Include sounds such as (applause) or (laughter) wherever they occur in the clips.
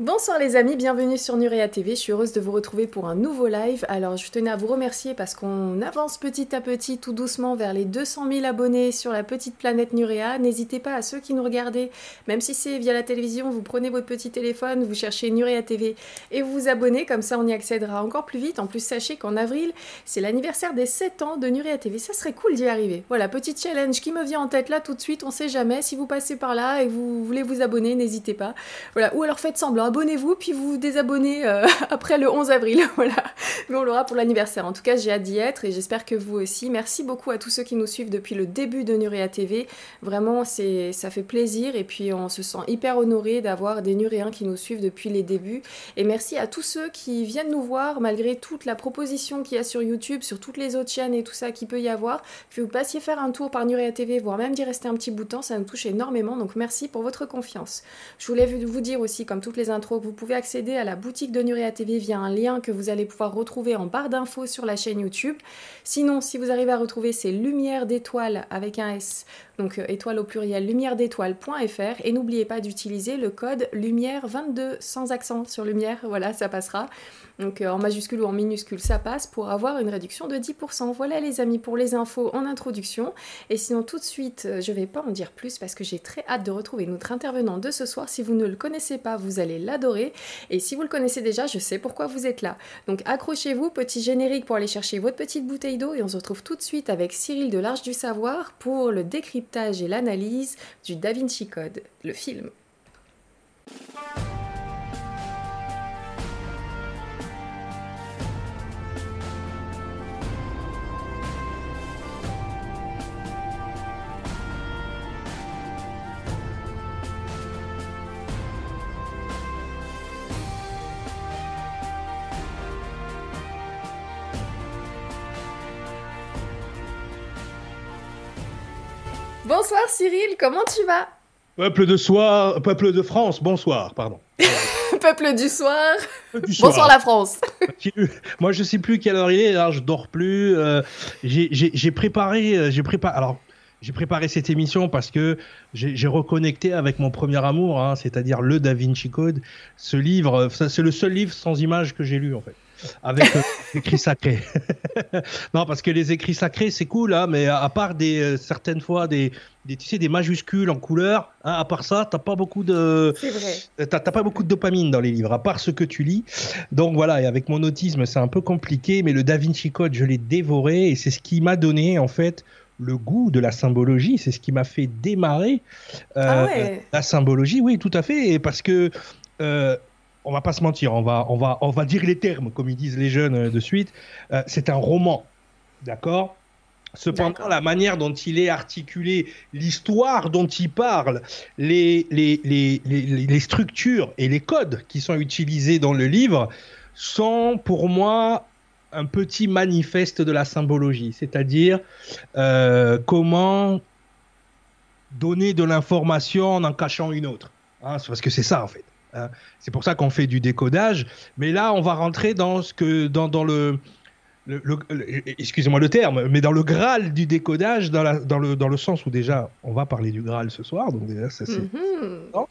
Bonsoir les amis, bienvenue sur Nurea TV. Je suis heureuse de vous retrouver pour un nouveau live. Alors je tenais à vous remercier parce qu'on avance petit à petit, tout doucement, vers les 200 000 abonnés sur la petite planète Nurea. N'hésitez pas à ceux qui nous regardez, même si c'est via la télévision, vous prenez votre petit téléphone, vous cherchez Nurea TV et vous vous abonnez, comme ça on y accédera encore plus vite. En plus, sachez qu'en avril, c'est l'anniversaire des 7 ans de Nurea TV. Ça serait cool d'y arriver. Voilà, petit challenge qui me vient en tête là tout de suite, on sait jamais. Si vous passez par là et vous voulez vous abonner, n'hésitez pas. Voilà, ou alors faites semblant abonnez-vous, puis vous vous désabonnez euh, (laughs) après le 11 avril. (laughs) voilà. Mais on l'aura pour l'anniversaire. En tout cas, j'ai hâte d'y être et j'espère que vous aussi. Merci beaucoup à tous ceux qui nous suivent depuis le début de Nurea TV. Vraiment, c'est, ça fait plaisir et puis on se sent hyper honoré d'avoir des Nuréens qui nous suivent depuis les débuts. Et merci à tous ceux qui viennent nous voir malgré toute la proposition qu'il y a sur YouTube, sur toutes les autres chaînes et tout ça qui peut y avoir. Que vous passiez faire un tour par Nurea TV, voire même d'y rester un petit bout de temps, ça nous touche énormément. Donc merci pour votre confiance. Je voulais vous dire aussi, comme toutes les vous pouvez accéder à la boutique de Nurea TV via un lien que vous allez pouvoir retrouver en barre d'infos sur la chaîne YouTube. Sinon, si vous arrivez à retrouver, c'est Lumière d'étoile avec un S, donc euh, étoile au pluriel, lumière d'étoile.fr et n'oubliez pas d'utiliser le code lumière 22 sans accent sur lumière, voilà, ça passera. Donc euh, en majuscule ou en minuscule, ça passe pour avoir une réduction de 10%. Voilà les amis pour les infos en introduction. Et sinon tout de suite, euh, je vais pas en dire plus parce que j'ai très hâte de retrouver notre intervenant de ce soir. Si vous ne le connaissez pas, vous allez l'adorer. Et si vous le connaissez déjà, je sais pourquoi vous êtes là. Donc accrochez-vous, petit générique pour aller chercher votre petite bouteille d'eau et on se retrouve tout de suite avec Cyril de l'Arche du Savoir pour le décryptage et l'analyse du Da Vinci Code, le film. Cyril, comment tu vas? Peuple de soir, peuple de France, bonsoir, pardon. (laughs) peuple du soir. Bonsoir la France. (laughs) Moi je sais plus quelle heure il est, là je dors plus. Euh, j'ai préparé, euh, j'ai préparé. Alors j'ai préparé cette émission parce que j'ai reconnecté avec mon premier amour, hein, c'est-à-dire le Da Vinci Code. Ce livre, c'est le seul livre sans image que j'ai lu en fait avec les euh, écrits sacrés. (laughs) non, parce que les écrits sacrés, c'est cool, hein, mais à part des, euh, certaines fois des, des, tu sais, des majuscules en couleur, hein, à part ça, t'as pas beaucoup de, t'as pas beaucoup de dopamine dans les livres, à part ce que tu lis. Donc voilà, et avec mon autisme, c'est un peu compliqué, mais le Da Vinci Code, je l'ai dévoré et c'est ce qui m'a donné en fait le goût de la symbologie, c'est ce qui m'a fait démarrer euh, ah la symbologie, oui, tout à fait, parce que on va pas se mentir, on va, on va, on va dire les termes, comme ils disent les jeunes euh, de suite. Euh, c'est un roman, d'accord? Cependant, la manière dont il est articulé, l'histoire dont il parle, les, les, les, les, structures et les codes qui sont utilisés dans le livre sont pour moi un petit manifeste de la symbologie, c'est-à-dire euh, comment donner de l'information en en cachant une autre. Hein, parce que c'est ça en fait. Hein. C'est pour ça qu'on fait du décodage. Mais là, on va rentrer dans ce que dans, dans le, excusez-moi le terme, mais dans le Graal du décodage, dans, la, dans, le, dans le sens où déjà, on va parler du Graal ce soir, donc déjà, ça c'est. Mm-hmm.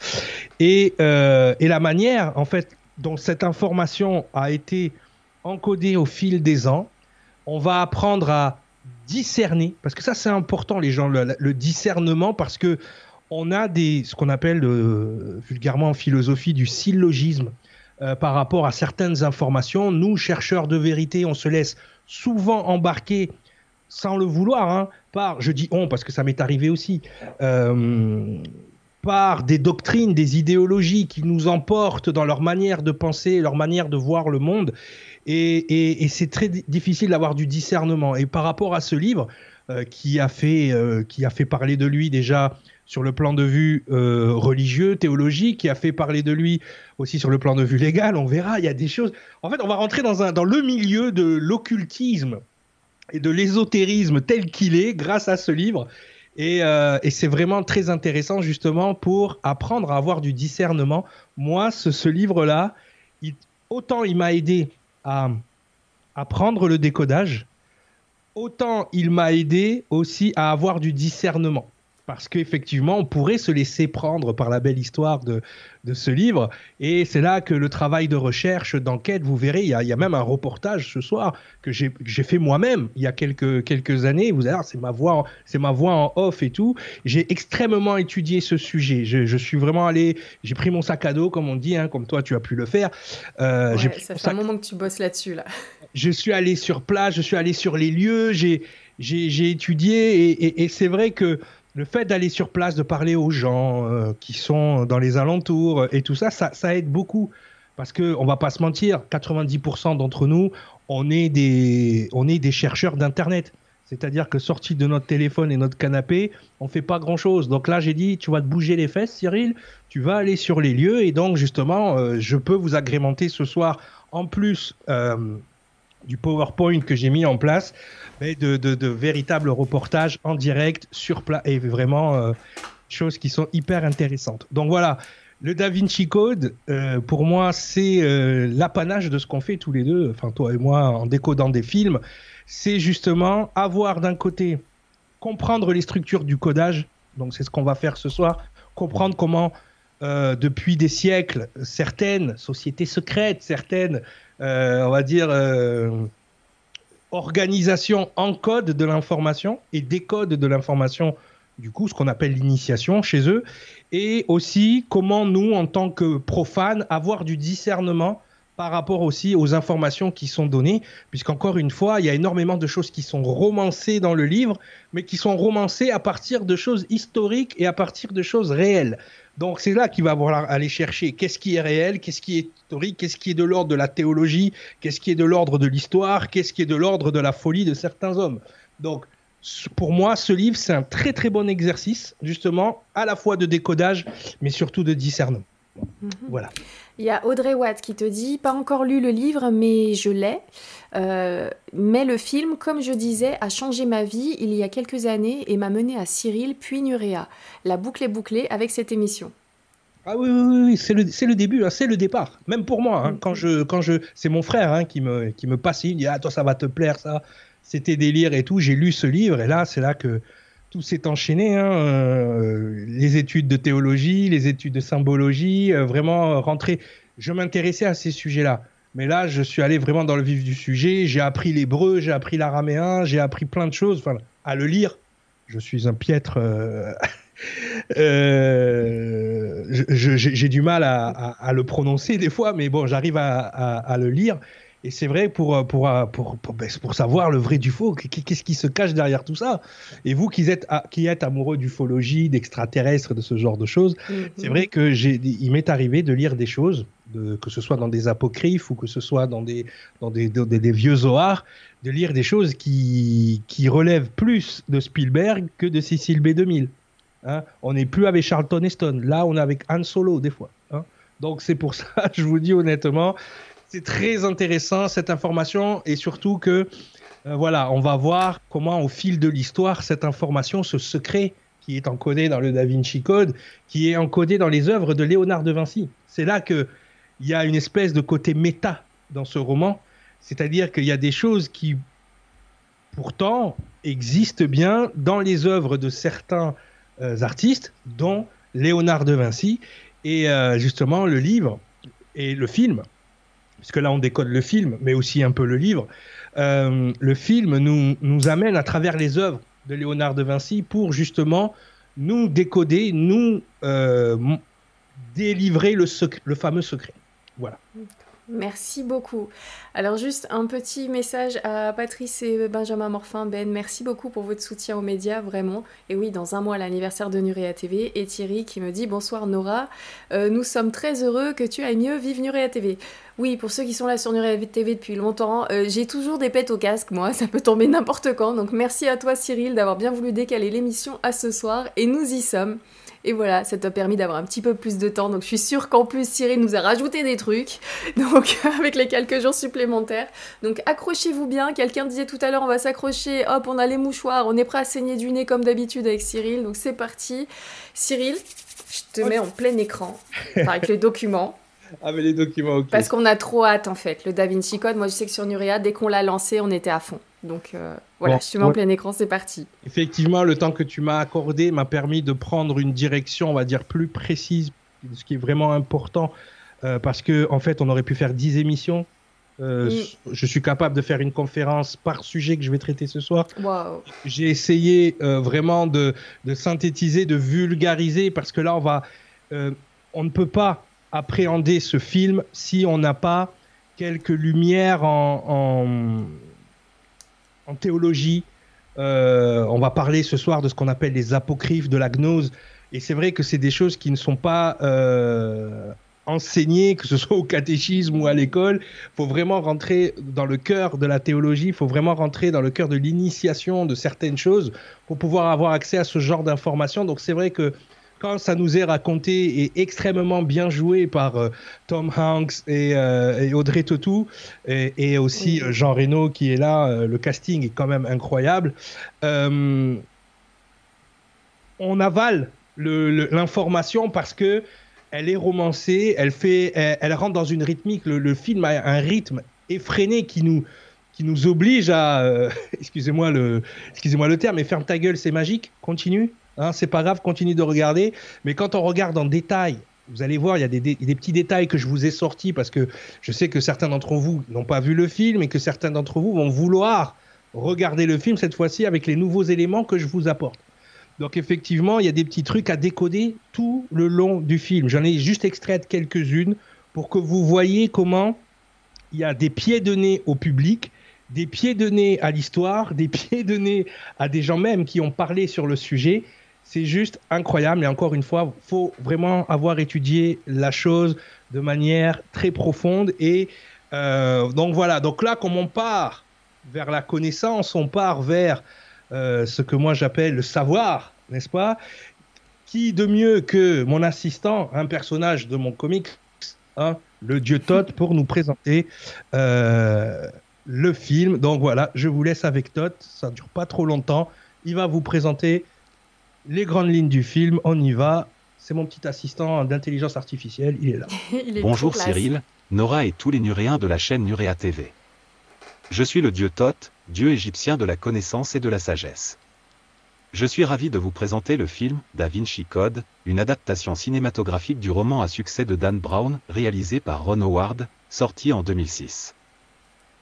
et, euh, et la manière, en fait, dont cette information a été encodée au fil des ans, on va apprendre à discerner, parce que ça c'est important, les gens, le discernement, parce que on a des, ce qu'on appelle euh, vulgairement en philosophie du syllogisme euh, par rapport à certaines informations. Nous, chercheurs de vérité, on se laisse souvent embarquer sans le vouloir, hein, par, je dis on parce que ça m'est arrivé aussi, euh, par des doctrines, des idéologies qui nous emportent dans leur manière de penser, leur manière de voir le monde. Et, c'est très difficile d'avoir du discernement. Et par rapport à ce livre, qui, a fait, qui a fait parler de lui déjà sur le plan de vue euh, religieux, théologique, qui a fait parler de lui aussi sur le plan de vue légal. On verra, il y a des choses. En fait, on va rentrer dans, le milieu de l'occultisme et de l'ésotérisme tel qu'il est grâce à ce livre. Et, euh, c'est vraiment très intéressant justement pour apprendre à avoir du discernement. Moi, ce, livre-là, autant il m'a aidé à apprendre le décodage, autant il m'a aidé aussi à avoir du discernement. Parce qu'effectivement, on pourrait se laisser prendre par la belle histoire de, de ce livre. Et c'est là que le travail de recherche, d'enquête, vous verrez, il y, a, il y, a, même un reportage ce soir que j'ai fait moi-même il y a quelques, quelques années. Vous allez c'est ma, voix, ma voix en off et tout. J'ai extrêmement étudié ce sujet. Je, je suis vraiment allé, j'ai pris mon sac à dos, comme on dit, hein, comme toi tu as pu le faire. Euh, ouais, ça fait sac... un moment que tu bosses là-dessus. Là. (laughs) Je suis allé sur place, je suis allé sur les lieux, j'ai étudié et, et, et c'est vrai que le fait d'aller sur place, de parler aux gens euh, qui sont dans les alentours et tout ça, ça, aide beaucoup. Parce qu'on ne va pas se mentir, 90% d'entre nous, on est des, on est chercheurs d'Internet. C'est-à-dire que sorti de notre téléphone et notre canapé, on fait pas grand-chose. Donc là, j'ai dit, tu vas te bouger les fesses, Cyril, tu vas aller sur les lieux. Et donc, justement, euh, je peux vous agrémenter ce soir, en plus euh, du PowerPoint que j'ai mis en place, mais de, véritables reportages en direct sur place et vraiment euh, choses qui sont hyper intéressantes. Donc voilà, le Da Vinci Code, euh, pour moi, c'est euh, l'apanage de ce qu'on fait tous les deux, enfin toi et moi, en décodant des films. C'est justement avoir d'un côté comprendre les structures du codage, donc c'est ce qu'on va faire ce soir, comprendre comment euh, depuis des siècles certaines sociétés secrètes, certaines on va dire, euh, organisation encode de l'information et décode de l'information, du coup, ce qu'on appelle l'initiation chez eux, et aussi comment nous, en tant que profanes, avoir du discernement par rapport aussi aux informations qui sont données, puisqu'encore une fois, il y a énormément de choses qui sont romancées dans le livre, mais qui sont romancées à partir de choses historiques et à partir de choses réelles. Donc c'est là qu'il va falloir aller chercher qu'est-ce qui est réel, qu'est-ce qui est historique, qu'est-ce qui est de l'ordre de la théologie, qu'est-ce qui est de l'ordre de l'histoire, qu'est-ce qui est de l'ordre de la folie de certains hommes. Donc pour moi, ce livre, c'est un très très bon exercice, justement, à la fois de décodage, mais surtout de discernement. -hmm. Voilà. Il y a Audrey Watt qui te dit Pas encore lu le livre, mais je l'ai. Euh, mais le film, comme je disais, a changé ma vie il y a quelques années et m'a mené à Cyril, puis Nurea. La boucle est bouclée avec cette émission. Ah oui, oui, oui, c'est le, le, début, hein, c'est le départ. Même pour moi, hein, quand je, quand je, c'est mon frère hein, qui, me, qui me passe, il me dit Ah, toi, ça va te plaire, ça. C'était délire et tout. J'ai lu ce livre et là, c'est là que tout s'est enchaîné. Euh, les études de théologie, les études de symbologie, euh, vraiment rentrer. Je m'intéressais à ces sujets-là. Mais là, je suis allé vraiment dans le vif du sujet. J'ai appris l'hébreu, j'ai appris l'araméen, j'ai appris plein de choses. Enfin, à le lire. Je suis un piètre. Euh... (laughs) euh j'ai du mal à, le prononcer des fois, mais bon, j'arrive à, le lire. Et c'est vrai pour, pour, pour, pour, ben, pour, savoir le vrai du faux, qu'est-ce qui se cache derrière tout ça. Et vous qui êtes, qui êtes amoureux d'ufologie, d'extraterrestres, de ce genre de choses, mm -hmm. c'est vrai que il m'est arrivé de lire des choses, de, que ce soit dans des apocryphes ou que ce soit dans des, dans des, dans des, des vieux Zohar, de lire des choses qui, qui relèvent plus de Spielberg que de Cécile B2000. Hein on n'est plus avec Charlton Heston, là on est avec Han Solo des fois. Hein Donc c'est pour ça, (laughs) je vous dis honnêtement, c'est très intéressant cette information et surtout que euh, voilà, on va voir comment au fil de l'histoire cette information, ce secret qui est encodé dans le Da Vinci Code, qui est encodé dans les œuvres de Léonard de Vinci. C'est là que il y a une espèce de côté méta dans ce roman, c'est-à-dire qu'il y a des choses qui pourtant existent bien dans les œuvres de certains euh, artistes, dont Léonard de Vinci et euh, justement le livre et le film puisque là on décode le film, mais aussi un peu le livre, euh, le film nous, amène à travers les œuvres de Léonard de Vinci pour justement nous décoder, nous euh, délivrer le, le fameux secret. Voilà. Merci beaucoup. Alors juste un petit message à Patrice et Benjamin Morfin. Ben, merci beaucoup pour votre soutien aux médias, vraiment. Et oui, dans un mois, l'anniversaire de Nurea TV. Et Thierry qui me dit Bonsoir Nora, euh, nous sommes très heureux que tu ailles mieux, vive Nurea TV. Oui, pour ceux qui sont là sur Nurea TV depuis longtemps, euh, j'ai toujours des pets au casque, moi, (laughs) ça peut tomber n'importe quand. Donc merci à toi Cyril d'avoir bien voulu décaler l'émission à ce soir. Et nous y sommes. Et voilà, ça t'a permis d'avoir un petit peu plus de temps. Donc je suis sûre qu'en plus Cyril nous a rajouté des trucs. (laughs) Donc (laughs) avec les quelques jours supplémentaires. Donc accrochez-vous bien. Quelqu'un disait tout à l'heure on va s'accrocher. Hop, on a les mouchoirs. On est prêt à saigner du nez comme d'habitude avec Cyril. Donc c'est parti. Cyril, je te mets en plein écran avec les documents. (laughs) Ah mais les documents, ok. Parce qu'on a trop hâte en fait. Le Da Vinci Code, moi je sais que sur Nurea, dès qu'on l'a lancé, on était à fond. Donc euh, Voilà, je suis en plein écran, c'est parti. Effectivement, le temps que tu m'as accordé m'a permis de prendre une direction, on va dire, plus précise, ce qui est vraiment important, euh, parce que en fait, on aurait pu faire 10 émissions. Euh, je suis capable de faire une conférence par sujet que je vais traiter ce soir. J'ai essayé euh, vraiment de, de, synthétiser, de vulgariser, parce que là, on va, on ne peut pas appréhender ce film si on n'a pas quelques lumières en, en, théologie. Euh, on va parler ce soir de ce qu'on appelle les apocryphes de la gnose. Et c'est vrai que c'est des choses qui ne sont pas euh, enseignées, que ce soit au catéchisme ou à l'école. Il faut vraiment rentrer dans le cœur de la théologie, il faut vraiment rentrer dans le cœur de l'initiation de certaines choses pour pouvoir avoir accès à ce genre d'informations. Donc c'est vrai que quand ça nous est raconté et extrêmement bien joué par euh, Tom Hanks et, euh, Audrey Tautou et, aussi euh, Jean Reno qui est là, le casting est quand même incroyable. on avale l'information parce que elle est romancée, elle fait, elle, rentre dans une rythmique. Le, film a un rythme effréné qui nous qui nous oblige à, (laughs) excusez-moi le, excusez-moi le terme, mais ferme ta gueule, c'est magique. Continue. Hein, c'est pas grave, continue de regarder. Mais quand on regarde en détail, vous allez voir, il y a des, petits détails que je vous ai sortis parce que je sais que certains d'entre vous n'ont pas vu le film et que certains d'entre vous vont vouloir regarder le film cette fois-ci avec les nouveaux éléments que je vous apporte. Donc effectivement, il y a des petits trucs à décoder tout le long du film. J'en ai juste extrait quelques-unes pour que vous voyez comment il y a des pieds nez au public des pieds nez à l'histoire, des (laughs) pieds nez à des gens même qui ont parlé sur le sujet. C'est juste incroyable. Et encore une fois, faut vraiment avoir étudié la chose de manière très profonde. Et euh, donc voilà. Donc là, comme on part vers la connaissance, on part vers euh, ce que moi j'appelle le savoir, n'est-ce pas? Qui de mieux que mon assistant, un personnage de mon comics, hein, le dieu Todd, pour nous présenter euh, le film. Donc voilà, je vous laisse avec Todd. Ça ne dure pas trop longtemps. Il va vous présenter les grandes lignes du film. On y va. C'est mon petit assistant d'intelligence artificielle. Il est là. (laughs) Bonjour Cyril, Nora et tous les Nuréens de la chaîne Nuréa TV. Je suis le dieu Thoth, dieu égyptien de la connaissance et de la sagesse. Je suis ravi de vous présenter le film Da Vinci Code, une adaptation cinématographique du roman à succès de Dan Brown, réalisé par Ron Howard, sorti en 2006.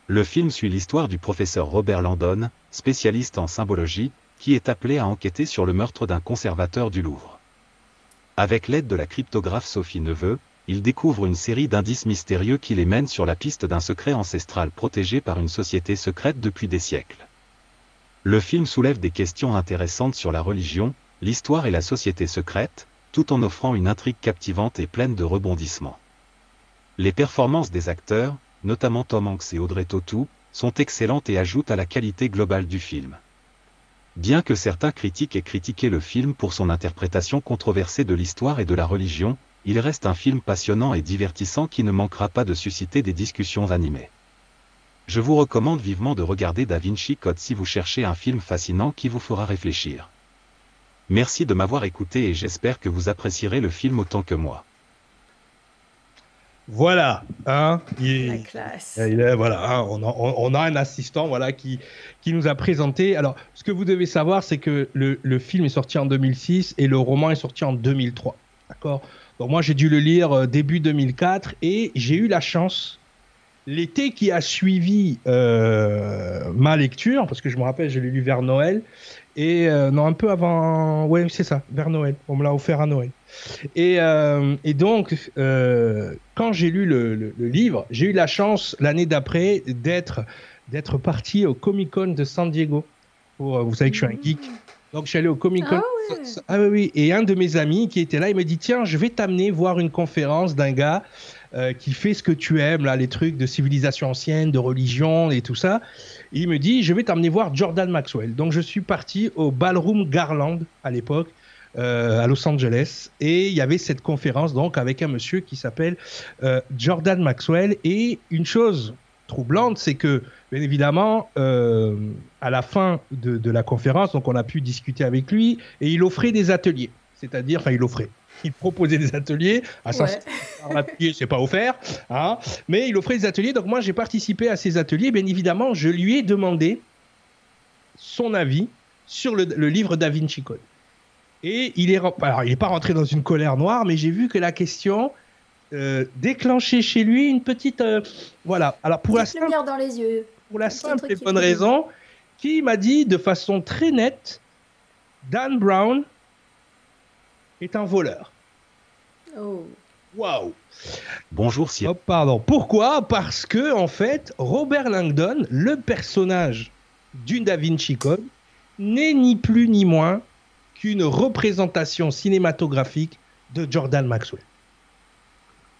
Le film suit l'histoire du professeur Robert Landon, spécialiste en symbologie, qui est appelé à enquêter sur le meurtre d'un conservateur du Louvre. Avec l'aide de la cryptographe Sophie Neveu, il découvre une série d'indices mystérieux qui les mènent sur la piste d'un secret ancestral protégé par une société secrète depuis des siècles. Le film soulève des questions intéressantes sur la religion, l'histoire et la société secrète, tout en offrant une intrigue captivante et pleine de rebondissements. Les performances des acteurs, notamment Tom Hanks et Audrey Tautou, sont excellentes et ajoutent à la qualité globale du film. Bien que certains critiques aient critiqué le film pour son interprétation controversée de l'histoire et de la religion, il reste un film passionnant et divertissant qui ne manquera pas de susciter des discussions animées. Je vous recommande vivement de regarder Da Vinci Code si vous cherchez un film fascinant qui vous fera réfléchir. Merci de m'avoir écouté et j'espère que vous apprécierez le film autant que moi. Voilà, hein, il, La classe. Il est, voilà, hein, on, a, un assistant, voilà, qui, qui nous a présenté. Alors, ce que vous devez savoir, c'est que le, le, film est sorti en 2006 et le roman est sorti en 2003, d'accord? Donc moi, j'ai dû le lire euh, début 2004 et j'ai eu la chance l'été qui a suivi euh, ma lecture, parce que je me rappelle, je l'ai lu vers Noël, et euh, non, un peu avant, ouais, c'est ça, vers Noël. On me l'a offert à Noël. Et, euh, et donc, quand j'ai lu le, le, livre, j'ai eu la chance l'année d'après d'être d'être parti au Comic Con de San Diego. Pour, vous savez que je suis un geek. Donc, je suis allé au Comic Con. Ah, ah oui, oui. Et un de mes amis qui était là, il me dit Tiens, je vais t'amener voir une conférence d'un gars euh, qui fait ce que tu aimes, là, les trucs de civilisation ancienne, de religion et tout ça. il me dit Je vais t'amener voir Jordan Maxwell. Donc, je suis parti au Ballroom Garland à l'époque. Euh, à Los Angeles et il y avait cette conférence donc avec un monsieur qui s'appelle euh, Jordan Maxwell et une chose troublante c'est que bien évidemment à la fin de, de, la conférence donc on a pu discuter avec lui et il offrait des ateliers c'est-à-dire enfin il offrait il proposait des ateliers à ouais. c'est pas offert hein, mais il offrait des ateliers donc moi j'ai participé à ces ateliers bien évidemment je lui ai demandé son avis sur le, livre Da Vinci Code. Et il est, alors, il n'est pas rentré dans une colère noire, mais j'ai vu que la question euh, déclenchait chez lui une petite, euh, voilà. Alors pour la simple, dans les yeux. Pour la simple et bonne raison, qui m'a dit de façon très nette, Dan Brown est un voleur. Oh. Waouh. Bonjour Sir. Oh, pardon. Pourquoi? Parce que en fait, Robert Langdon, le personnage d'une Da Vinci Code, n'est ni plus ni moins qu'une représentation cinématographique de Jordan Maxwell.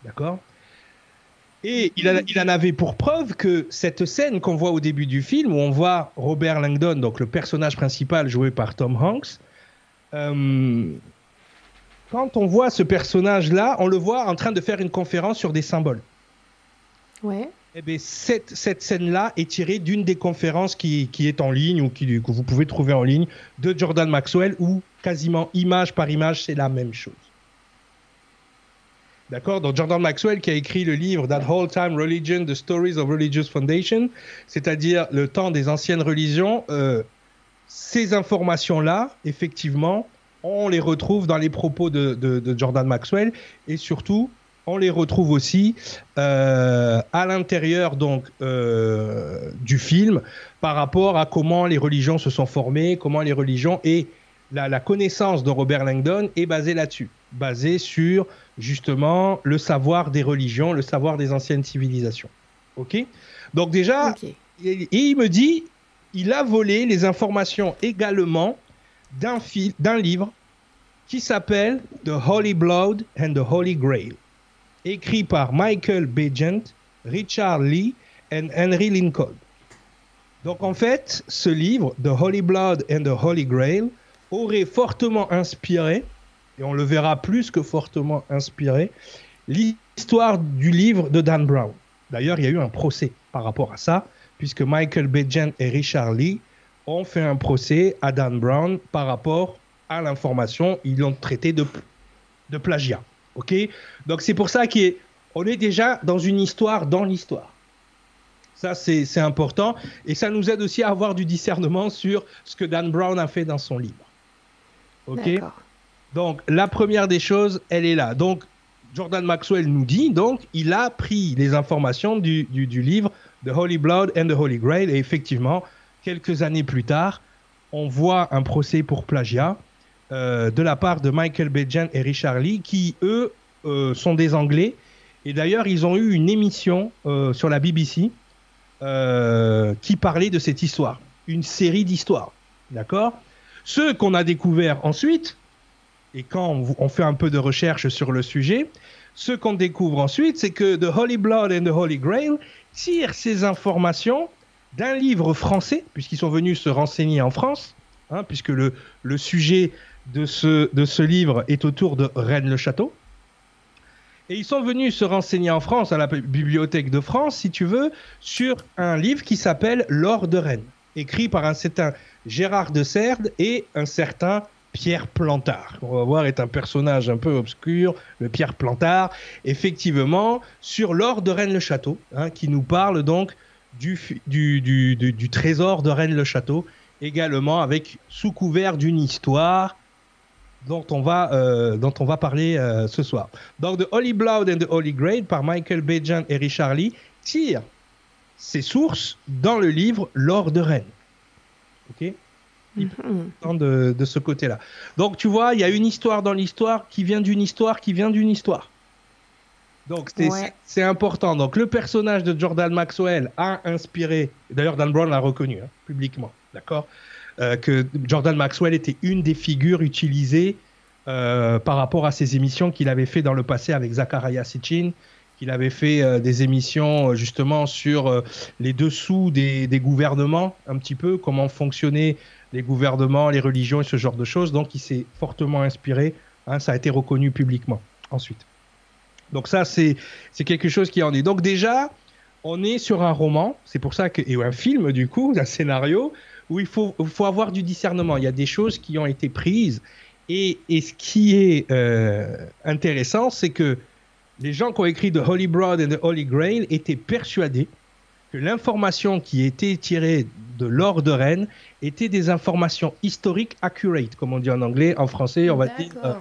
D'accord? Et il, en avait pour preuve que cette scène qu'on voit au début du film, où on voit Robert Langdon, donc le personnage principal joué par Tom Hanks, euh, quand on voit ce personnage-là, on le voit en train de faire une conférence sur des symboles. Ouais. Eh bien, cette, cette scène-là est tirée d'une des conférences qui, qui, est en ligne ou qui, que vous pouvez trouver en ligne de Jordan Maxwell où quasiment image par image, c'est la même chose. D'accord? Donc Jordan Maxwell qui a écrit le livre That Whole Time Religion, The Stories of Religious Foundation, c'est-à-dire le temps des anciennes religions, euh, ces informations-là, effectivement, on les retrouve dans les propos de, Jordan Maxwell. Et surtout on les retrouve aussi euh, à l'intérieur donc euh, du film par rapport à comment les religions se sont formées, comment les religions et la, connaissance de Robert Langdon est basée là-dessus, basée sur justement le savoir des religions, le savoir des anciennes civilisations. Ok? Donc déjà, et il me dit, il a volé les informations également d'un livre qui s'appelle The Holy Blood and the Holy Grail, écrit par Michael Begent, Richard Lee et Henry Lincoln. Donc en fait, ce livre, The Holy Blood and the Holy Grail, aurait fortement inspiré, et on le verra plus que fortement inspiré, l'histoire du livre de Dan Brown. D'ailleurs, il y a eu un procès par rapport à ça, puisque Michael Begent et Richard Lee ont fait un procès à Dan Brown par rapport à l'information, ils l'ont traité de, de plagiat. Ok? Donc c'est pour ça qu'on est déjà dans une histoire dans l'histoire. Ça, c'est important. Et ça nous aide aussi à avoir du discernement sur ce que Dan Brown a fait dans son livre. OK? Donc, la première des choses, elle est là. Donc, Jordan Maxwell nous dit, donc, il a pris les informations du, du, du livre The Holy Blood and the Holy Grail. Et effectivement, quelques années plus tard, on voit un procès pour plagiat euh, de la part de Michael Bejan et Richard Lee, qui, eux, euh, sont des Anglais. Et d'ailleurs, ils ont eu une émission euh, sur la BBC qui parlait de cette histoire. Une série d'histoires. D'accord? Ce qu'on a découvert ensuite, et quand on, on, fait un peu de recherche sur le sujet, ce qu'on découvre ensuite, c'est que The Holy Blood and the Holy Grail tire ces informations d'un livre français, puisqu'ils sont venus se renseigner en France, hein, puisque le, le sujet de ce, de ce livre est autour de Rennes-le-Château. Et ils sont venus se renseigner en France, à la Bibliothèque de France, si tu veux, sur un livre qui s'appelle L'or de Rennes, écrit par un certain Gérard de Serde et un certain Pierre Plantard. On va voir est un personnage un peu obscur, le Pierre Plantard, effectivement, sur l'or de Rennes-le-Château, hein, qui nous parle donc du, du, du, du trésor de Rennes-le-Château, également avec sous couvert d'une histoire dont on va, euh, dont on va parler euh, ce soir. Donc, The Holy Blood and the Holy Grail par Michael Bejan et Richard Lee tire ses sources dans le livre L'Or de Rennes. Ok? Mm-hmm. de, de ce côté-là. Donc, tu vois, il y a une histoire dans l'histoire qui vient d'une histoire qui vient d'une histoire. Donc, c'est important. Donc, le personnage de Jordan Maxwell a inspiré, d'ailleurs, Dan Brown l'a reconnu hein, publiquement, d'accord euh, que Jordan Maxwell était une des figures utilisées euh, par rapport à ces émissions qu'il avait fait dans le passé avec Zachariah Sitchin, qu'il avait fait euh, des émissions justement sur les dessous des, gouvernements, un petit peu, comment fonctionnaient les gouvernements, les religions et ce genre de choses. Donc il s'est fortement inspiré, hein, ça a été reconnu publiquement ensuite. Donc ça, c'est quelque chose qui en est. Donc déjà, on est sur un roman, c'est pour ça que, et un film du coup, un scénario, où il faut, faut avoir du discernement. Il y a des choses qui ont été prises. Et, et ce qui est euh, intéressant, c'est que les gens qui ont écrit The Holy Blood and the Holy Grail étaient persuadés que l'information qui était tirée de l'or de Rennes étaient des informations historiques accurate, comme on dit en anglais. En français, on va dire. euh.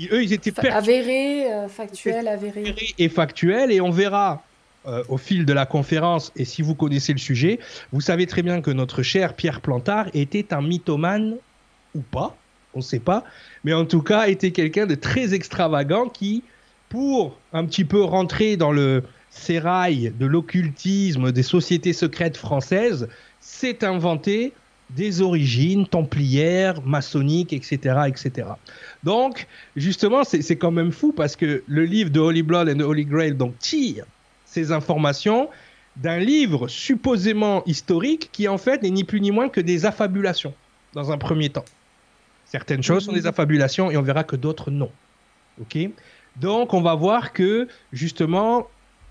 Ils- eux, ils étaient pertinents Avéré, euh, factuel, avéré. avéré et factuel et on verra euh, au fil de la conférence et si vous connaissez le sujet, vous savez très bien que notre cher Pierre Plantard était un mythomane ou pas, on ne sait pas, mais en tout cas était quelqu'un de très extravagant qui, pour un petit peu rentrer dans le sérail de l'occultisme des sociétés secrètes françaises, s'est inventé des origines templières, maçonniques, etc. etc. Donc, justement, c'est quand même fou parce que le livre de Holy Blood and the Holy Grail donc, tire ces informations d'un livre supposément historique qui, en fait, n'est ni plus ni moins que des affabulations dans un premier temps. Certaines choses sont des affabulations et on verra que d'autres non. Ok? Donc, on va voir que, justement,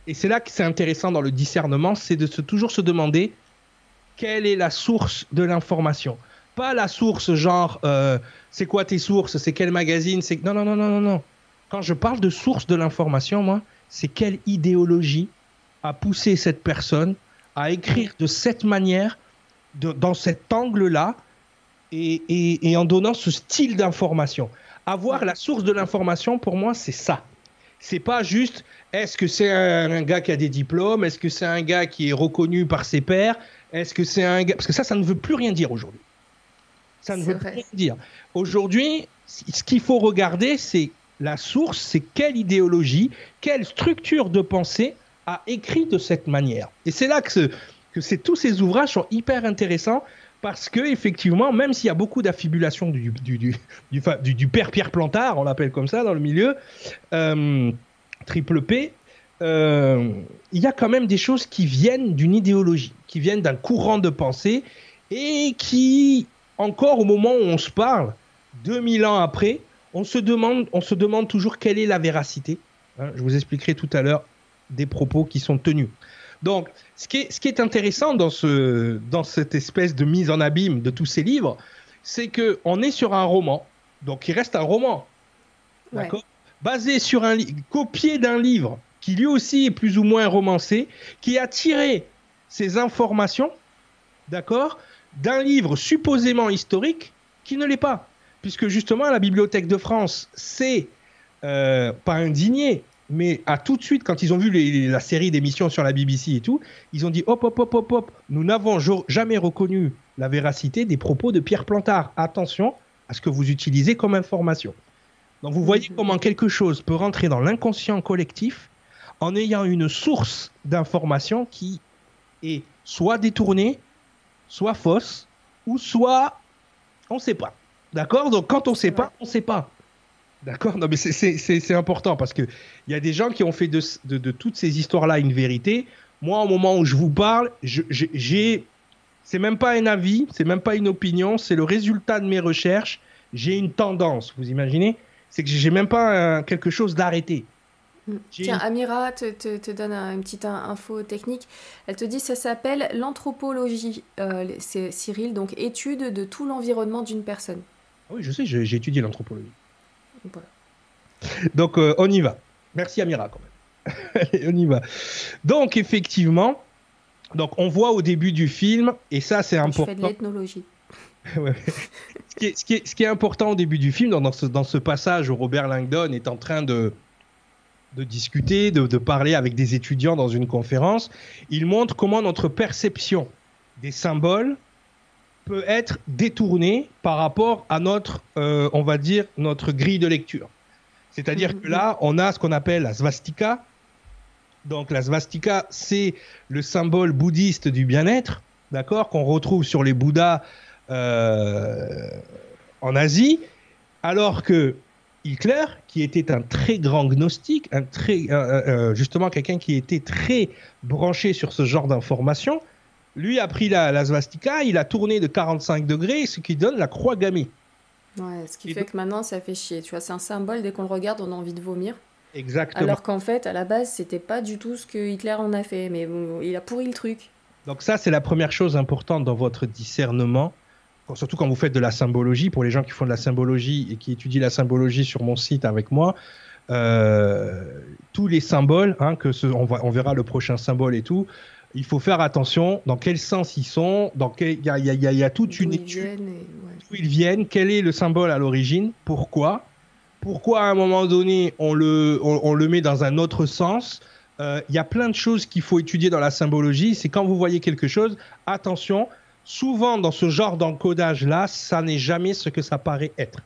et c'est là que c'est intéressant dans le discernement, c'est de se, toujours se demander quelle est la source de l'information. Pas la source genre, euh, c'est quoi tes sources, c'est quel magazine, c'est... Non, non, non, non, non, non. Quand je parle de source de l'information, moi, c'est quelle idéologie a poussé cette personne à écrire de cette manière, de- dans cet angle-là, et, et- en donnant ce style d'information. Avoir la source de l'information, pour moi, c'est ça. C'est pas juste, est-ce que c'est un, un gars qui a des diplômes, est-ce que c'est un gars qui est reconnu par ses pairs, est-ce que c'est un gars... Parce que ça, ça ne veut plus rien dire aujourd'hui. Ça ne veut plus rien dire. Aujourd'hui, ce qu'il faut regarder, c'est la source, c'est quelle idéologie, quelle structure de pensée a écrit de cette manière. Et c'est là que, ce- que tous ces ouvrages sont hyper intéressants parce que effectivement, même s'il y a beaucoup d'affibulation du, du, du, du, fa- du- du père Pierre Plantard, on l'appelle comme ça dans le milieu, euh, triple P, euh, il y a quand même des choses qui viennent d'une idéologie, qui viennent d'un courant de pensée et qui, encore au moment où on se parle, 2000 ans après, on se demande, on se demande toujours quelle est la véracité. Hein, je vous expliquerai tout à l'heure des propos qui sont tenus. Donc, ce qui est, ce qui est intéressant dans, ce, dans cette espèce de mise en abîme de tous ces livres, c'est que on est sur un roman, donc il reste un roman, Ouais. d'accord, basé sur un livre, copié d'un livre qui lui aussi est plus ou moins romancé, qui a tiré ces informations, d'accord, d'un livre supposément historique qui ne l'est pas, puisque justement la Bibliothèque de France s'est euh, pas indigné, mais a tout de suite, quand ils ont vu les- la série d'émissions sur la BBC et tout, ils ont dit hop, hop, hop, hop, hop, nous n'avons jamais reconnu la véracité des propos de Pierre Plantard. Attention à ce que vous utilisez comme information. Donc vous voyez Mhm. comment quelque chose peut rentrer dans l'inconscient collectif en ayant une source d'information qui est soit détournée, soit fausse, ou soit on ne sait pas. D'accord? Donc quand on ne sait pas, on ne sait pas. D'accord? Non, mais c'est- important parce qu'il y a des gens qui ont fait de, de- de toutes ces histoires-là une vérité. Moi, au moment où je vous parle, j'ai- j'ai. C'est même pas un avis, c'est même pas une opinion, c'est le résultat de mes recherches. J'ai une tendance, vous imaginez? C'est que j'ai même pas un- quelque chose d'arrêté. Mm. Tiens, Amira te, te- te donne un- une petite in- info technique. Elle te dit ça s'appelle l'anthropologie, euh, c'est Cyril, donc étude de tout l'environnement d'une personne. Ah Oui, je sais, j'ai étudié l'anthropologie. Voilà. Donc, euh, on y va. Merci Amira, quand même. (laughs) Allez, on y va. Donc, effectivement, donc on voit au début du film, et ça c'est Je important. fais de l'ethnologie. (laughs) Ouais. ce, qui est, ce qui est- ce qui est important au début du film, dans, dans ce, dans ce passage où Robert Langdon est en train de, de discuter, de, de parler avec des étudiants dans une conférence, il montre comment notre perception des symboles peut être détournée par rapport à notre, euh, on va dire, notre grille de lecture. C'est-à-dire Mhm. que là, on a ce qu'on appelle la svastika. Donc la svastika, c'est le symbole bouddhiste du bien-être, d'accord, qu'on retrouve sur les Bouddhas euh, en Asie, alors que Hitler, qui était un très grand gnostique, un très, euh, euh, justement quelqu'un qui était très branché sur ce genre d'informations, lui a pris la, la svastika, il a tourné de 45 degrés, ce qui donne la croix gammée. Ouais, ce qui Et fait donc- que maintenant ça fait chier. Tu vois, c'est un symbole, dès qu'on le regarde, on a envie de vomir. Exactement. Alors qu'en fait, à la base, c'était pas du tout ce que Hitler en a fait. Mais bon, il a pourri le truc. Donc ça, c'est la première chose importante dans votre discernement, surtout quand vous faites de la symbologie. Pour les gens qui font de la symbologie et qui étudient la symbologie sur mon site avec moi, euh, tous les symboles, hein, que ce- on, va- on verra le prochain symbole et tout, il faut faire attention dans quel sens ils sont, dans il y a, y, y, y a, toute une étude d'où ils viennent, quel est le symbole à l'origine, pourquoi, pourquoi à un moment donné on le, on, on le met dans un autre sens. Il euh, y a plein de choses qu'il faut étudier dans la symbologie. C'est quand vous voyez quelque chose, attention, souvent dans ce genre d'encodage-là, ça n'est jamais ce que ça paraît être.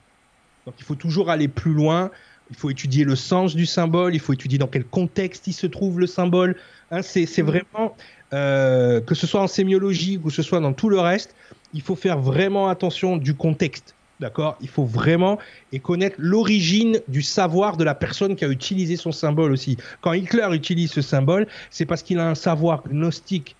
Donc il faut toujours aller plus loin, il faut étudier le sens du symbole, il faut étudier dans quel contexte il se trouve le symbole. Hein, c'est vraiment, euh, que ce soit en sémiologie ou que ce soit dans tout le reste, il faut faire vraiment attention du contexte. D'accord? Il faut vraiment et connaître l'origine du savoir de la personne qui a utilisé son symbole aussi. Quand Hitler utilise ce symbole, c'est parce qu'il a un savoir gnostique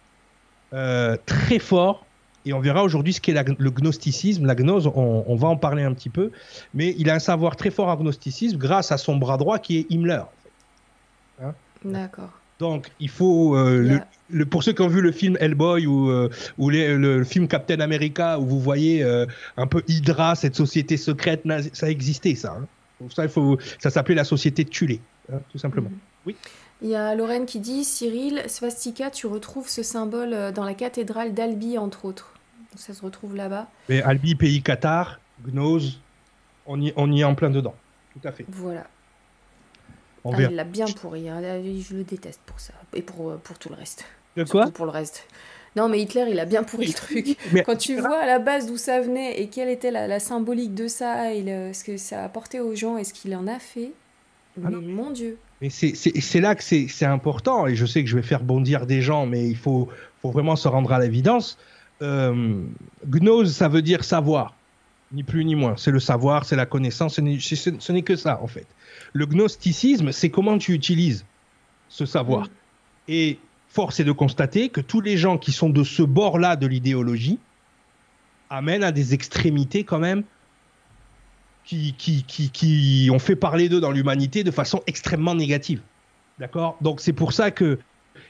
euh, très fort. Et on verra aujourd'hui ce qu'est le gnosticisme. La gnose, on, on, va en parler un petit peu. Mais il a un savoir très fort en gnosticisme grâce à son bras droit qui est Himmler. En fait. hein? D'accord. Donc, il faut. Euh, yeah. le, le, pour ceux qui ont vu le film Hellboy ou, euh, ou les, le, film Captain America, où vous voyez euh, un peu Hydra, cette société secrète, ça existait, ça. Hein. Ça, il faut, ça s'appelait la société de Tulé, hein, tout simplement. Mhm. Mm -hmm. Oui? Il y a Lorraine qui dit Cyril, swastika, tu retrouves ce symbole dans la cathédrale d'Albi, entre autres. Ça se retrouve là-bas. Mais Albi, pays Qatar, Gnose, on y, on y est en plein dedans. Tout à fait. Voilà. Ah, il l'a bien pourri. Hein. Je le déteste pour ça. Et pour, euh, pour tout le reste. De quoi? Surtout pour le reste. Non, mais Hitler, il a bien pourri le truc. (laughs) Mais Quand tu vois à la base d'où ça venait et quelle était la, la symbolique de ça, et le, ce que ça a apporté aux gens et ce qu'il en a fait, ah mais mon Dieu. Mais c'est là que c'est important, et je sais que je vais faire bondir des gens, mais il faut, faut vraiment se rendre à l'évidence. Euh, gnose, ça veut dire savoir, ni plus ni moins. C'est le savoir, c'est la connaissance, ce n'est que ça, en fait. Le gnosticisme, c'est comment tu utilises ce savoir. Mmh. Et force est de constater que tous les gens qui sont de ce bord-là de l'idéologie amènent à des extrémités quand même qui, qui, qui, qui ont fait parler d'eux dans l'humanité de façon extrêmement négative. D'accord? Donc c'est pour ça que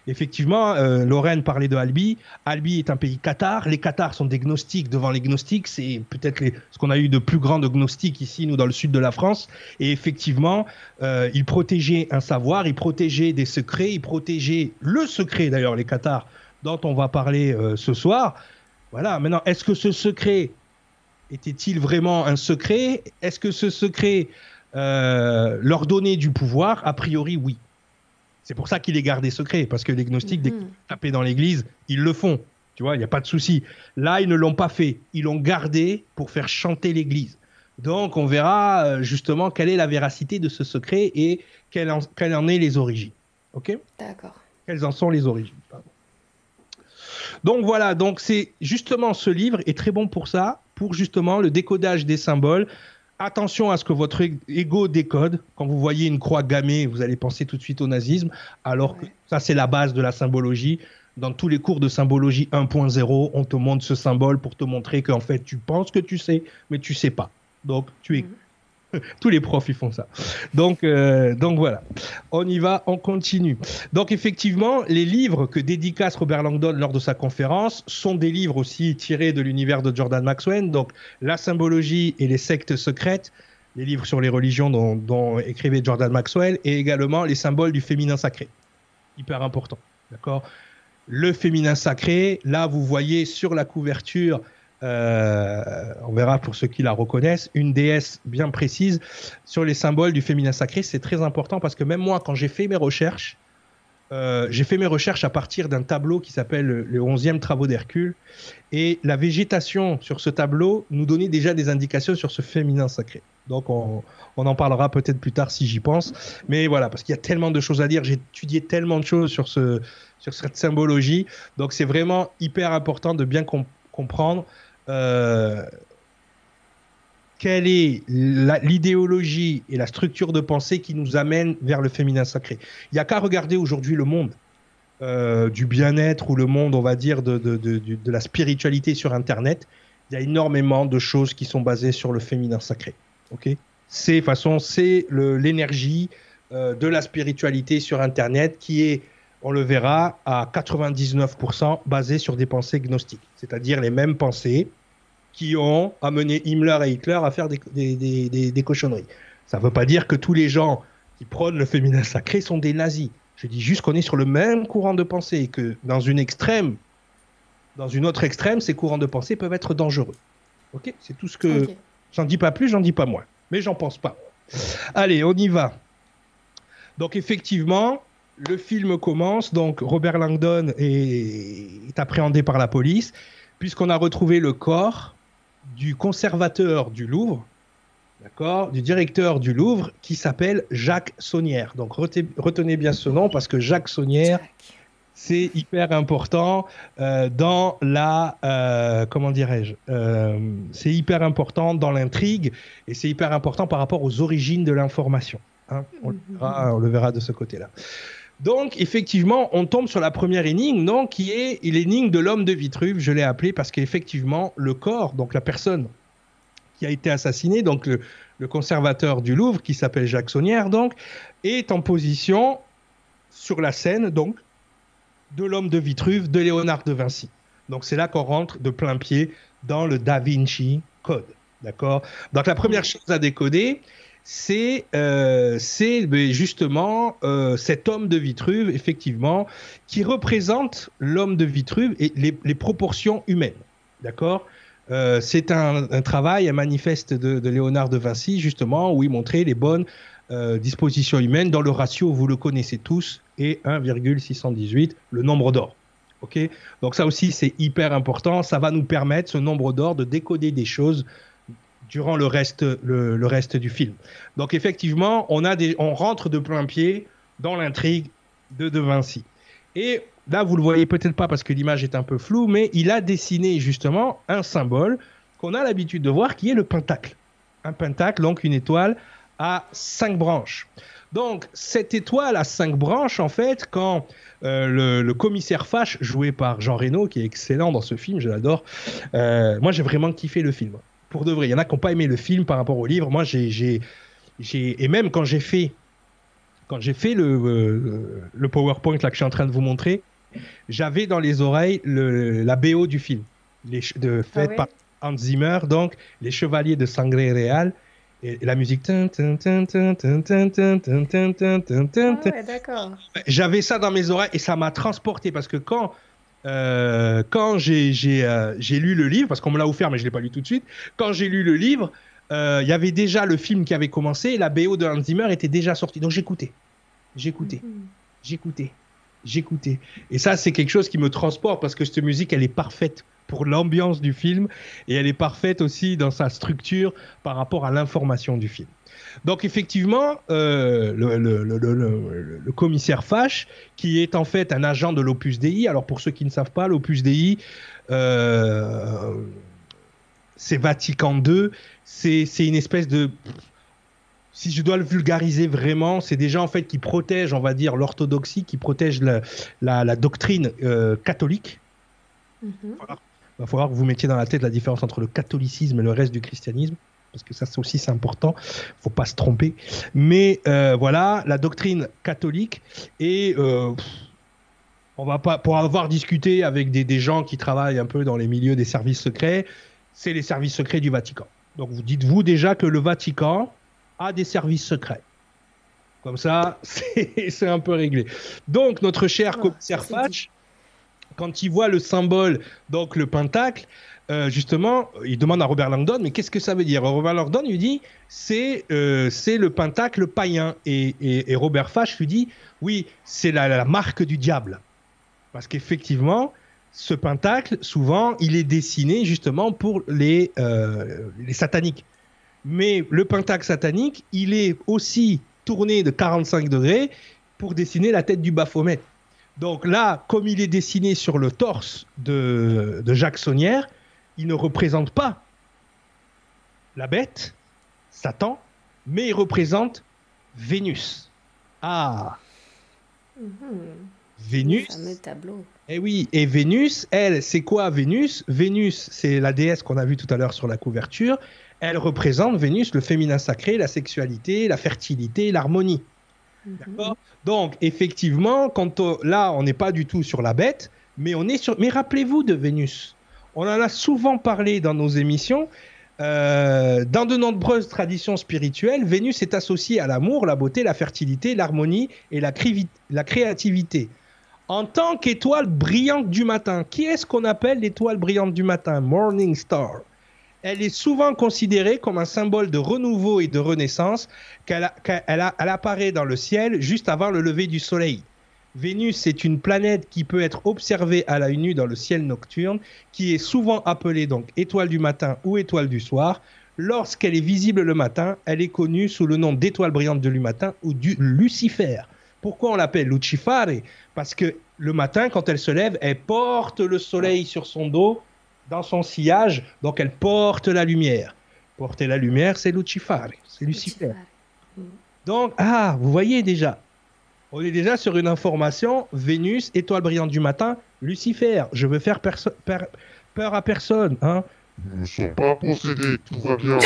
Effectivement, euh, Lorraine parlait de Albi. Albi est un pays Qatar. Les Qatars sont des gnostiques devant les gnostiques. C'est peut-être ce qu'on a eu de plus grand de gnostiques ici, nous, dans le sud de la France. Et effectivement, euh, ils protégeaient un savoir, ils protégeaient des secrets, ils protégeaient le secret, d'ailleurs, les Qatars, dont on va parler euh, ce soir. Voilà. Maintenant, est-ce que ce secret était-il vraiment un secret? Est-ce que ce secret leur donnait du pouvoir? A priori, oui. C'est pour ça qu'il est gardé secret, parce que les gnostiques, mm -hmm. dès qu'ils tapent dans l'église, ils le font. Tu vois, il n'y a pas de souci. Là, ils ne l'ont pas fait. Ils l'ont gardé pour faire chanter l'église. Donc, on verra euh, justement quelle est la véracité de ce secret et quelles en, quelle en est les origines. OK? D'accord. Quelles en sont les origines Pardon. Donc voilà, donc c'est justement ce livre est très bon pour ça, pour justement le décodage des symboles, attention à ce que votre ego décode. Quand vous voyez une croix gammée, vous allez penser tout de suite au nazisme, alors ouais. que ça, c'est la base de la symbologie. Dans tous les cours de symbologie 1.0, on te montre ce symbole pour te montrer qu'en fait, tu penses que tu sais, mais tu sais pas. Donc, tu es. Mmh. (laughs) Tous les profs, ils font ça. Donc, euh, donc voilà. On y va, on continue. Donc, effectivement, les livres que dédicace Robert Langdon lors de sa conférence sont des livres aussi tirés de l'univers de Jordan Maxwell. Donc, La symbologie et les sectes secrètes, les livres sur les religions dont, dont écrivait Jordan Maxwell, et également les symboles du féminin sacré. Hyper important. D'accord? Le féminin sacré, là, vous voyez sur la couverture euh, on verra pour ceux qui la reconnaissent, une déesse bien précise sur les symboles du féminin sacré. C'est très important parce que même moi, quand j'ai fait mes recherches, euh, j'ai fait mes recherches à partir d'un tableau qui s'appelle le 11e Travaux d'Hercule. Et la végétation sur ce tableau nous donnait déjà des indications sur ce féminin sacré. Donc on, en parlera peut-être plus tard si j'y pense. Mais voilà, parce qu'il y a tellement de choses à dire. J'ai étudié tellement de choses sur, ce, sur cette symbologie. Donc c'est vraiment hyper important de bien comp comprendre euh, quelle est l'idéologie et la structure de pensée qui nous amène vers le féminin sacré? Il n'y a qu'à regarder aujourd'hui le monde euh, du bien-être ou le monde, on va dire, de, la spiritualité sur Internet. Il y a énormément de choses qui sont basées sur le féminin sacré. C'est façon, c'est l'énergie euh, de la spiritualité sur Internet qui est on le verra, à 99% basé sur des pensées gnostiques, c'est-à-dire les mêmes pensées qui ont amené Himmler et Hitler à faire des, des, des, des cochonneries. Ça ne veut pas dire que tous les gens qui prônent le féminin sacré sont des nazis. Je dis juste qu'on est sur le même courant de pensée et que dans une extrême, dans une autre extrême, ces courants de pensée peuvent être dangereux. Ok? C'est tout ce que. J'en dis pas plus, j'en dis pas moins. Mais j'en pense pas. Allez, on y va. Donc, effectivement, le film commence. Donc, Robert Langdon est, appréhendé par la police, puisqu'on a retrouvé le corps du conservateur du Louvre, d'accord, du directeur du Louvre, qui s'appelle Jacques Saunière. Donc, retenez bien ce nom, parce que Jacques Saunière c'est hyper important euh, dans la euh, comment dirais-je euh, c'est hyper important dans l'intrigue et c'est hyper important par rapport aux origines de l'information hein. on, on, le verra de ce côté-là donc effectivement on tombe sur la première énigme non qui est l'énigme de l'homme de Vitruve je l'ai appelé parce qu'effectivement le corps donc la personne qui a été assassinée donc le, conservateur du Louvre qui s'appelle Jacques Saunière donc est en position sur la scène donc de l'homme de Vitruve, de Léonard de Vinci. Donc c'est là qu'on rentre de plein pied dans le Da Vinci Code. D'accord? Donc la première chose à décoder, c'est euh, justement euh, cet homme de Vitruve, effectivement, qui représente l'homme de Vitruve et les, proportions humaines. D'accord? Euh, C'est un, travail, un manifeste de, Léonard de Vinci, justement, où il montrait les bonnes dispositions humaines dans le ratio, vous le connaissez tous, et 1,618, le nombre d'or. Ok? Donc ça aussi, c'est hyper important. Ça va nous permettre, ce nombre d'or, de décoder des choses durant le reste, du film. Donc effectivement, on rentre de plein pied dans l'intrigue de De Vinci. Et là, vous le voyez peut-être pas parce que l'image est un peu floue, mais il a dessiné justement un symbole qu'on a l'habitude de voir qui est le pentacle. Un pentacle, donc une étoile à cinq branches. Donc, cette étoile à cinq branches, en fait, quand euh, le, commissaire Fache, joué par Jean Reno, qui est excellent dans ce film, je l'adore, euh, moi j'ai vraiment kiffé le film. Pour de vrai. Il y en a qui n'ont pas aimé le film par rapport au livre. Moi, j'ai. Et même quand j'ai fait, quand j'ai fait le, euh, le PowerPoint là, que je suis en train de vous montrer, j'avais dans les oreilles le, la BO du film, les, de, faite ah par Hans Zimmer, donc Les Chevaliers de Sangré Réal et, la musique. J'avais ça dans mes oreilles et ça m'a transporté parce que quand euh, quand j'ai euh, lu le livre, parce qu'on me l'a offert mais je l'ai pas lu tout de suite, quand j'ai lu le livre, euh, il y avait déjà le film qui avait commencé, et la BO de Hans Zimmer était déjà sortie. Donc j'écoutais, j'écoutais, j'écoutais, j'écoutais. Et ça, c'est quelque chose qui me transporte parce que cette musique, elle est parfaite pour l'ambiance du film et elle est parfaite aussi dans sa structure par rapport à l'information du film. Donc effectivement, euh, le, commissaire Fache, qui est en fait un agent de l'Opus Dei, alors pour ceux qui ne savent pas, l'Opus Dei, euh, c'est Vatican II, c'est une espèce de... Si je dois le vulgariser vraiment, c'est des gens en fait qui protègent, on va dire, l'orthodoxie, qui protègent la, doctrine euh, catholique. Mm-hmm va falloir que vous mettiez dans la tête la différence entre le catholicisme et le reste du christianisme parce que ça aussi c'est important, faut pas se tromper. Mais euh, voilà, la doctrine catholique et euh, on va pas pour avoir discuté avec des, des, gens qui travaillent un peu dans les milieux des services secrets, c'est les services secrets du Vatican. Donc vous dites-vous déjà que le Vatican a des services secrets. Comme ça, (laughs) c'est un peu réglé. Donc notre cher commissaire Fatch quand il voit le symbole, donc le pentacle, euh, justement, il demande à Robert Langdon, mais qu'est-ce que ça veut dire? Robert Langdon lui dit, c'est euh, le pentacle païen. Et, Robert Fache lui dit, oui, c'est la, marque du diable. Parce qu'effectivement, ce pentacle, souvent, il est dessiné justement pour les, euh, les sataniques. Mais le pentacle satanique, il est aussi tourné de 45 degrés pour dessiner la tête du Baphomet. Donc là, comme il est dessiné sur le torse de, Jacques Saunière, il ne représente pas la bête, Satan, mais il représente Vénus. Ah mhm. Vénus. fameux tableau. Eh oui, et Vénus, elle, c'est quoi Vénus? Vénus, c'est la déesse qu'on a vue tout à l'heure sur la couverture. Elle représente Vénus, le féminin sacré, la sexualité, la fertilité, l'harmonie. Mhm. Donc, effectivement, quand là, on n'est pas du tout sur la bête, mais on est sur. Mais rappelez-vous de Vénus. On en a souvent parlé dans nos émissions. Euh, dans de nombreuses traditions spirituelles, Vénus est associée à l'amour, la beauté, la fertilité, l'harmonie et la, créativité. En tant qu'étoile brillante du matin, qui est-ce qu'on appelle l'étoile brillante du matin? Morning Star. Elle est souvent considérée comme un symbole de renouveau et de renaissance, qu'elle elle apparaît dans le ciel juste avant le lever du soleil. Vénus est une planète qui peut être observée à la nue dans le ciel nocturne, qui est souvent appelée donc étoile du matin ou étoile du soir. Lorsqu'elle est visible le matin, elle est connue sous le nom d'étoile brillante du matin ou du Lucifer. Pourquoi on l'appelle Lucifare Parce que le matin, quand elle se lève, elle porte le soleil sur son dos, dans son sillage, donc elle porte la lumière. Porter la lumière, c'est Lucifare, c'est Lucifer. Donc, ah, vous voyez déjà, on est déjà sur une information Vénus, étoile brillante du matin, Lucifer. Je veux faire peur à personne. Hein. Nous ne sommes pas possédés, tout va bien.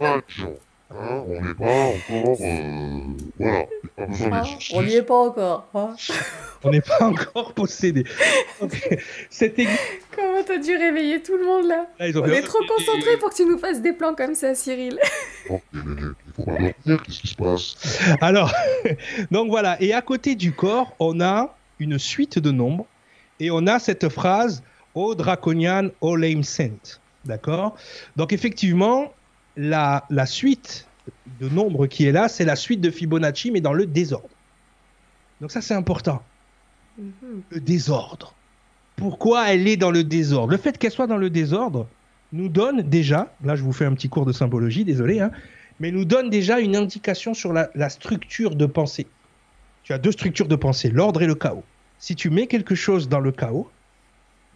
(laughs) Hein, on n'est pas encore. Euh, voilà, pas besoin ah, On n'y est pas encore. Hein. (laughs) on n'est pas encore possédé. (laughs) Comment t'as dû réveiller tout le monde là, On est trop concentré pour que tu nous fasses des plans comme ça, Cyril. (laughs) Oh, il faut pas dire qu'est-ce qui se passe? Alors, donc voilà. Et à côté du corps, on a une suite de nombres et on a cette phrase O Draconian, O Lame Saint. D'accord? Donc effectivement, la, suite de nombres qui est là, c'est la suite de Fibonacci, mais dans le désordre. Donc ça, c'est important. Mhm. Le désordre. Pourquoi elle est dans le désordre? Le fait qu'elle soit dans le désordre nous donne déjà, là je vous fais un petit cours de symbologie, désolé, hein, mais nous donne déjà une indication sur la, la structure de pensée. Tu as deux structures de pensée, l'ordre et le chaos. Si tu mets quelque chose dans le chaos,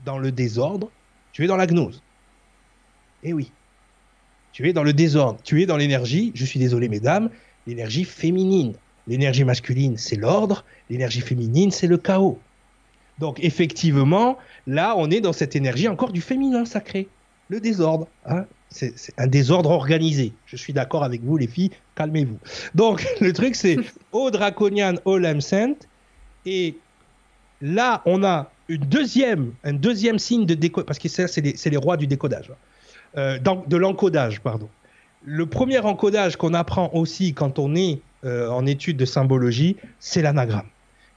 dans le désordre, tu es dans la gnose. Eh oui. Tu es dans le désordre, tu es dans l'énergie, je suis désolé mesdames, l'énergie féminine. L'énergie masculine, c'est l'ordre, l'énergie féminine, c'est le chaos. Donc effectivement, là, on est dans cette énergie encore du féminin sacré, le désordre. Hein. c'est un désordre organisé. Je suis d'accord avec vous, les filles, calmez-vous. Donc (laughs) le truc, c'est (laughs) au draconian, au saint. Et là, on a une deuxième, un deuxième signe de décodage, parce que ça, c'est les, les, rois du décodage. Hein. Euh, de l'encodage, pardon. Le premier encodage qu'on apprend aussi quand on est euh, en étude de symbologie, c'est l'anagramme.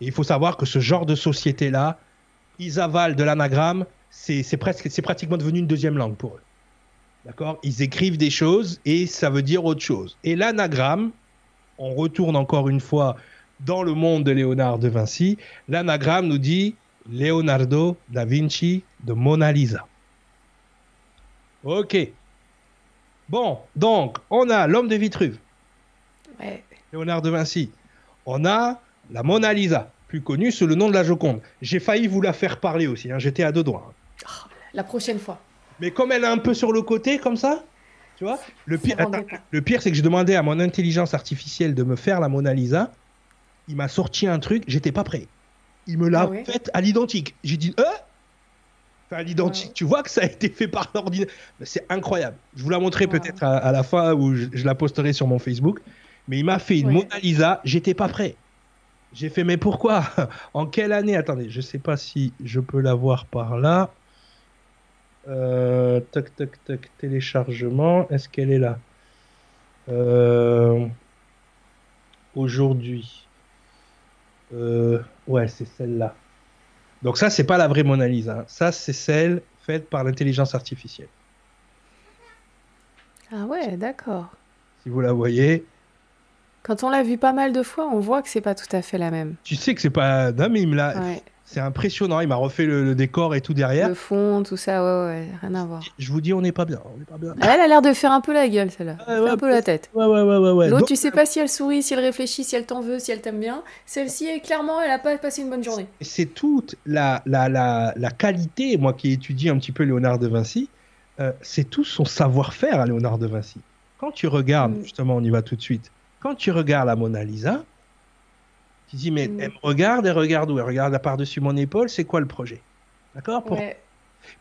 Et il faut savoir que ce genre de société-là, ils avalent de l'anagramme, c'est presque, c'est pratiquement devenu une deuxième langue pour eux. D'accord? Ils écrivent des choses et ça veut dire autre chose. Et l'anagramme, on retourne encore une fois dans le monde de Léonard de Vinci, l'anagramme nous dit Leonardo da Vinci de Mona Lisa. Ok. Bon, donc, on a l'homme de Vitruve. Léonard de Vinci. On a la Mona Lisa, plus connue sous le nom de la Joconde. J'ai failli vous la faire parler aussi, hein. j'étais à deux doigts. Oh, la prochaine fois. Mais comme elle est un peu sur le côté, comme ça, tu vois, le pire, le pire c'est que je demandais à mon intelligence artificielle de me faire la Mona Lisa. Il m'a sorti un truc, j'étais pas prêt. Il me l'a ah fait à l'identique. J'ai dit, euh? Enfin, l'identique, tu vois que ça a été fait par l'ordinateur. C'est incroyable. Je vous la montrerai peut-être à, la fin où je, la posterai sur mon Facebook. Mais il m'a fait une Mona Lisa, j'étais pas prêt. J'ai fait, mais pourquoi? (laughs) En quelle année? Attendez, je sais pas si je peux la voir par là. Euh, tac, tac, tac, téléchargement. Est-ce qu'elle est là? Euh, Aujourd'hui. Euh, ouais, c'est celle-là. Donc ça, c'est pas la vraie Mona Lisa. Ça, c'est celle faite par l'intelligence artificielle. Ah ouais, d'accord. Si vous la voyez. Quand on l'a vu pas mal de fois, on voit que c'est pas tout à fait la même. Tu sais que c'est pas. Non, mais il me l'a. C'est impressionnant. Il m'a refait le, décor et tout derrière. Le fond, tout ça, ouais, ouais, rien à voir. Je vous dis, on n'est pas bien. On pas bien. Elle a l'air de faire un peu la gueule, celle-là. un peu la tête. Ouais, ouais, ouais, ouais. L'autre, tu sais pas si elle sourit, si elle réfléchit, si elle t'en veut, si elle t'aime bien. Celle-ci, clairement, elle a pas passé une bonne journée. C'est toute la, la, la, la, qualité, moi qui étudie un petit peu Léonard de Vinci, euh, c'est tout son savoir-faire à Léonard de Vinci. Quand tu regardes, mm. justement, on y va tout de suite. Quand tu regardes la Mona Lisa, tu dis, mais mm. elle me regarde, elle regarde où? Elle regarde par-dessus mon épaule, c'est quoi le projet? D'accord?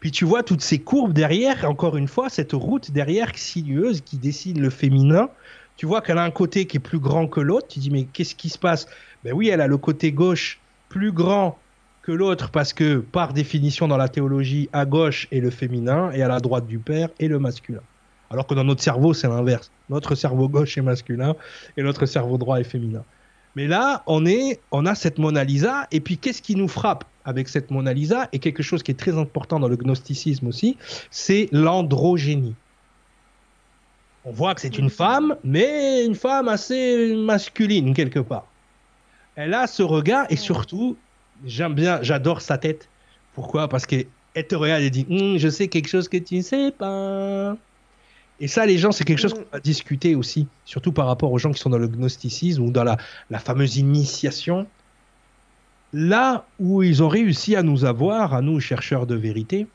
Puis tu vois toutes ces courbes derrière, encore une fois, cette route derrière sinueuse qui dessine le féminin. Tu vois qu'elle a un côté qui est plus grand que l'autre. Tu dis, mais qu'est-ce qui se passe? Ben oui, elle a le côté gauche plus grand que l'autre parce que, par définition dans la théologie, à gauche est le féminin et à la droite du père est le masculin. Alors que dans notre cerveau, c'est l'inverse. Notre cerveau gauche est masculin et notre cerveau droit est féminin. Mais là, on, est, on a cette Mona Lisa, et puis qu'est-ce qui nous frappe avec cette Mona Lisa, et quelque chose qui est très important dans le gnosticisme aussi, c'est l'androgénie. On voit que c'est une femme, mais une femme assez masculine quelque part. Elle a ce regard, et surtout, j'aime bien, j'adore sa tête. Pourquoi? Parce qu'elle te regarde et dit Hum, Je sais quelque chose que tu ne sais pas. Et ça, les gens, c'est quelque chose qu'on va discuter aussi, surtout par rapport aux gens qui sont dans le gnosticisme ou dans la, la fameuse initiation. Là où ils ont réussi à nous avoir, à nous, chercheurs de vérité,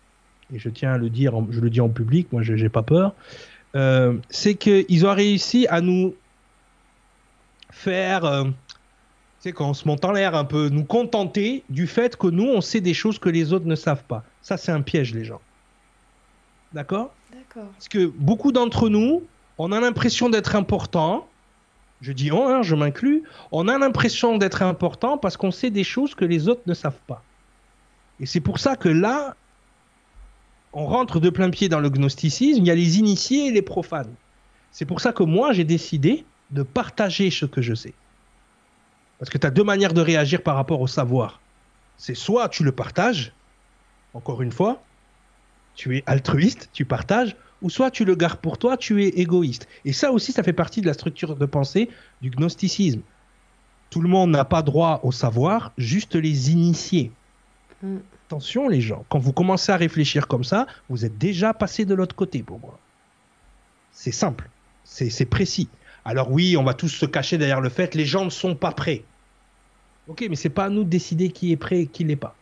et je tiens à le dire, je le dis en public, moi, je n'ai pas peur, euh, c'est qu'ils ont réussi à nous faire, euh, tu sais, quand on se monte en l'air un peu, nous contenter du fait que nous, on sait des choses que les autres ne savent pas. Ça, c'est un piège, les gens. D'accord. Parce que beaucoup d'entre nous, on a l'impression d'être important. Je dis on, hein, je m'inclus. On a l'impression d'être important parce qu'on sait des choses que les autres ne savent pas. Et c'est pour ça que là, on rentre de plein pied dans le gnosticisme. Il y a les initiés et les profanes. C'est pour ça que moi, j'ai décidé de partager ce que je sais. Parce que tu as deux manières de réagir par rapport au savoir. C'est soit tu le partages, encore une fois, tu es altruiste, tu partages, ou soit tu le gardes pour toi, tu es égoïste. Et ça aussi, ça fait partie de la structure de pensée du gnosticisme. Tout le monde n'a pas droit au savoir, juste les initiés. Mm. Attention les gens, quand vous commencez à réfléchir comme ça, vous êtes déjà passé de l'autre côté pour moi. C'est simple, c'est précis. Alors oui, on va tous se cacher derrière le fait les gens ne sont pas prêts. Ok, mais c'est pas à nous de décider qui est prêt et qui l'est pas.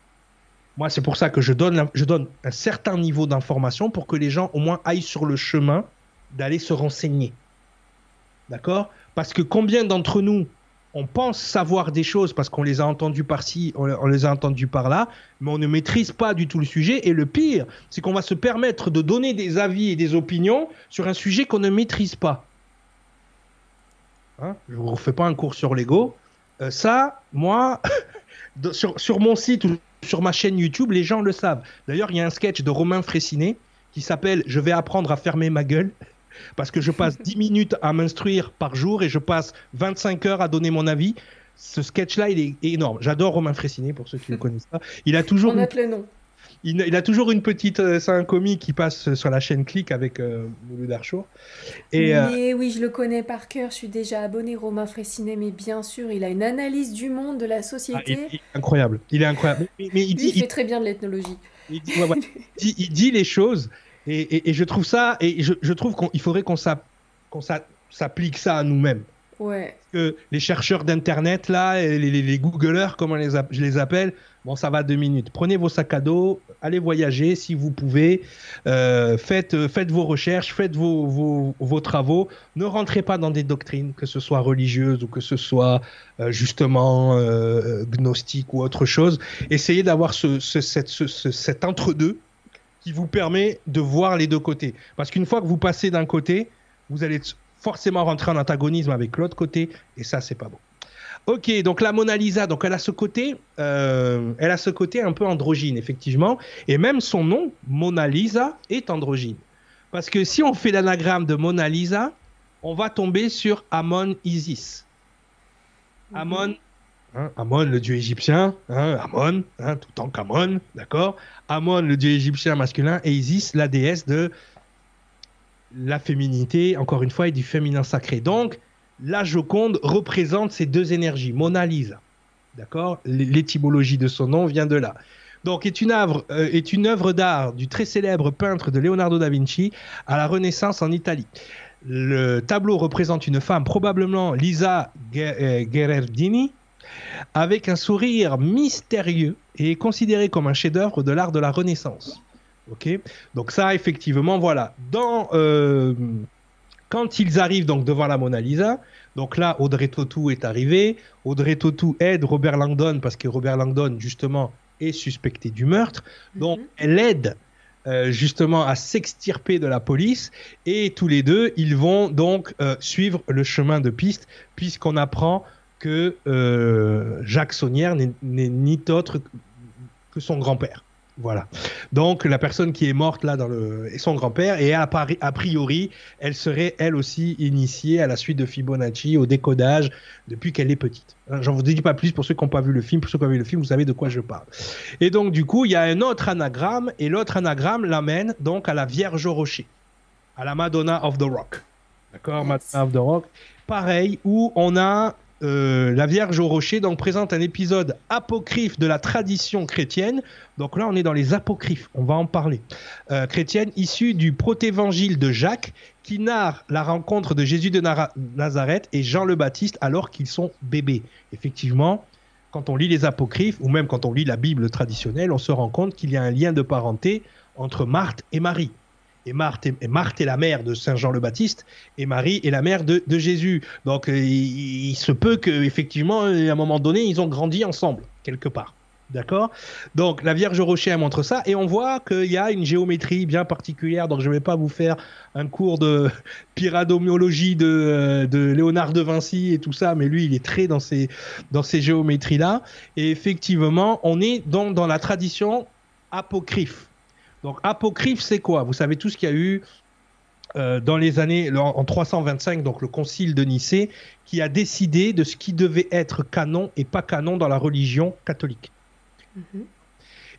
Moi, c'est pour ça que je donne, un certain niveau d'information pour que les gens au moins aillent sur le chemin d'aller se renseigner. D'accord? Parce que combien d'entre nous, on pense savoir des choses parce qu'on les a entendues par-ci, on, les a entendues par-là, mais on ne maîtrise pas du tout le sujet. Et le pire, c'est qu'on va se permettre de donner des avis et des opinions sur un sujet qu'on ne maîtrise pas. Hein? Je ne vous refais pas un cours sur l'ego. Euh, ça, moi, (laughs) sur, sur mon site sur ma chaîne YouTube, les gens le savent. D'ailleurs, il y a un sketch de Romain Fressinet qui s'appelle Je vais apprendre à fermer ma gueule. (laughs) Parce que je passe (laughs) 10 minutes à m'instruire par jour et je passe 25 heures à donner mon avis. Ce sketch-là, il est énorme. J'adore Romain Fressinet, pour ceux qui ne le connaissent pas. Il a toujours On une note le nom. Il, il a toujours une petite. euh, c'est un comique qui passe sur la chaîne Click avec euh, Mouloud Archour. Et euh, Mais oui, je le connais par cœur. Je suis déjà abonné Romain Fressinet, mais bien sûr, il a une analyse du monde, de la ah, société. il, incroyable. Il est incroyable. (laughs) Mais, mais il, Lui, dit, il fait très bien de l'ethnologie. il- dit- ouais, ouais. (laughs) Il dit- il dit les choses. Et, et- et je trouve ça. Et je, je trouve qu'il faudrait qu'on s'app- qu'on s'a- s'applique ça à nous-mêmes. Ouais. Les chercheurs d'internet là, les, les, googleurs, comme on les je les appelle, bon, ça va deux minutes. Prenez vos sacs à dos, allez voyager si vous pouvez, euh, faites, vos recherches, faites vos, travaux. Ne rentrez pas dans des doctrines, que ce soit religieuses ou que ce soit euh, justement euh, gnostique ou autre chose. Essayez d'avoir cet entre-deux qui vous permet de voir les deux côtés. Parce qu'une fois que vous passez d'un côté, vous allez forcément rentrer en antagonisme avec l'autre côté, et ça, c'est pas bon. Ok, donc la Mona Lisa, donc elle a ce côté, euh, elle a ce côté un peu androgyne, effectivement, et même son nom, Mona Lisa, est androgyne. Parce que si on fait l'anagramme de Mona Lisa, on va tomber sur Amon Isis. Amon, hein, Amon, le dieu égyptien, hein, Amon, hein, tout en qu'Amon, d'accord? Amon, le dieu égyptien masculin, et Isis, la déesse de la féminité, encore une fois, et du féminin sacré. Donc, la Joconde représente ces deux énergies, Mona Lisa. D'accord? L'étymologie de son nom vient de là. Donc, est une œuvre, euh, est une œuvre d'art du très célèbre peintre de Leonardo da Vinci à la Renaissance en Italie. Le tableau représente une femme, probablement Lisa euh, Gherardini, avec un sourire mystérieux et est considéré comme un chef-d'œuvre de l'art de la Renaissance. Ok, donc ça effectivement voilà. Dans euh, quand ils arrivent donc devant la Mona Lisa, donc là Audrey Tautou est arrivée. Audrey Tautou aide Robert Langdon parce que Robert Langdon justement est suspecté du meurtre. Donc Mhm. elle aide euh, justement à s'extirper de la police et tous les deux ils vont donc euh, suivre le chemin de piste puisqu'on apprend que Jacques Saunière n'est n'est ni autre que son grand-père. Voilà. Donc la personne qui est morte là dans le est son grand-père et a, a priori elle serait elle aussi initiée à la suite de Fibonacci au décodage depuis qu'elle est petite. Hein, J'en vous dis pas plus pour ceux qui n'ont pas vu le film. Pour ceux qui ont vu le film, vous savez de quoi je parle. Et donc du coup il y a un autre anagramme et l'autre anagramme l'amène donc à la Vierge au rocher, à la Madonna of the Rock. D'accord, Madonna of the Rock. Pareil où on a euh, la Vierge au rocher donc présente un épisode apocryphe de la tradition chrétienne. Donc là, on est dans les apocryphes, on va en parler. Euh, chrétienne issue du protévangile de Jacques qui narre la rencontre de Jésus de Nazareth et Jean le Baptiste alors qu'ils sont bébés. Effectivement, quand on lit les apocryphes ou même quand on lit la Bible traditionnelle, on se rend compte qu'il y a un lien de parenté entre Marthe et Marie. Et Marthe est, la mère de Saint Jean le Baptiste et Marie est la mère de, Jésus. Donc euh, il, se peut qu'effectivement, à un moment donné, ils ont grandi ensemble, quelque part. D'accord? Donc la Vierge Rocher montre ça et on voit qu'il y a une géométrie bien particulière. Donc je ne vais pas vous faire un cours de (laughs) pyramiologie de, euh, de Léonard de Vinci et tout ça, mais lui il est très dans ces, dans ces géométries-là. Et effectivement, on est donc dans la tradition apocryphe. Donc apocryphe c'est quoi? Vous savez tout ce qu'il y a eu euh, dans les années en en 325, donc le concile de Nicée, qui a décidé de ce qui devait être canon et pas canon dans la religion catholique. Mhm.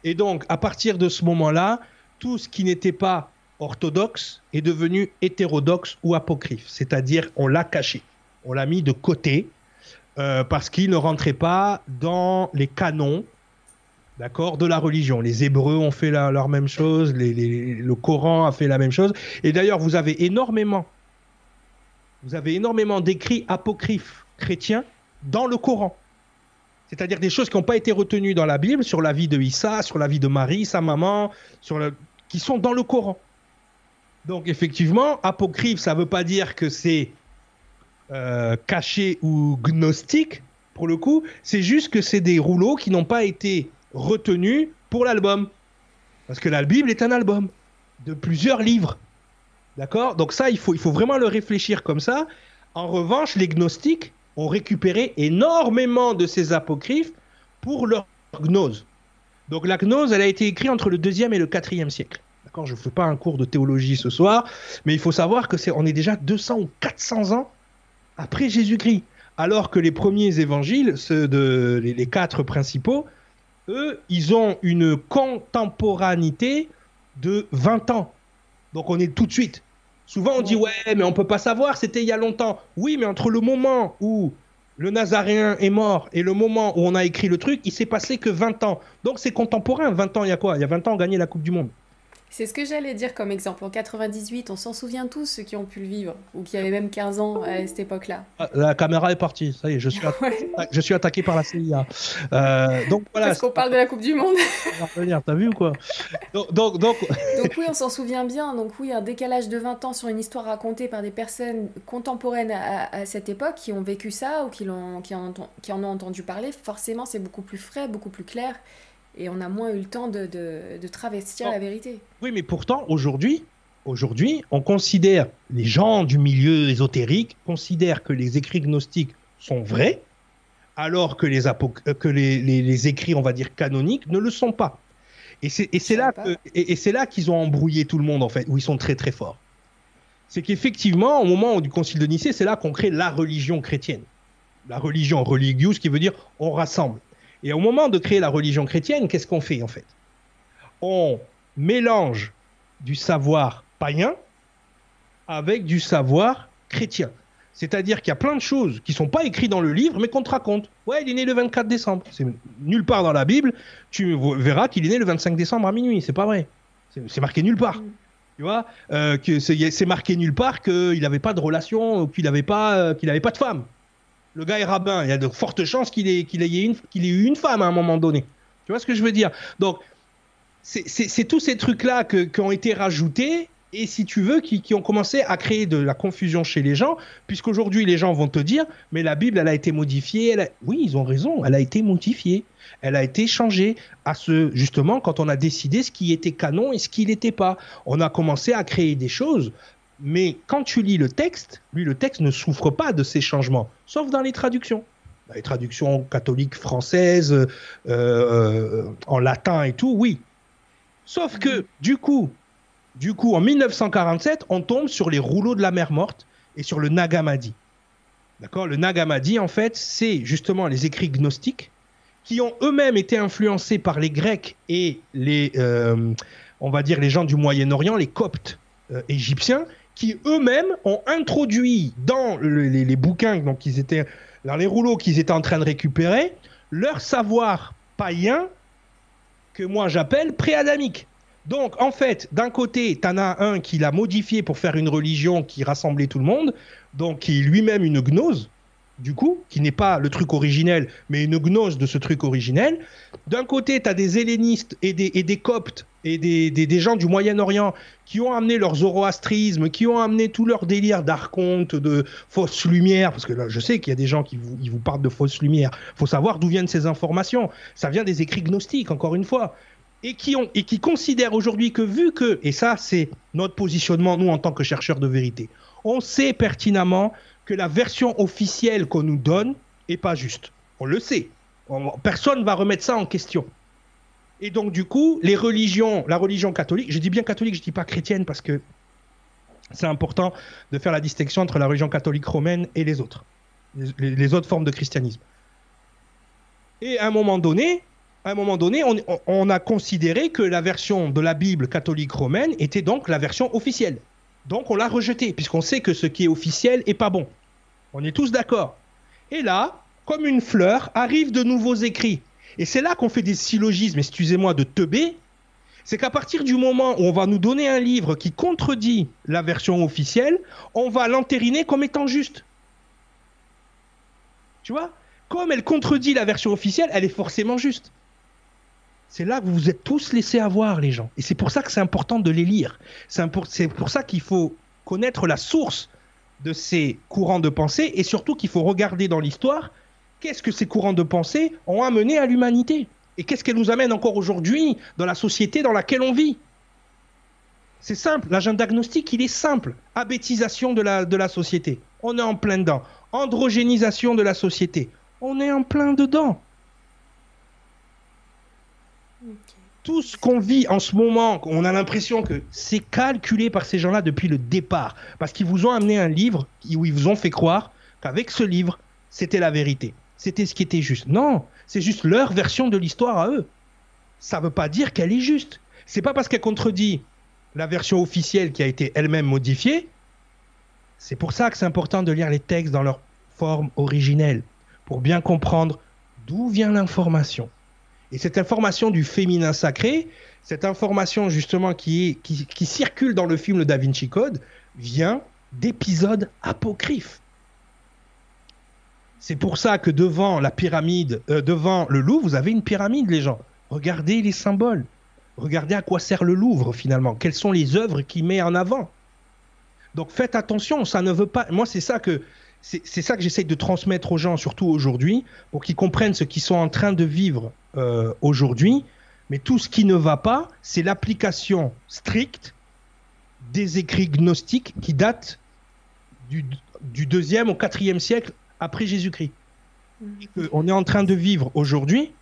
Et donc, à partir de ce moment-là, tout ce qui n'était pas orthodoxe est devenu hétérodoxe ou apocryphe. C'est-à-dire, on l'a caché, on l'a mis de côté euh, parce qu'il ne rentrait pas dans les canons. D'accord, de la religion. Les Hébreux ont fait la, leur même chose, le Coran a fait la même chose. Et d'ailleurs, vous avez énormément, vous avez énormément d'écrits apocryphes chrétiens dans le Coran. C'est-à-dire des choses qui n'ont pas été retenues dans la Bible, sur la vie de Issa, sur la vie de Marie, sa maman, qui sont dans le Coran. Donc effectivement, apocryphe, ça ne veut pas dire que c'est euh, caché ou gnostique, pour le coup, c'est juste que c'est des rouleaux qui n'ont pas été retenus pour l'album. Parce que la Bible est un album de plusieurs livres. D'accord? Donc ça, il faut, il faut vraiment le réfléchir comme ça. En revanche, les gnostiques ont récupéré énormément de ces apocryphes pour leur gnose. Donc la gnose, elle a été écrite entre le 2e et le 4e siècle. D'accord? Je ne fais pas un cours de théologie ce soir, mais il faut savoir que c'est on est déjà 200 ou 400 ans après Jésus-Christ. Alors que les premiers évangiles, ceux de les quatre principaux, eux, ils ont une contemporanité de 20 ans. Donc on est tout de suite. Souvent on dit ouais, mais on peut pas savoir, c'était il y a longtemps. Oui, mais entre le moment où le Nazaréen est mort et le moment où on a écrit le truc, il s'est passé que 20 ans. Donc c'est contemporain. 20 ans, il y a quoi? Il y a 20 ans, on gagnait la Coupe du Monde. C'est ce que j'allais dire comme exemple. En 98, on s'en souvient tous, ceux qui ont pu le vivre, ou qui avaient même 15 ans à cette époque-là. Ah, La caméra est partie. Ça y est, je suis, atta- Ouais, (laughs) je suis attaqué par la CIA. Euh, donc voilà. parce qu'on parle de la Coupe du Monde. ça va revenir, T'as vu ou quoi? Donc, donc, donc, (laughs) Donc oui, on s'en souvient bien. Donc oui, un décalage de 20 ans sur une histoire racontée par des personnes contemporaines à, à cette époque qui ont vécu ça ou qui, l'ont, qui, en, ont- qui en ont entendu parler, forcément c'est beaucoup plus frais, beaucoup plus clair. Et on a moins eu le temps de, de, de travestir Oh. la vérité. Oui, mais pourtant, aujourd'hui, aujourd'hui, on considère, les gens du milieu ésotérique considèrent que les écrits gnostiques sont vrais, alors que les, euh, que les, les- les écrits, on va dire, canoniques ne le sont pas. Et c'est là, que- et, et c'est là qu'ils ont embrouillé tout le monde, en fait, où ils sont très très forts. C'est qu'effectivement, au moment du concile de Nicée, c'est là qu'on crée la religion chrétienne. La religion religious, qui veut dire on rassemble. Et au moment de créer la religion chrétienne, qu'est-ce qu'on fait en fait? On mélange du savoir païen avec du savoir chrétien. C'est-à-dire qu'il y a plein de choses qui sont pas écrites dans le livre, mais qu'on te raconte. Ouais, il est né le 24 décembre. C'est nulle part dans la Bible. Tu verras qu'il est né le 25 décembre à minuit. C'est pas vrai. C'est marqué nulle part. Mm. Tu vois, euh, que c'est marqué nulle part qu'il n'avait pas de relation, ou qu'il n'avait pas, euh, qu'il avait pas de femme. Le gars est rabbin. Il y a de fortes chances qu'il ait, ait, eu une femme à un moment donné. Tu vois ce que je veux dire? Donc, c'est- tous ces trucs-là qui ont été rajoutés et si tu veux, qui, ont commencé à créer de la confusion chez les gens, puisqu'aujourd'hui les gens vont te dire, mais la Bible, elle a été modifiée. Oui, ils ont raison, elle a été modifiée. Elle a été changée à ce, justement, quand on a décidé ce qui était canon et ce qui n'était pas. On a commencé à créer des choses, mais quand tu lis le texte, lui, le texte ne souffre pas de ces changements, sauf dans les traductions. les traductions catholiques françaises, euh, euh, en latin et tout, oui. Sauf que, du coup, du coup, en 1947, on tombe sur les rouleaux de la mer morte et sur le Nag Hammadi. D'accord? Le Nag Hammadi, en fait, c'est justement les écrits gnostiques qui ont eux-mêmes été influencés par les Grecs et les, euh, on va dire, les gens du Moyen-Orient, les Coptes égyptiens, qui eux-mêmes ont introduit dans les, bouquins, dans les rouleaux qu'ils étaient en train de récupérer, leur savoir païen que moi j'appelle préadamique. Donc en fait, d'un côté, tu en as un qui l'a modifié pour faire une religion qui rassemblait tout le monde, donc qui lui-même une gnose, du coup, qui n'est pas le truc originel, mais une gnose de ce truc originel. D'un côté, tu as des hellénistes et des, et des coptes et des, des, gens du Moyen-Orient qui ont amené leur zoroastrisme, qui ont amené tout leur délire d'archonte, de fausses lumières, parce que là, je sais qu'il y a des gens qui vous, ils vous parlent de fausses lumières. faut savoir d'où viennent ces informations. Ça vient des écrits gnostiques, encore une fois. Et qui, ont, et qui considèrent aujourd'hui que vu que, et ça c'est notre positionnement, nous en tant que chercheurs de vérité, on sait pertinemment que la version officielle qu'on nous donne est pas juste. On le sait. personne va remettre ça en question. Et donc, du coup, les religions, la religion catholique, je dis bien catholique, je dis pas chrétienne parce que c'est important de faire la distinction entre la religion catholique romaine et les autres, les, autres formes de christianisme. Et à un moment donné, à un moment donné, on, on, a considéré que la version de la Bible catholique romaine était donc la version officielle. Donc on l'a rejetée, puisqu'on sait que ce qui est officiel est pas bon. On est tous d'accord. Et là, comme une fleur, arrivent de nouveaux écrits. Et c'est là qu'on fait des syllogismes, excusez-moi, de teubé. C'est qu'à partir du moment où on va nous donner un livre qui contredit la version officielle, on va l'entériner comme étant juste. Tu vois? Comme elle contredit la version officielle, elle est forcément juste. C'est là que vous vous êtes tous laissés avoir, les gens. Et c'est pour ça que c'est important de les lire. C'est pour ça qu'il faut connaître la source de ces courants de pensée et surtout qu'il faut regarder dans l'histoire qu'est-ce que ces courants de pensée ont amené à l'humanité et qu'est-ce qu'elles nous amènent encore aujourd'hui dans la société dans laquelle on vit. C'est simple, l'agenda diagnostic, il est simple. Abétisation de la, de la société, on est en plein dedans. Androgénisation de la société, on est en plein dedans. Tout ce qu'on vit en ce moment, on a l'impression que c'est calculé par ces gens-là depuis le départ. Parce qu'ils vous ont amené un livre où ils vous ont fait croire qu'avec ce livre, c'était la vérité. C'était ce qui était juste. Non, c'est juste leur version de l'histoire à eux. Ça ne veut pas dire qu'elle est juste. C'est pas parce qu'elle contredit la version officielle qui a été elle-même modifiée. C'est pour ça que c'est important de lire les textes dans leur forme originelle, pour bien comprendre d'où vient l'information et cette information du féminin sacré, cette information justement qui, circule dans le film Le Da Vinci Code, vient d'épisodes apocryphes. C'est pour ça que devant la pyramide, euh, devant le Louvre, vous avez une pyramide, les gens. Regardez les symboles. Regardez à quoi sert le Louvre finalement. Quelles sont les œuvres qu'il met en avant. Donc faites attention, ça ne veut pas. Moi, c'est ça que c'est ça que j'essaye de transmettre aux gens, surtout aujourd'hui, pour qu'ils comprennent ce qu'ils sont en train de vivre euh, aujourd'hui. Mais tout ce qui ne va pas, c'est l'application stricte des écrits gnostiques qui datent du, du deuxième au quatrième siècle après Jésus-Christ. Mm. On est en train de vivre aujourd'hui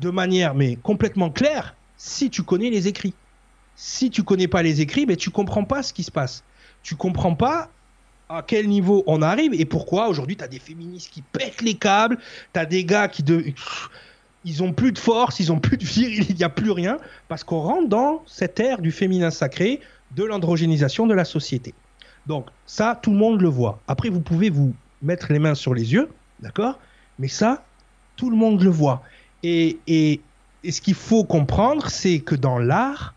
de manière mais complètement claire si tu connais les écrits. Si tu connais pas les écrits, mais tu comprends pas ce qui se passe. Tu comprends pas à quel niveau on arrive et pourquoi aujourd'hui tu as des féministes qui pètent les câbles, tu as des gars qui de ils ont plus de force, ils ont plus de viril, (laughs) il n'y a plus rien parce qu'on rentre dans cette ère du féminin sacré, de l'androgénisation de la société. Donc ça tout le monde le voit. Après vous pouvez vous mettre les mains sur les yeux, d'accord? Mais ça tout le monde le voit. Et, et ce qu'il faut comprendre, c'est que dans l'art,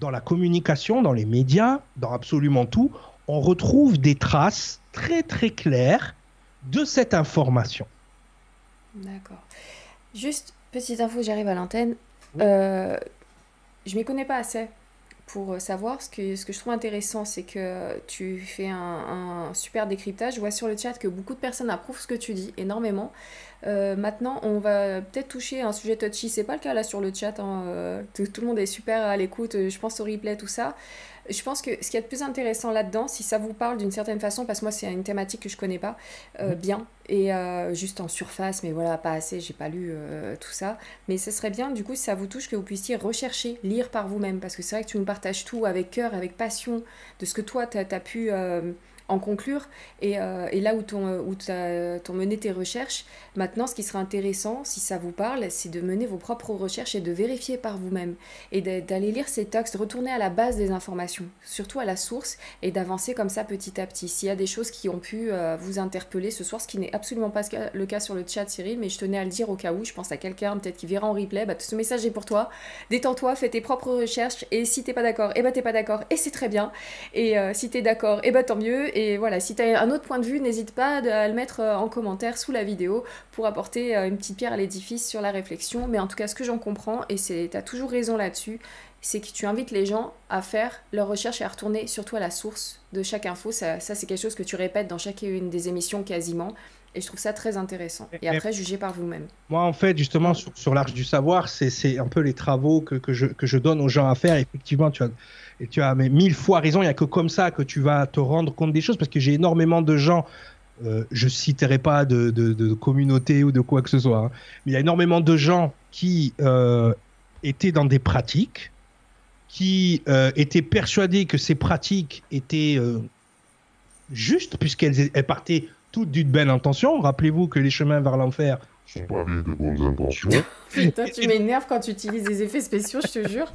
dans la communication, dans les médias, dans absolument tout, on retrouve des traces très très claires de cette information. D'accord. Juste petite info, j'arrive à l'antenne. Euh, je m'y connais pas assez pour savoir. Ce que, ce que je trouve intéressant, c'est que tu fais un, super décryptage. Je vois sur le chat que beaucoup de personnes approuvent ce que tu dis, énormément. Euh, maintenant, on va peut-être toucher un sujet touchy. C'est pas le cas là sur le chat. hein, euh, tout, tout le monde est super à l'écoute. euh, Je pense au replay, tout ça. Je pense que ce qui est le plus intéressant là-dedans, si ça vous parle d'une certaine façon, parce que moi c'est une thématique que je connais pas euh, bien et euh, juste en surface, mais voilà, pas assez, j'ai pas lu tout ça. Mais ce serait bien, du coup, si ça vous touche, que vous puissiez rechercher, lire par vous-même, parce que c'est vrai que tu nous partages tout avec cœur, avec passion, de ce que toi tu as, pu euh, en conclure et, euh, là où t'ont t'ont mené tes recherches. Maintenant, ce qui serait intéressant, si ça vous parle, c'est de mener vos propres recherches et de vérifier par vous-même et d'a- d'aller lire ces textes, retourner à la base des informations, surtout à la source, et d'avancer comme ça petit à petit. S'il y a des choses qui ont pu euh, vous interpeller ce soir, ce qui n'est absolument pas le cas sur le chat, Cyril, mais je tenais à le dire au cas où, je pense à quelqu'un peut-être qui verra en replay, bah, ce message est pour toi. Détends-toi, fais tes propres recherches, et si t'es pas d'accord, et bah t'es pas d'accord, et c'est très bien. Et euh, si t'es d'accord, et bah tant mieux. Et voilà, si t'as un autre point de vue, n'hésite pas à le mettre euh, en commentaire sous la vidéo pour apporter euh, une petite pierre à l'édifice sur la réflexion. Mais en tout cas, ce que j'en comprends, et c'est t'as toujours raison là-dessus, c'est que tu invites les gens à faire leurs recherches et à retourner surtout à la source de chaque info. Ça, ça, c'est quelque chose que tu répètes dans chacune des émissions quasiment. Et je trouve ça très intéressant. Et après, juger par vous-même. Moi, en fait, justement, sur, sur l'Arche du Savoir, c'est- c'est un peu les travaux que, que, je, que je donne aux gens à faire. Effectivement, tu as, et tu as mais mille fois raison. Il n'y a que comme ça que tu vas te rendre compte des choses parce que j'ai énormément de gens. euh, je citerai pas de, de, communauté ou de quoi que ce soit, hein, mais il y a énormément de gens qui euh, étaient dans des pratiques, qui euh, étaient persuadés que ces pratiques étaient euh, justes puisqu'elles elles partaient toutes d'une belle intention. Rappelez-vous que les chemins vers l'enfer sont pavés de bonnes intentions. (laughs) Putain, tu m'énerves quand tu utilises des effets spéciaux, je te jure.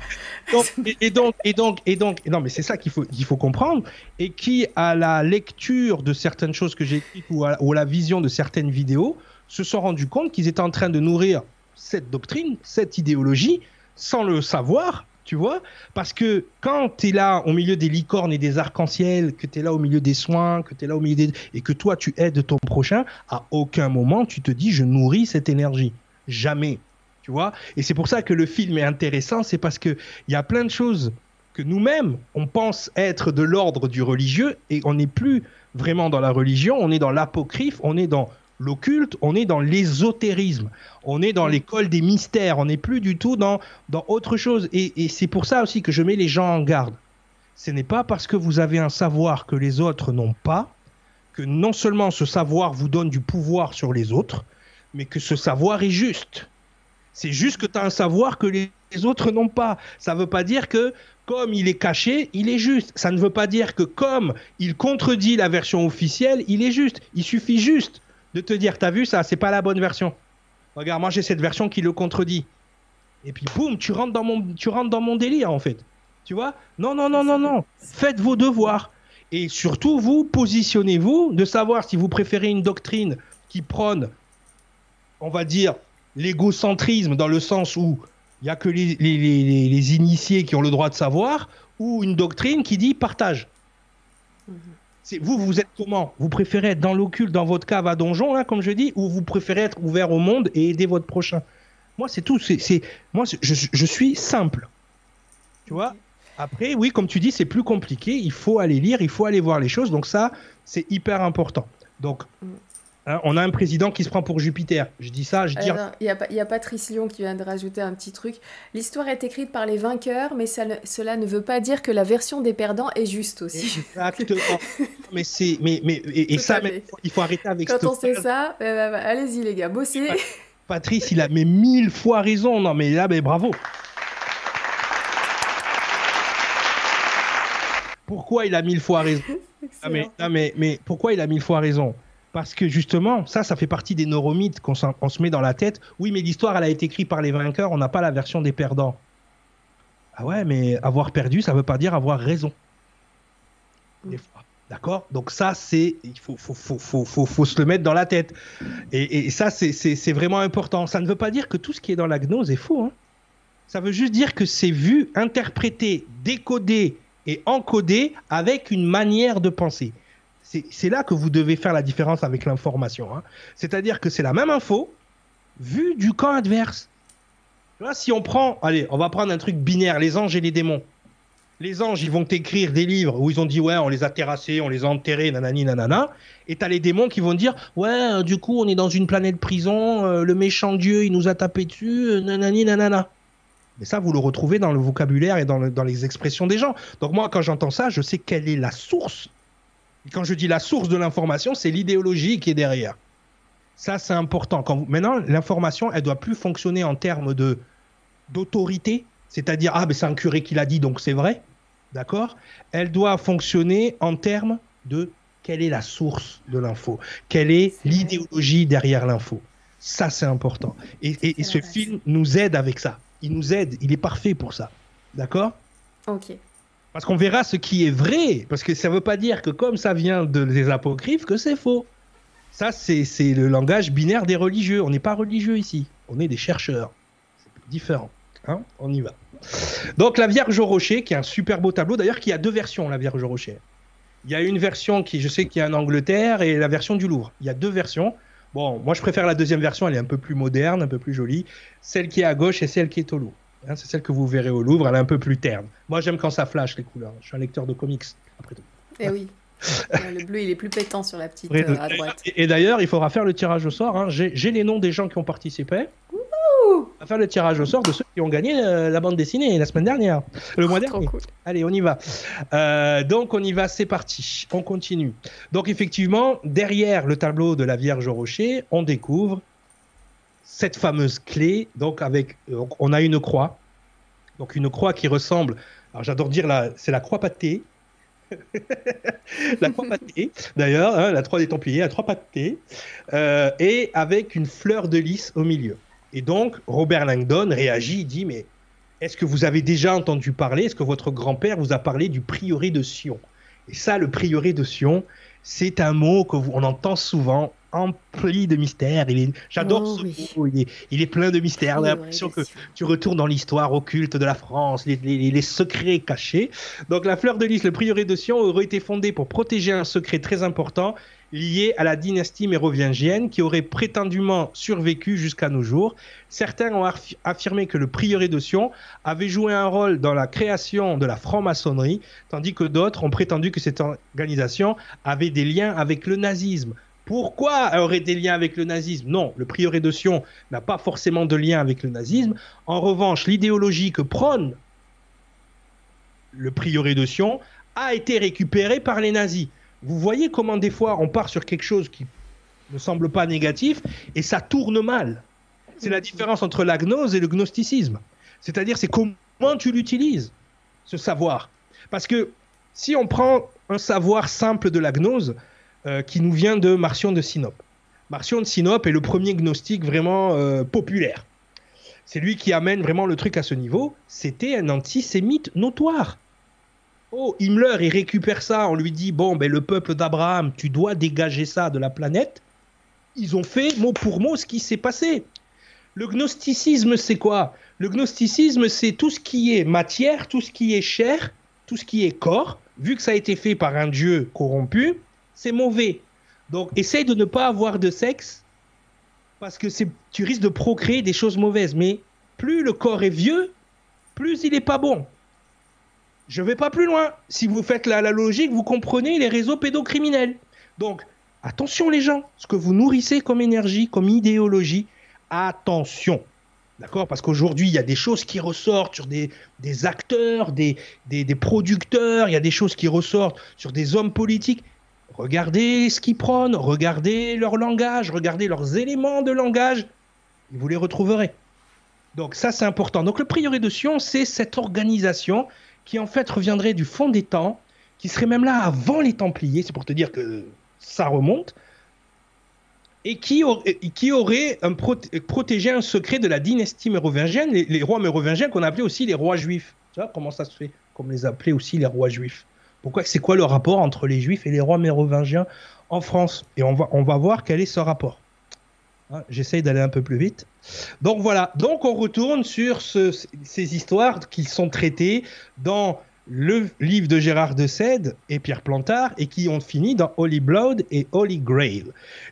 Donc, et, et donc, et donc, et donc, et non, mais c'est ça qu'il faut, qu'il faut comprendre. Et qui, à la lecture de certaines choses que j'ai écrites ou à, ou à la vision de certaines vidéos, se sont rendus compte qu'ils étaient en train de nourrir cette doctrine, cette idéologie, sans le savoir, tu vois. Parce que quand tu es là au milieu des licornes et des arcs-en-ciel, que tu es là au milieu des soins, que tu es là au milieu des... et que toi tu aides ton prochain, à aucun moment tu te dis je nourris cette énergie. Jamais. Tu vois? Et c'est pour ça que le film est intéressant, c'est parce qu'il y a plein de choses que nous-mêmes, on pense être de l'ordre du religieux et on n'est plus vraiment dans la religion, on est dans l'apocryphe, on est dans l'occulte, on est dans l'ésotérisme, on est dans l'école des mystères, on n'est plus du tout dans, dans autre chose. Et, et c'est pour ça aussi que je mets les gens en garde. Ce n'est pas parce que vous avez un savoir que les autres n'ont pas, que non seulement ce savoir vous donne du pouvoir sur les autres, mais que ce savoir est juste. C'est juste que tu as un savoir que les les autres n'ont pas. Ça ne veut pas dire que comme il est caché, il est juste. Ça ne veut pas dire que comme il contredit la version officielle, il est juste. Il suffit juste de te dire, t'as vu ça, c'est pas la bonne version. Regarde, moi j'ai cette version qui le contredit. Et puis boum, tu rentres dans mon, tu rentres dans mon délire en fait. Tu vois? Non, non, non, non, non. Faites vos devoirs. Et surtout, vous, positionnez-vous de savoir si vous préférez une doctrine qui prône, on va dire, l'égocentrisme dans le sens où il n'y a que les, initiés qui ont le droit de savoir, ou une doctrine qui dit partage. C'est vous, vous êtes comment? Vous préférez être dans l'occulte, dans votre cave à donjon, là, comme je dis, ou vous préférez être ouvert au monde et aider votre prochain? Moi, c'est tout. Moi, je, je, suis simple. Tu vois? Après, oui, comme tu dis, c'est plus compliqué. Il faut aller lire, il faut aller voir les choses. Donc ça, c'est hyper important. Donc, Hein, on a un président qui se prend pour Jupiter. Je dis ça, je dis. Il y, y, a Patrice Lyon qui vient de rajouter un petit truc. L'histoire est écrite par les vainqueurs, mais ça ne, cela ne veut pas dire que la version des perdants est juste aussi. Exactement. (laughs) mais c'est, mais, mais et, et ça, même, il faut arrêter avec. Quand on sait ça, bah, bah, allez-y les gars, bossez. Patrice, il a mais mille fois raison. Non, mais là, mais bravo. Pourquoi il a mille fois raison? (laughs) Ah, mais, non, mais, mais pourquoi il a mille fois raison? Parce que justement, ça, ça fait partie des neuromythes qu'on se met dans la tête. Oui, mais l'histoire, elle a été écrite par les vainqueurs, on n'a pas la version des perdants. Ah ouais, mais avoir perdu, ça ne veut pas dire avoir raison. Des fois. D'accord? Donc ça, c'est... Il faut, faut, faut, faut, faut, faut se le mettre dans la tête. Et, et ça, c'est vraiment important. Ça ne veut pas dire que tout ce qui est dans la gnose est faux. Hein. Ça veut juste dire que c'est vu, interprété, décodé et encodé avec une manière de penser c'est là que vous devez faire la différence avec l'information. Hein. C'est-à-dire que c'est la même info vue du camp adverse. Là, si on prend, allez, on va prendre un truc binaire, les anges et les démons. Les anges, ils vont t'écrire des livres où ils ont dit ouais, on les a terrassés, on les a enterrés, nanani nanana. Et t'as les démons qui vont dire ouais, euh, du coup, on est dans une planète prison, euh, le méchant dieu, il nous a tapé dessus, euh, nanani nanana. Mais ça, vous le retrouvez dans le vocabulaire et dans, dans les expressions des gens. Donc moi, quand j'entends ça, je sais quelle est la source. Et quand je dis la source de l'information, c'est l'idéologie qui est derrière. Ça, c'est important. Quand vous- Maintenant, l'information, elle doit plus fonctionner en termes de d'autorité, c'est-à-dire ah, ben c'est un curé qui l'a dit, donc c'est vrai, d'accord? Elle doit fonctionner en termes de quelle est la source de l'info, quelle est l'idéologie derrière l'info. Ça, c'est important. Et, et- ce film nous aide avec ça. Il nous aide, il est parfait pour ça. D'accord? Ok. Parce qu'on verra ce qui est vrai. Parce que ça ne veut pas dire que comme ça vient de, des apocryphes, que c'est faux. Ça, c'est le langage binaire des religieux. On n'est pas religieux ici. On est des chercheurs. C'est différent. Hein On y va. Donc, la Vierge au Rocher, qui est un super beau tableau. D'ailleurs, qui a deux versions, la Vierge au Rocher. Il y a une version qui, je sais qu'il y a en Angleterre, et la version du Louvre. Il y a deux versions. Bon, moi, je préfère la deuxième version. Elle est un peu plus moderne, un peu plus jolie. Celle qui est à gauche et celle qui est au Louvre. Hein, c'est celle que vous verrez au Louvre. Elle est un peu plus terne. Moi, j'aime quand ça flash les couleurs. Je suis un lecteur de comics, après tout. Eh oui. (laughs) Le bleu, il est plus pétant sur la petite euh, à droite. Et, et d'ailleurs, il faudra faire le tirage au sort. hein. J'ai les noms des gens qui ont participé. On va faire le tirage au sort de ceux qui ont gagné euh, la bande dessinée la semaine dernière. Le mois Trop dernier. cool. Allez, on y va. Euh, donc, on y va, c'est parti. On continue. Donc, effectivement, derrière le tableau de la Vierge au Rocher, on découvre cette fameuse clé. Donc, avec, on a une croix. Donc, une croix qui ressemble. Alors, j'adore dire, c'est la croix pâtée. (laughs) la croix pâtée, d'ailleurs, hein, la croix des Templiers, la croix pâtée, euh, et avec une fleur de lys au milieu. Et donc, Robert Langdon réagit, il dit Mais est-ce que vous avez déjà entendu parler, est-ce que votre grand-père vous a parlé du prieuré de Sion? Et ça, le prieuré de Sion, c'est un mot que vous- on entend souvent, empli de est- J'adore Oh ce oui. mot, il est, il est plein de mystères. On a l'impression ouais, que sûr. tu retournes dans l'histoire occulte de la France, les, les- les secrets cachés. Donc la fleur de lys, le prieuré de Sion, aurait été fondé pour protéger un secret très important lié à la dynastie mérovingienne qui aurait prétendument survécu jusqu'à nos jours. Certains ont affi- affirmé que le prieuré de Sion avait joué un rôle dans la création de la franc-maçonnerie, tandis que d'autres ont prétendu que cette organisation avait des liens avec le nazisme. Pourquoi elle aurait des liens avec le nazisme? Non, le prieuré de Sion n'a pas forcément de lien avec le nazisme. En revanche, l'idéologie que prône le prieuré de Sion a été récupérée par les nazis. Vous voyez comment des fois on part sur quelque chose qui ne semble pas négatif et ça tourne mal. C'est la différence entre la gnose et le gnosticisme. C'est-à-dire c'est comment tu l'utilises, ce savoir. Parce que si on prend un savoir simple de la gnose euh, qui nous vient de Marcion de Sinope. Marcion de Sinope est le premier gnostique vraiment euh, populaire. C'est lui qui amène vraiment le truc à ce niveau. C'était un antisémite notoire. Oh, Himmler, il récupère ça. On lui dit Bon, ben, le peuple d'Abraham, tu dois dégager ça de la planète. Ils ont fait mot pour mot ce qui s'est passé. Le gnosticisme, c'est quoi? Le gnosticisme, c'est tout ce qui est matière, tout ce qui est chair, tout ce qui est corps. Vu que ça a été fait par un dieu corrompu, c'est mauvais. Donc, essaye de ne pas avoir de sexe parce que tu risques de procréer des choses mauvaises. Mais plus le corps est vieux, plus il n'est pas bon. Je vais pas plus loin. Si vous faites la, logique, vous comprenez les réseaux pédocriminels. Donc, attention les gens, ce que vous nourrissez comme énergie, comme idéologie, attention. D'accord? Parce qu'aujourd'hui, il y a des choses qui ressortent sur des, acteurs, des, producteurs, il y a des choses qui ressortent sur des hommes politiques. Regardez ce qu'ils prônent, regardez leur langage, regardez leurs éléments de langage, vous les retrouverez. Donc ça, c'est important. Donc le prieuré de Sion, c'est cette organisation qui en fait reviendrait du fond des temps, qui serait même là avant les Templiers, c'est pour te dire que ça remonte, et qui, aurait protégé un secret de la dynastie mérovingienne, les, rois mérovingiens qu'on appelait aussi les rois juifs. Tu vois comment ça se fait Comme les appelait aussi les rois juifs. Pourquoi C'est quoi le rapport entre les juifs et les rois mérovingiens en France? Et on va voir quel est ce rapport. Hein, J'essaye d'aller un peu plus vite. Donc voilà, donc on retourne sur ce- ces histoires qui sont traitées dans le livre de Gérard de Sède et Pierre Plantard et qui ont fini dans Holy Blood et Holy Grail.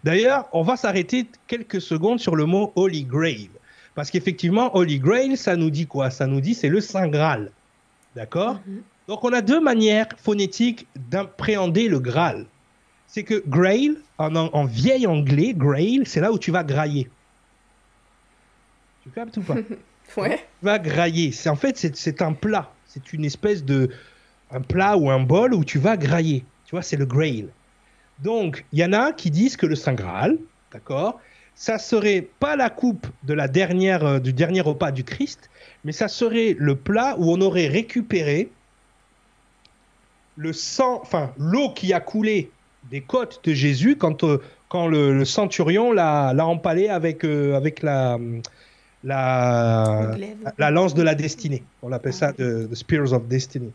D'ailleurs, on va s'arrêter quelques secondes sur le mot Holy Grail. Parce qu'effectivement, Holy Grail, ça nous dit quoi? Ça nous dit c'est le Saint Graal. D'accord? Mhm. Donc on a deux manières phonétiques d'appréhender le Graal. C'est que Grail, en, en- vieil anglais, Grail, c'est là où tu vas grailler. Tu captes ou pas? (laughs) Ouais. Tu vas grailler. C'est en fait c'est, c'est un plat. C'est une espèce de un plat ou un bol où tu vas grailler. Tu vois, c'est le Grail. Donc il y en a qui disent que le Saint Graal, d'accord, ça serait pas la coupe de la dernière euh, du dernier repas du Christ, mais ça serait le plat où on aurait récupéré le sang, enfin l'eau qui a coulé des côtes de Jésus quand, euh, quand le, le centurion l'a, empalé avec, euh, avec la, lance de la destinée. On appelle ça the, the Spears of Destiny.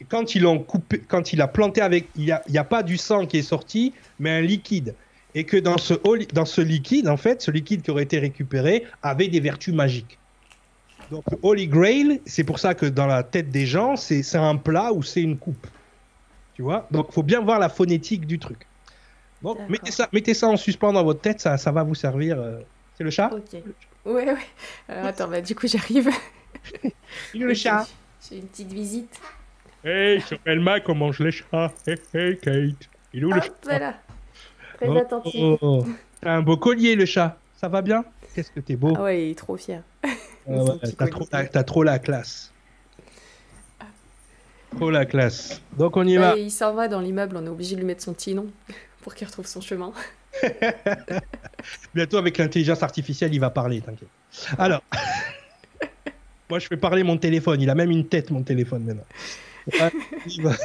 Et quand ils l'ont coupé, quand il a planté avec, il n'y a, pas du sang qui est sorti, mais un liquide. Et que dans ce, dans ce liquide, en fait, ce liquide qui aurait été récupéré avait des vertus magiques. Donc, Holy Grail, c'est pour ça que dans la tête des gens, c'est un plat ou c'est une coupe. Tu vois? Donc, faut bien voir la phonétique du truc. Donc, mettez ça, mettez ça en suspens dans votre tête, ça, ça va vous servir. euh. C'est le chat? Ok. Ouais, ouais. Alors attends, bah du coup j'arrive. Il est le chat. J'ai une petite visite. Hey, sur Elma, comment mange les chats? Hey, hey, Kate. Il est où le chat? voilà. Très Oh, attentif. oh. T'as un beau collier, le chat. Ça va bien? Qu'est-ce que t'es beau. Ah ouais, il est trop fier. Ah ouais, (laughs) trop, t'as trop la classe. Trop la classe. Donc on y va. il s'en va dans l'immeuble, on est obligé de lui mettre son petit nom (laughs) pour qu'il retrouve son chemin. (laughs) Bientôt avec l'intelligence artificielle, il va parler, t'inquiète. Alors, (laughs) moi je fais parler mon téléphone. Il a même une tête, mon téléphone maintenant. Ouais, il va-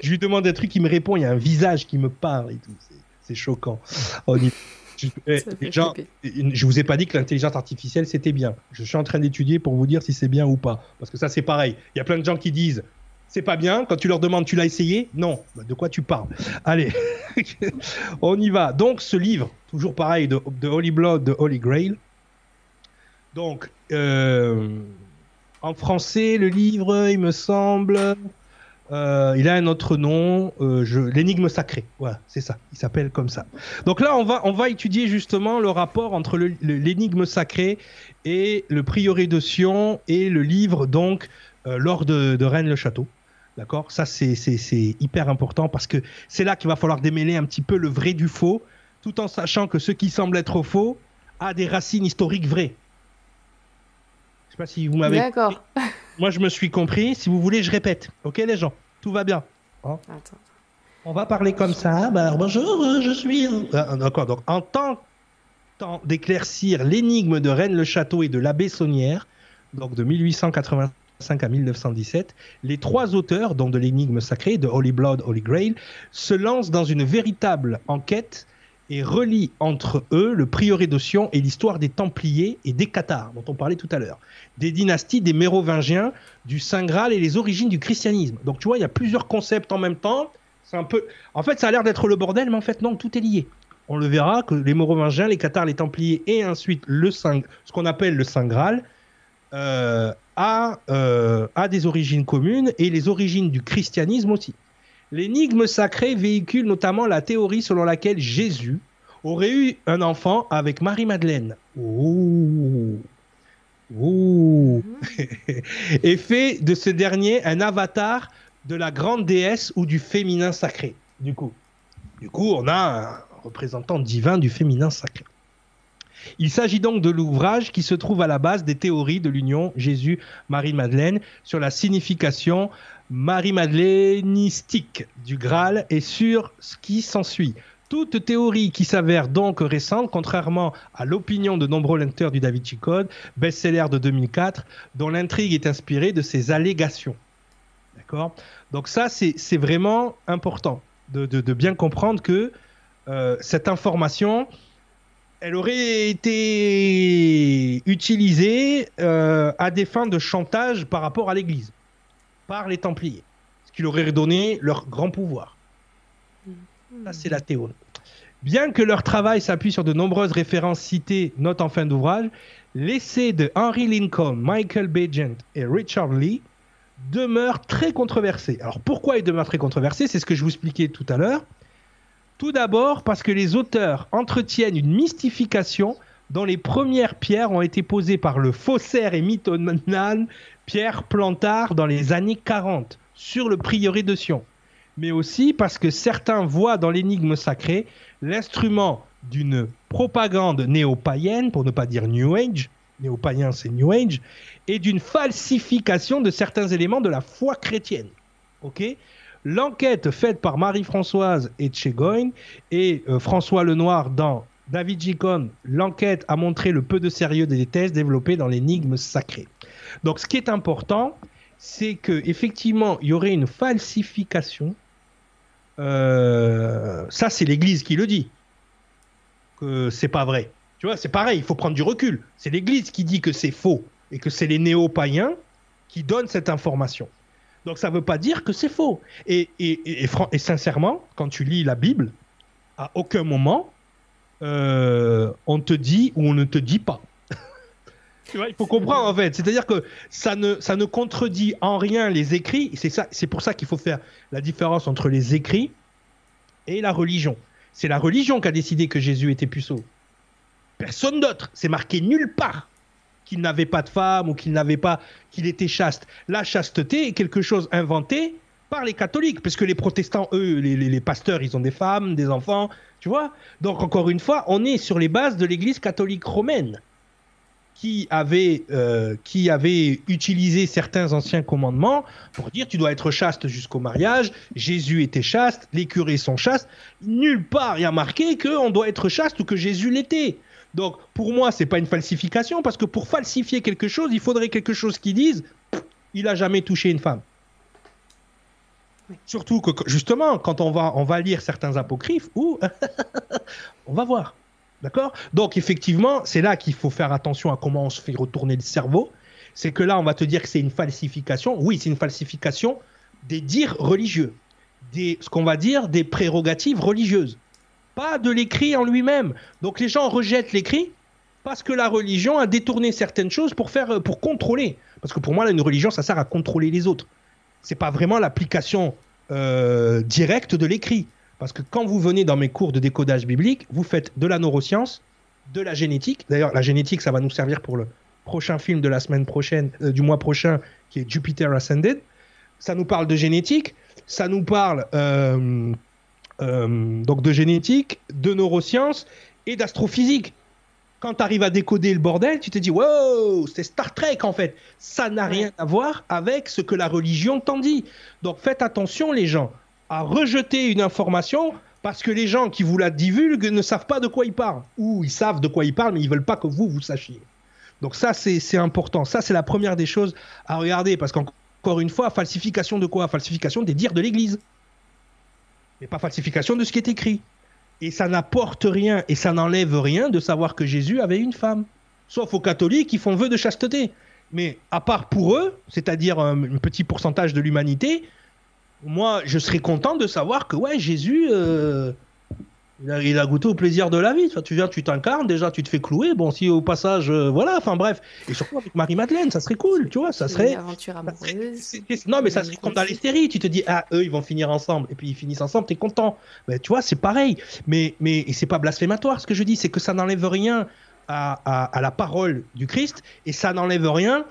je lui demande un truc, il me répond. Il y a un visage qui me parle et tout. C'est- choquant. On y- je- eh, flipper. je vous ai pas dit que l'intelligence artificielle c'était bien. Je suis en train d'étudier pour vous dire si c'est bien ou pas. Parce que ça c'est pareil. Il y a plein de gens qui disent c'est pas bien. Quand tu leur demandes tu l'as essayé? Non. Bah, de quoi tu parles? (laughs) Allez, (laughs) on y va. Donc ce livre, toujours pareil, de, Holy Blood, de Holy Grail. Donc euh, en français, le livre, il me semble, euh, il a un autre nom, euh, l'énigme sacrée. Voilà, c'est ça. Il s'appelle comme ça. Donc là, on va, on va étudier justement le rapport entre l'énigme sacrée et le prieuré de Sion et le livre, donc, lors de, de Rennes le Château. D'accord? Ça, c'est hyper important parce que c'est là qu'il va falloir démêler un petit peu le vrai du faux, tout en sachant que ce qui semble être faux a des racines historiques vraies. Je sais pas si vous m'avez. D'accord. Moi, je me suis compris. Si vous voulez, je répète. Ok, les gens? Tout va bien. Attends. On va parler comme ça. Bah, bonjour, euh, je suis. Ah, D'accord. Donc, en tentant d'éclaircir l'énigme de Rennes le Château et de l'abbé Saunière, donc de 1885 à 1917, les trois auteurs, donc de l'énigme sacrée, de Holy Blood, Holy Grail, se lancent dans une véritable enquête et relient entre eux le prieuré de Sion et l'histoire des Templiers et des Cathares, dont on parlait tout à l'heure, des dynasties des Mérovingiens, du Saint Graal et les origines du christianisme. Donc tu vois, il y a plusieurs concepts en même temps. C'est un peu. En fait, ça a l'air d'être le bordel, mais en fait, non, tout est lié. On le verra que les Mérovingiens, les Cathares, les Templiers et ensuite le Saint, ce qu'on appelle le Saint Graal, euh, a, euh, a des origines communes et les origines du christianisme aussi. L'énigme sacrée véhicule notamment la théorie selon laquelle Jésus aurait eu un enfant avec Marie-Madeleine. Oh. Oh. (laughs) et fait de ce dernier un avatar de la grande déesse ou du féminin sacré. Du coup, du coup, on a un représentant divin du féminin sacré. Il s'agit donc de l'ouvrage qui se trouve à la base des théories de l'union Jésus-Marie-Madeleine sur la signification marie-madelenistique du Graal et sur ce qui s'ensuit. Toute théorie qui s'avère donc récente, contrairement à l'opinion de nombreux lecteurs du Da Vinci Code, best-seller de 2004, dont l'intrigue est inspirée de ces allégations. D'accord? Donc ça, c'est vraiment important de bien comprendre que euh, cette information, elle aurait été utilisée euh, à des fins de chantage par rapport à l'Église, par les Templiers, ce qui leur aurait donné leur grand pouvoir. Ça, c'est la théorie. Bien que leur travail s'appuie sur de nombreuses références citées, note en fin d'ouvrage, l'essai de Henry Lincoln, Michael Bagent et Richard Lee demeure très controversé. Alors pourquoi il demeure très controversé? C'est ce que je vous expliquais tout à l'heure. Tout d'abord parce que les auteurs entretiennent une mystification dont les premières pierres ont été posées par le faussaire et mythomane Pierre Plantard dans les années 40. sur le prieuré de Sion, mais aussi parce que certains voient dans l'énigme sacrée l'instrument d'une propagande néo-païenne, pour ne pas dire New Age, néo-païen c'est New Age, et d'une falsification de certains éléments de la foi chrétienne. Ok? L'enquête faite par Marie-Françoise et euh, François Lenoir dans David Gicon, l'enquête a montré le peu de sérieux des thèses développées dans l'énigme sacrée. Donc ce qui est important, c'est que effectivement il y aurait une falsification. Euh, ça c'est l'Église qui le dit que c'est pas vrai. Tu vois, c'est pareil, il faut prendre du recul. C'est l'Église qui dit que c'est faux et que c'est les néo-païens qui donnent cette information. Donc ça ne veut pas dire que c'est faux. Et, sincèrement, quand tu lis la Bible, à aucun moment euh, on te dit ou on ne te dit pas. (laughs) il faut comprendre en fait. C'est-à-dire que ça ne, contredit en rien les écrits. C'est c'est pour ça qu'il faut faire la différence entre les écrits et la religion. C'est la religion qui a décidé que Jésus était puceau. Personne d'autre. C'est marqué nulle part qu'il n'avait pas de femme ou qu'il n'avait pas, qu'il était chaste. La chasteté est quelque chose inventé par les catholiques, parce que les protestants, eux, les, pasteurs, ils ont des femmes, des enfants, tu vois. Donc encore une fois, on est sur les bases de l'Église catholique romaine, qui avait, euh, qui avait utilisé certains anciens commandements pour dire tu dois être chaste jusqu'au mariage. Jésus était chaste, les curés sont chastes. Nulle part il y a marqué qu'on doit être chaste ou que Jésus l'était. Donc, pour moi, c'est pas une falsification, parce que pour falsifier quelque chose, il faudrait quelque chose qui dise il a jamais touché une femme. Surtout que, justement, quand on va, on va lire certains apocryphes, ou (laughs) on va voir. D'accord? Donc, effectivement, c'est là qu'il faut faire attention à comment on se fait retourner le cerveau. C'est que là, on va te dire que c'est une falsification. Oui, c'est une falsification des dires religieux, des, ce qu'on va dire des prérogatives religieuses pas de l'écrit en lui-même. Donc les gens rejettent l'écrit parce que la religion a détourné certaines choses pour faire pour contrôler. Parce que pour moi, une religion, ça sert à contrôler les autres. C'est pas vraiment l'application euh, directe de l'écrit. Parce que quand vous venez dans mes cours de décodage biblique, vous faites de la neuroscience, de la génétique. D'ailleurs, la génétique, ça va nous servir pour le prochain film de la semaine prochaine, euh, du mois prochain, qui est Jupiter Ascended. Ça nous parle de génétique, ça nous parle euh, euh, donc de génétique, de neurosciences et d'astrophysique. Quand tu arrives à décoder le bordel, tu te dis wow, c'est Star Trek en fait. Ça n'a rien à voir avec ce que la religion t'en dit. Donc faites attention les gens à rejeter une information parce que les gens qui vous la divulguent ne savent pas de quoi ils parlent. Ou ils savent de quoi ils parlent, mais ils veulent pas que vous, vous sachiez. Donc ça, c'est important. Ça, c'est la première des choses à regarder. Parce qu'encore une fois, falsification de quoi? Falsification des dires de l'Église mais pas falsification de ce qui est écrit. Et ça n'apporte rien et ça n'enlève rien de savoir que Jésus avait une femme. Sauf aux catholiques qui font vœu de chasteté. Mais à part pour eux, c'est-à-dire un, petit pourcentage de l'humanité, moi je serais content de savoir que ouais, Jésus, euh, il a, goûté au plaisir de la vie. tu viens, tu t'incarnes, déjà tu te fais clouer. Bon, si au passage, euh, voilà, enfin bref. Et surtout avec Marie-Madeleine, ça serait cool, tu vois. Ça serait. Une aventure amoureuse. non, mais ça serait comme dans les séries. Tu te dis, ah, eux, ils vont finir ensemble. Et puis ils finissent ensemble, t'es content. Mais tu vois, c'est pareil. Mais, mais c'est pas blasphématoire ce que je dis, c'est que ça n'enlève rien à, à, la parole du Christ et ça n'enlève rien.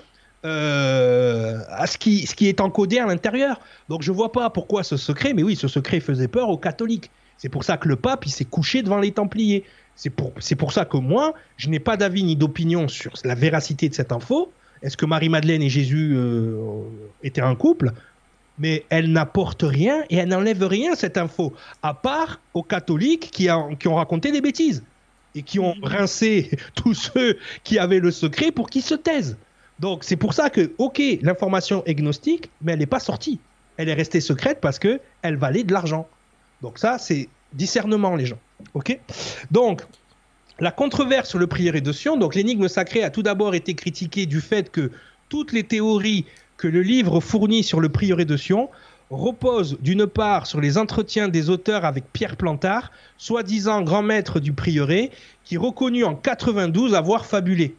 Euh, à ce qui, ce qui est encodé à l'intérieur. Donc je vois pas pourquoi ce secret, mais oui, ce secret faisait peur aux catholiques. C'est pour ça que le pape, il s'est couché devant les Templiers. C'est pour, c'est pour ça que moi, je n'ai pas d'avis ni d'opinion sur la véracité de cette info. Est-ce que Marie-Madeleine et Jésus euh, étaient un couple? Mais elle n'apporte rien et elle n'enlève rien, cette info, à part aux catholiques qui, qui ont raconté des bêtises et qui ont rincé (laughs) tous ceux qui avaient le secret pour qu'ils se taisent. Donc c'est pour ça que, ok, l'information est gnostique, mais elle n'est pas sortie. Elle est restée secrète parce qu'elle valait de l'argent. Donc ça, c'est discernement, les gens. Donc, la controverse sur le prière de Sion, donc l'énigme sacrée a tout d'abord été critiquée du fait que toutes les théories que le livre fournit sur le prieuré de Sion reposent d'une part sur les entretiens des auteurs avec Pierre Plantard, soi-disant grand maître du prieuré, qui reconnut en 92 avoir fabulé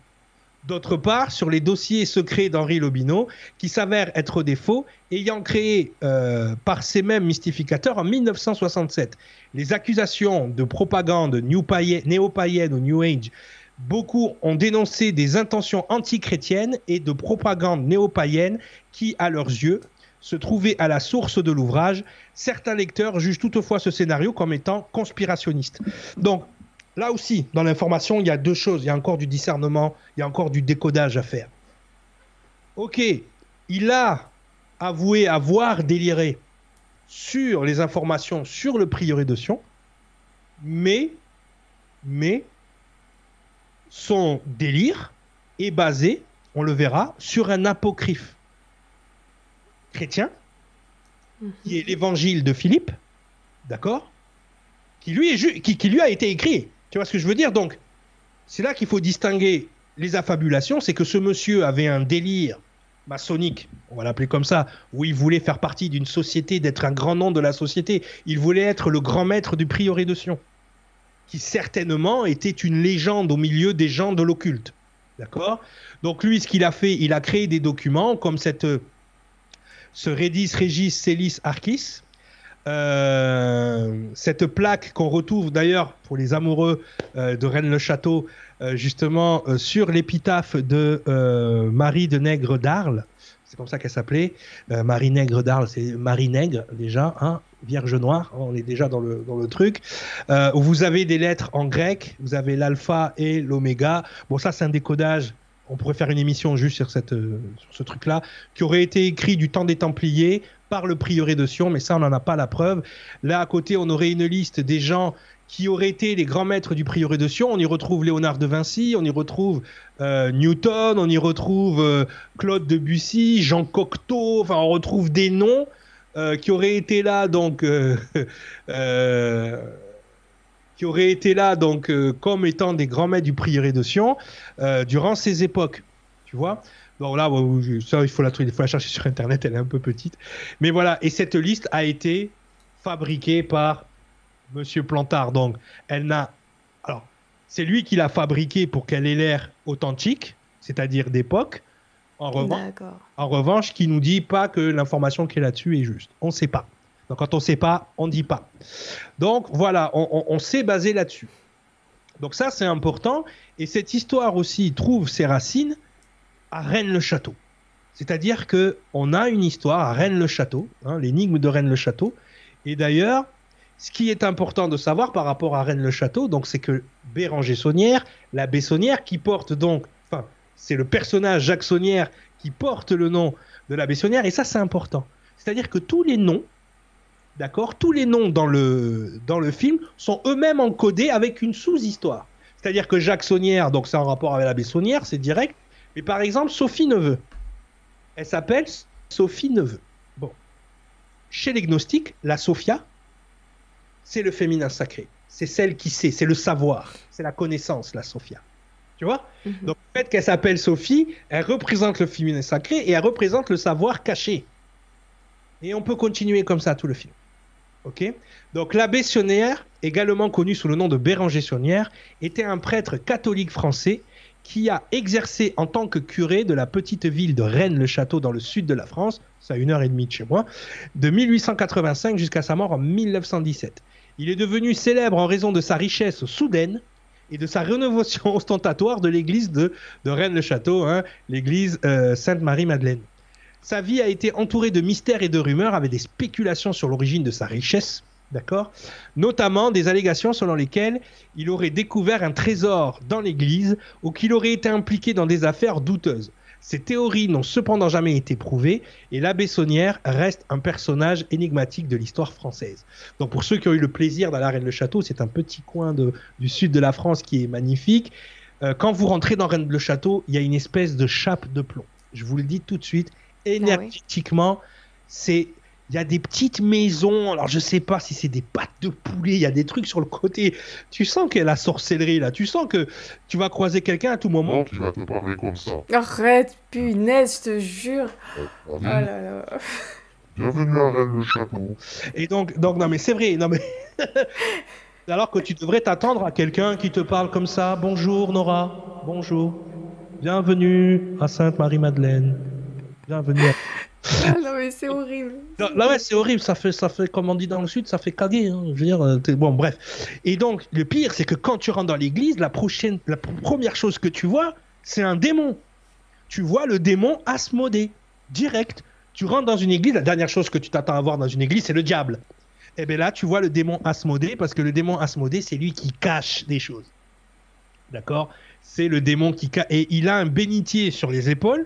d'autre part sur les dossiers secrets d'Henri Lobineau, qui s'avèrent être des faux, ayant créé euh, par ces mêmes mystificateurs en 1967. Les accusations de propagande néo-païenne ou New Age, beaucoup ont dénoncé des intentions antichrétiennes et de propagande néo-païenne qui, à leurs yeux, se trouvait à la source de l'ouvrage. Certains lecteurs jugent toutefois ce scénario comme étant conspirationniste. Donc, là aussi, dans l'information, il y a deux choses. Il y a encore du discernement, il y a encore du décodage à faire. Ok, il a avoué avoir déliré sur les informations sur le prieuré de Sion, mais, mais son délire est basé, on le verra, sur un apocryphe chrétien, qui est l'évangile de Philippe, d'accord qui lui, a été écrit. Tu vois ce que je veux dire? Donc, c'est là qu'il faut distinguer les affabulations, c'est que ce monsieur avait un délire maçonnique, on va l'appeler comme ça, où il voulait faire partie d'une société, d'être un grand nom de la société. Il voulait être le grand maître du prieuré de Sion, qui certainement était une légende au milieu des gens de l'occulte. D'accord? Donc lui, ce qu'il a fait, il a créé des documents comme cette, euh, ce Redis Regis Celis Archis, euh, cette plaque qu'on retrouve d'ailleurs pour les amoureux euh, de Rennes-le-Château, euh, justement sur l'épitaphe de Marie de Nègre d'Arles. C'est comme ça qu'elle s'appelait. Marie Nègre d'Arles, c'est Marie Nègre déjà, hein, Vierge Noire, hein, on est déjà dans le, dans le truc. Où vous avez des lettres en grec, vous avez l'alpha et l'oméga. Bon, ça, c'est un décodage. On pourrait faire une émission juste sur, cette, sur ce truc-là, qui aurait été écrit du temps des Templiers par le prieuré de Sion, mais ça, on n'en a pas la preuve. Là, à côté, on aurait une liste des gens qui auraient été les grands maîtres du prieuré de Sion. On y retrouve Léonard de Vinci, on y retrouve euh, Newton, on y retrouve euh, Claude Debussy, Jean Cocteau, enfin, on retrouve des noms euh, qui auraient été là, donc. (laughs) qui auraient été là donc comme étant des grands maîtres du prieuré de Sion durant ces époques, tu vois? Là, bon, je- ça il faut la trouver, il faut la chercher sur internet, elle est un peu petite, mais voilà. Et cette liste a été fabriquée par Monsieur Plantard, donc elle n'a, alors c'est lui qui l'a fabriquée pour qu'elle ait l'air authentique, c'est-à-dire d'époque. En revanche, en revanche, qui nous dit pas que l'information qui est là-dessus est juste. On ne sait pas. Donc quand on ne sait pas, on ne dit pas. Donc voilà, on, on- on s'est basé là-dessus. Donc ça, c'est important. Et cette histoire aussi trouve ses racines à Rennes-le-Château. C'est-à-dire que on a une histoire à Rennes-le-Château, hein, l'énigme de Rennes-le-Château. Et d'ailleurs, ce qui est important de savoir par rapport à Rennes-le-Château, donc c'est que Béranger Saunière, la Bessonnière, qui porte donc, enfin, c'est le personnage Jacques Saunière qui porte le nom de la Bessonnière, et ça c'est important. C'est-à-dire que tous les noms, d'accord, tous les noms dans le, dans le film sont eux-mêmes encodés avec une sous-histoire. C'est-à-dire que Jacques Saunière, donc c'est en rapport avec la Bessonnière, c'est direct. Mais par exemple, Sophie Neveu, elle s'appelle Sophie Neveu. Bon. Chez les gnostiques, la Sophia, c'est le féminin sacré. C'est celle qui sait, c'est le savoir, c'est la connaissance, la Sophia. Tu vois? Mhm. Donc le fait qu'elle s'appelle Sophie, elle représente le féminin sacré et elle représente le savoir caché. Et on peut continuer comme ça tout le film. Ok? Donc l'abbé Sionnière, également connu sous le nom de Béranger Sionnière, était un prêtre catholique français qui a exercé en tant que curé de la petite ville de Rennes-le-Château dans le sud de la France, c'est à une heure et demie de chez moi, de 1885 jusqu'à sa mort en 1917. Il est devenu célèbre en raison de sa richesse soudaine et de sa rénovation (laughs) ostentatoire de l'église de, Rennes-le-Château, hein, l'église euh, Sainte-Marie-Madeleine. Sa vie a été entourée de mystères et de rumeurs avec des spéculations sur l'origine de sa richesse, d'accord? Notamment des allégations selon lesquelles il aurait découvert un trésor dans l'église ou qu'il aurait été impliqué dans des affaires douteuses. Ces théories n'ont cependant jamais été prouvées et l'abbé Saunière reste un personnage énigmatique de l'histoire française. Donc pour ceux qui ont eu le plaisir d'aller à Rennes-le-Château, c'est un petit coin de, du sud de la France qui est magnifique. Euh, quand vous rentrez dans Rennes-le-Château, il y a une espèce de chape de plomb. Je vous le dis tout de suite, énergétiquement, c'est il y a des petites maisons. Alors je sais pas si c'est des pattes de poulet, il y a des trucs sur le côté. Tu sens qu'il y a la sorcellerie là. Tu sens que tu vas croiser quelqu'un à tout moment. Non, tu vas te parler comme ça. Arrête, punaise, je te jure. Euh, Oh Ravi, là là. (laughs) bienvenue à Rennes le Château. Et donc, donc non mais c'est vrai. Non mais (laughs) alors que tu devrais t'attendre à quelqu'un qui te parle comme ça. Bonjour Nora. Bonjour. Bienvenue à Sainte-Marie-Madeleine. Bienvenue. À... Ah non, mais c'est horrible. (laughs) C'est horrible. Ça fait, ça fait comme on dit dans le sud, ça fait caguer. hein. Je veux dire, euh, bon bref. Et donc le pire, c'est que quand tu rentres dans l'église, la prochaine, la pr- première chose que tu vois, c'est un démon. Tu vois le démon Asmodée direct. Tu rentres dans une église, la dernière chose que tu t'attends à voir dans une église, c'est le diable. Et eh bien là, tu vois le démon Asmodée, parce que le démon Asmodée, c'est lui qui cache des choses. D'accord? C'est le démon qui cache. Et il a un bénitier sur les épaules.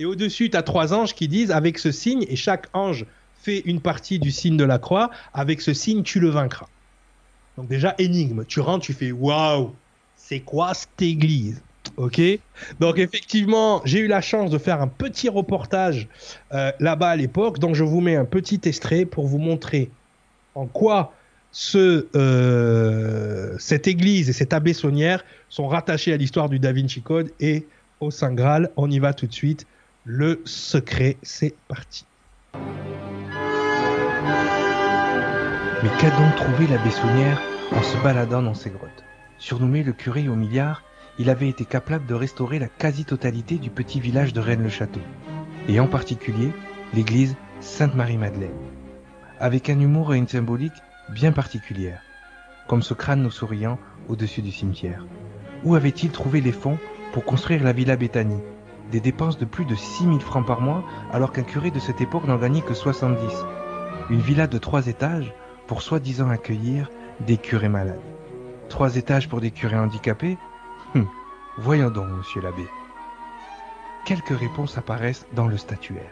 Et au-dessus, tu as trois anges qui disent avec ce signe, et chaque ange fait une partie du signe de la croix, avec ce signe, tu le vaincras. Donc déjà, énigme. Tu rentres, tu fais waouh, c'est quoi cette église? Ok? Donc effectivement, j'ai eu la chance de faire un petit reportage euh, là-bas à l'époque. Donc je vous mets un petit extrait pour vous montrer en quoi ce, euh, cette église et cette abbé saunière sont rattachés à l'histoire du Da Vinci Code et au Saint Graal. On y va tout de suite. Le secret, c'est parti. Mais qu'a donc trouvé l'abbé Saunière en se baladant dans ces grottes? Surnommé le curé au milliard, il avait été capable de restaurer la quasi-totalité du petit village de Rennes-le-Château, et en particulier l'église Sainte-Marie-Madeleine, avec un humour et une symbolique bien particulière, comme ce crâne nous souriant au-dessus du cimetière. Où avait-il trouvé les fonds pour construire la Villa Béthanie Des dépenses de plus de 6000 francs par mois, alors qu'un curé de cette époque n'en gagnait que 70. Une villa de trois étages pour soi-disant accueillir des curés malades. Trois étages pour des curés handicapés? Hum, Voyons donc, monsieur l'abbé. Quelques réponses apparaissent dans le statuaire.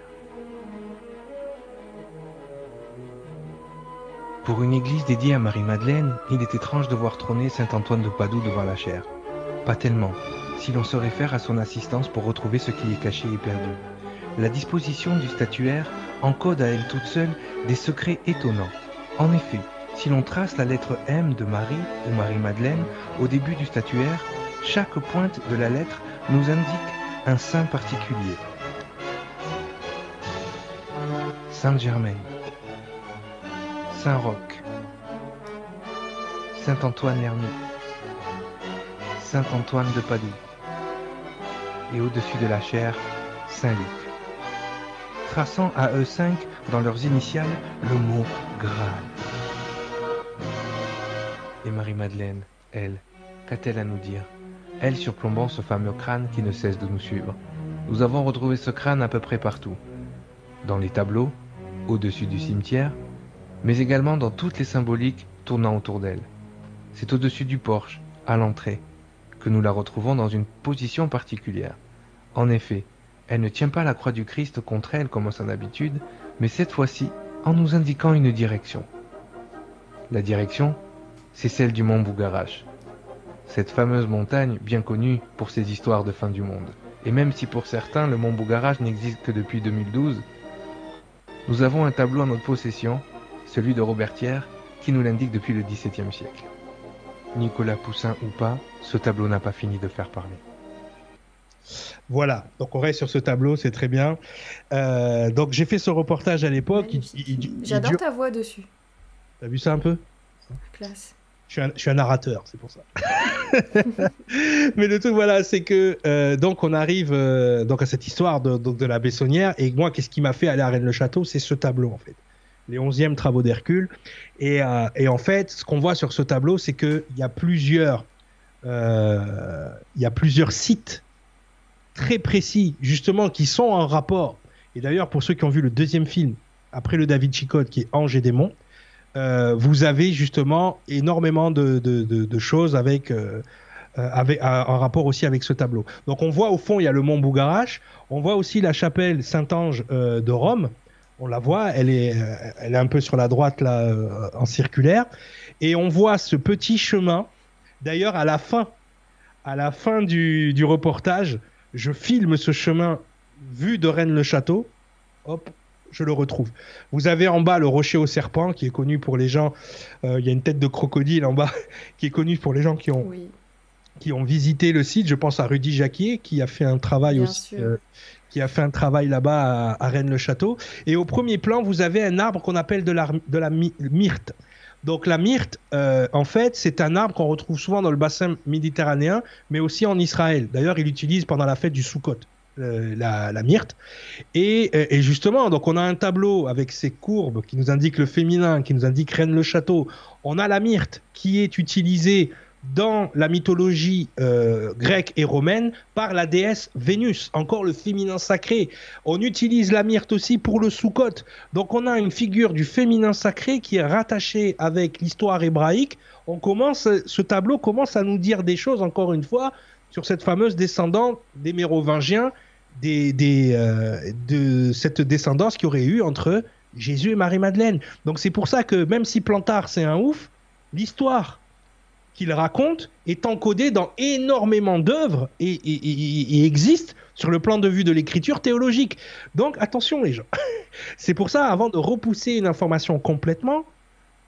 Pour une église dédiée à Marie-Madeleine, il est étrange de voir trôner Saint Antoine de Padoue devant la chaire. Pas tellement, si l'on se réfère à son assistance pour retrouver ce qui est caché et perdu. La disposition du statuaire encode à elle toute seule des secrets étonnants. En effet, si l'on trace la lettre M de Marie ou Marie-Madeleine au début du statuaire, chaque pointe de la lettre nous indique un saint particulier. Sainte-Germaine, Saint-Roch, Saint-Antoine l'Ermite, Saint-Antoine de Padoue, et au-dessus de la chair, Saint-Luc, traçant à eux cinq dans leurs initiales le mot Graal. Et Marie-Madeleine, elle, qu'a-t-elle à nous dire? Elle surplombant ce fameux crâne qui ne cesse de nous suivre. Nous avons retrouvé ce crâne à peu près partout. Dans les tableaux, au-dessus du cimetière, mais également dans toutes les symboliques tournant autour d'elle. C'est au-dessus du porche, à l'entrée, nous la retrouvons dans une position particulière. En effet, elle ne tient pas la croix du Christ contre elle comme à son habitude, mais cette fois-ci en nous indiquant une direction. La direction, c'est celle du mont Bougarache. Cette fameuse montagne bien connue pour ses histoires de fin du monde. Et même si pour certains le mont Bougarache n'existe que depuis 2012, nous avons un tableau en notre possession, celui de Robertière, qui nous l'indique depuis le XVIIe siècle. Nicolas Poussin ou pas, ce tableau n'a pas fini de faire parler. Voilà, donc on reste sur ce tableau, c'est très bien. Euh, donc j'ai fait ce reportage à l'époque. J'adore ta voix dessus. T'as vu ça un peu? Classe. Je suis, un, narrateur, c'est pour ça. (laughs) Mais le truc, voilà, c'est que euh, donc on arrive euh, donc à cette histoire de, de la Bessonnière. Et moi, qu'est-ce qui m'a fait aller à Rennes-le-Château? C'est ce tableau, en fait. Les 11e travaux d'Hercule. Et, et, en fait, ce qu'on voit sur ce tableau, c'est qu'il y a plusieurs, il y a plusieurs sites très précis, justement, qui sont en rapport. Et d'ailleurs, pour ceux qui ont vu le deuxième film, après le David Chicotte, qui est Ange et démon, euh, vous avez justement énormément de, choses avec, euh, euh, avec en rapport aussi avec ce tableau. Donc on voit au fond, il y a le mont Bougarache, on voit aussi la chapelle Saint-Ange de Rome, on la voit, elle est, elle est un peu sur la droite là, en circulaire, et on voit ce petit chemin, d'ailleurs à la fin, à la fin du, du reportage, je filme ce chemin vu de Rennes-le-Château, hop, je le retrouve. Vous avez en bas le rocher au serpent qui est connu pour les gens, euh, il y a une tête de crocodile en bas (laughs) qui est connu pour les gens qui ont, qui ont visité le site. Je pense à Rudy Jacquier qui a fait un travail aussi. Euh, qui a fait un travail là-bas à, Rennes-le-Château. Et au premier plan, vous avez un arbre qu'on appelle de la, myrte. Donc la myrte, euh, en fait, c'est un arbre qu'on retrouve souvent dans le bassin méditerranéen, mais aussi en Israël. D'ailleurs, il l'utilise pendant la fête du Sukkot, euh, la, myrte. Et, euh, et, justement, donc on a un tableau avec ces courbes qui nous indiquent le féminin, qui nous indique Rennes le château. On a la myrte qui est utilisée dans la mythologie euh, grecque et romaine par la déesse Vénus, encore le féminin sacré. On utilise la myrte aussi pour le Sukkot. Donc on a une figure du féminin sacré qui est rattachée avec l'histoire hébraïque. On commence, ce tableau commence à nous dire des choses, encore une fois, sur cette fameuse descendante des Mérovingiens, euh, de cette descendance qu'il y aurait eu entre Jésus et Marie-Madeleine. Donc c'est pour ça que même si Plantard c'est un ouf, l'histoire qu'il raconte est encodée dans énormément d'œuvres et, existe sur le plan de vue de l'écriture théologique. Donc attention les gens. (laughs) c'est pour ça, avant de repousser une information complètement,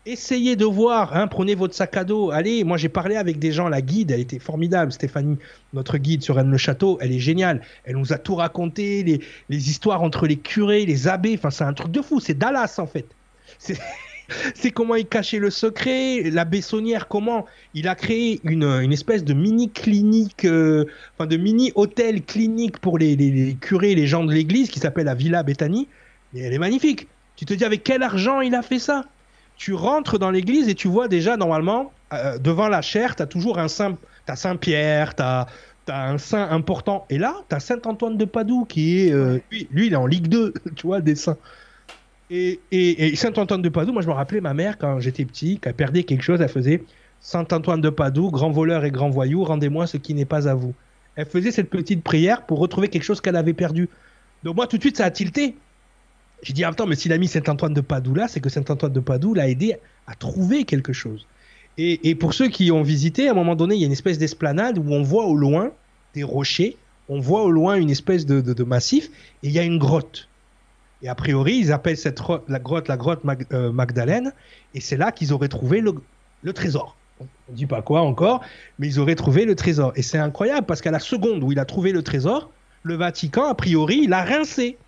essayez de voir, hein, prenez votre sac à dos, allez, moi j'ai parlé avec des gens, la guide, elle était formidable, Stéphanie, notre guide sur Rennes-le-Château, elle est géniale, elle nous a tout raconté, les, histoires entre les curés, les abbés, enfin c'est un truc de fou, c'est Dallas en fait. (laughs) C'est comment il cachait le secret, la Bessonnière, comment il a créé une, espèce de mini clinique, euh, enfin de mini hôtel clinique pour les, les- curés, les gens de l'église, qui s'appelle la Villa Bethany. Et elle est magnifique. Tu te dis avec quel argent il a fait ça? Tu rentres dans l'église et tu vois déjà normalement euh, devant la chaire, tu as toujours un saint, t'as Saint Pierre, tu as un saint important. Et là, tu as Saint Antoine de Padoue qui est euh, lui, il est en Ligue 2, (laughs) tu vois, des saints. Et, Saint-Antoine de Padoue, moi je me rappelais ma mère quand j'étais petit, quand elle perdait quelque chose, elle faisait Saint-Antoine de Padoue, grand voleur et grand voyou, rendez-moi ce qui n'est pas à vous. Elle faisait cette petite prière pour retrouver quelque chose qu'elle avait perdu. Donc moi tout de suite ça a tilté. J'ai dit attends mais s'il a mis Saint-Antoine de Padoue là, c'est que Saint-Antoine de Padoue l'a aidé à trouver quelque chose. Et, pour ceux qui ont visité, à un moment donné, il y a une espèce d'esplanade où on voit au loin des rochers, on voit au loin une espèce de- de massif, et il y a une grotte. Et a priori, ils appellent cette la grotte la grotte Mag- euh, Magdalène, et c'est là qu'ils auraient trouvé le, trésor. On ne dit pas quoi encore, mais ils auraient trouvé le trésor. Et c'est incroyable parce qu'à la seconde où il a trouvé le trésor, le Vatican, a priori, il a rincé.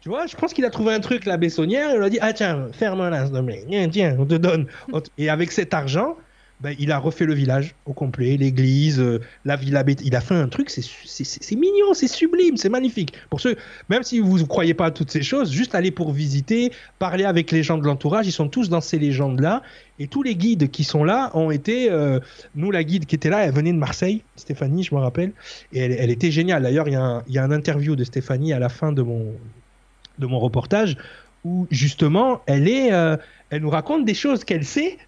Tu vois, je pense qu'il a trouvé un truc, la et il a dit Ah tiens, te plaît. Tiens, on te donne. Et avec cet argent, ben, il a refait le village au complet, l'église, euh, la villa Beth- Il a fait un truc, c'est mignon, c'est sublime, c'est magnifique. Pour ceux, même si vous ne croyez pas à toutes ces choses, juste aller pour visiter, parler avec les gens de l'entourage, ils sont tous dans ces légendes-là. Et tous les guides qui sont là ont été. euh, nous, la guide qui était là, elle venait de Marseille, Stéphanie, je me rappelle. Et elle, était géniale. D'ailleurs, il y, y a un interview de Stéphanie à la fin de mon, de mon reportage où justement, elle, est, euh, elle nous raconte des choses qu'elle sait,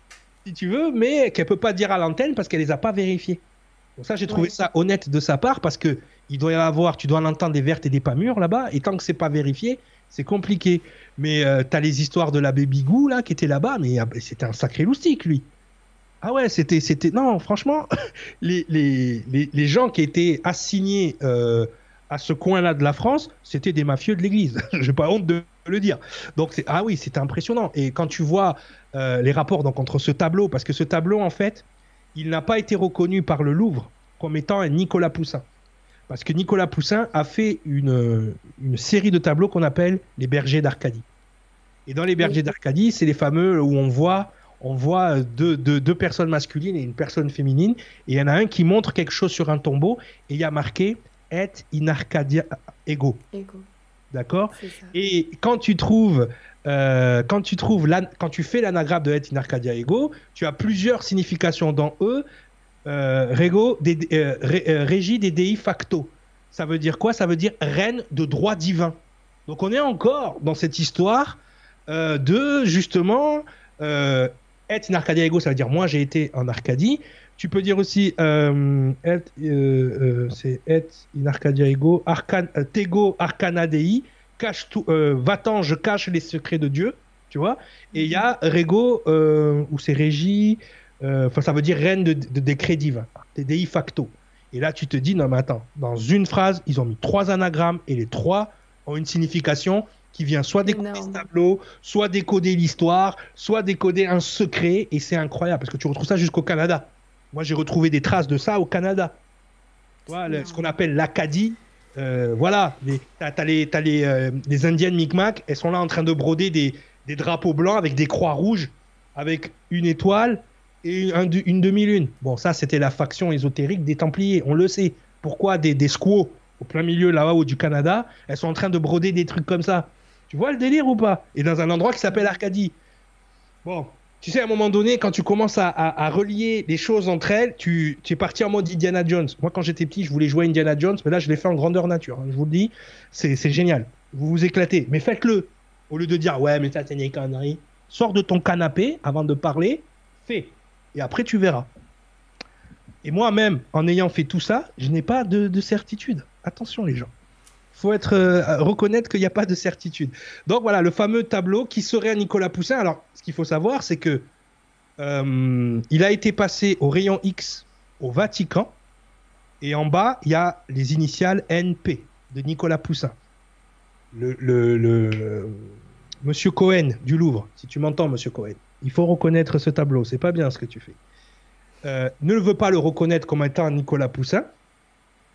si tu veux, mais qu'elle peut pas dire à l'antenne parce qu'elle les a pas vérifiées. Donc ça, j'ai trouvé Ouais. ça honnête de sa part parce que il doit y avoir, tu dois en entendre des vertes et des pas mûres là-bas, et tant que c'est pas vérifié, c'est compliqué. Mais tu as les histoires de l'abbé Bigou là qui était là-bas, mais ah, c'était un sacré loustique lui. Ah ouais, c'était, c'était, non, franchement, (laughs) les, les, les, les gens qui étaient assignés euh, à ce coin-là de la France, c'était des mafieux de l'Église. (laughs) J'ai pas honte de le dire. Donc c'est, ah oui, c'était impressionnant. Et quand tu vois euh, les rapports donc entre ce tableau, parce que ce tableau en fait, il n'a pas été reconnu par le Louvre comme étant un Nicolas Poussin. Parce que Nicolas Poussin a fait une, une série de tableaux qu'on appelle les bergers d'Arcadie. Et dans les bergers d'Arcadie, c'est les fameux où on voit, on voit deux, deux, deux personnes masculines et une personne féminine. Et il y en a un qui montre quelque chose sur un tombeau et il y a marqué Et in Arcadia ego. Ego, D'accord et quand tu trouves, euh, quand tu trouves, quand tu fais l'anagramme de Et in Arcadia Ego, tu as plusieurs significations dans eux. Euh, rego, des, euh, ré- euh, régie des dei facto. Ça veut dire quoi? Ça veut dire reine de droit divin. Donc on est encore dans cette histoire de justement Et in Arcadia Ego, ça veut dire moi j'ai été en Arcadie. Tu peux dire aussi euh, et, euh, euh, c'est Et in Arcadia Ego, arcan, Tego Arcana Dei, cache tout, va-t'en, je cache les secrets de Dieu, tu vois. Et il y a Rego, où c'est régie, enfin ça veut dire reine de, de décret divin, des Dei facto. Et là tu te dis, non mais attends, dans une phrase, ils ont mis trois anagrammes et les trois ont une signification qui vient soit décoder ce tableau, soit décoder l'histoire, soit décoder un secret, et c'est incroyable parce que tu retrouves ça jusqu'au Canada. Moi, j'ai retrouvé des traces de ça au Canada. Le- ce qu'on appelle l'Acadie. euh, voilà, les- t'as, t'as les, euh, les Indiennes Micmac, elles sont là en train de broder des, drapeaux blancs avec des croix rouges, avec une étoile et une demi-lune. Bon, ça, c'était la faction ésotérique des Templiers, on le sait. Pourquoi des, des squaws au plein milieu là-haut du Canada, elles sont en train de broder des trucs comme ça Tu vois le délire ou pas? Et dans un endroit qui s'appelle Arcadie. Bon, tu sais, à un moment donné, quand tu commences à, relier les choses entre elles, tu, es parti en mode Indiana Jones. Moi, quand j'étais petit, je voulais jouer à Indiana Jones, mais là, je l'ai fait en grandeur nature. hein. Je vous le dis, c'est génial. Vous vous éclatez. Mais faites-le. Au lieu de dire, ouais, mais ça, c'est des conneries. Sors de ton canapé avant de parler, fais. Et après, tu verras. Et moi-même, en ayant fait tout ça, je n'ai pas de certitude. Attention, les gens. Faut être euh, reconnaître qu'il n'y a pas de certitude. Donc voilà, le fameux tableau qui serait à Nicolas Poussin. Alors, ce qu'il faut savoir, c'est que euh, il a été passé au rayon X au Vatican. Et en bas, il y a les initiales NP de Nicolas Poussin. Le- Monsieur Cohen du Louvre, si tu m'entends, Monsieur Cohen, il faut reconnaître ce tableau. C'est pas bien ce que tu fais. Euh, ne veut pas le reconnaître comme étant Nicolas Poussin.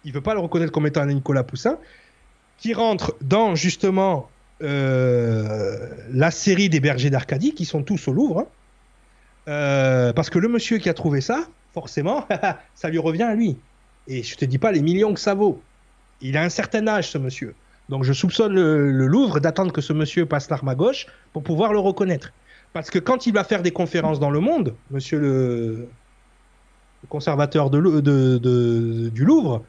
Il veut pas le reconnaître comme étant Nicolas Poussin, qui rentre dans justement euh, la série des bergers d'Arcadie, qui sont tous au Louvre. hein. Euh, parce que le monsieur qui a trouvé ça, forcément, (laughs) ça lui revient à lui. Et je te dis pas les millions que ça vaut. Il a un certain âge, ce monsieur. Donc je soupçonne le, Louvre d'attendre que ce monsieur passe l'arme à gauche pour pouvoir le reconnaître. Parce que quand il va faire des conférences dans le monde, monsieur le, conservateur du Louvre,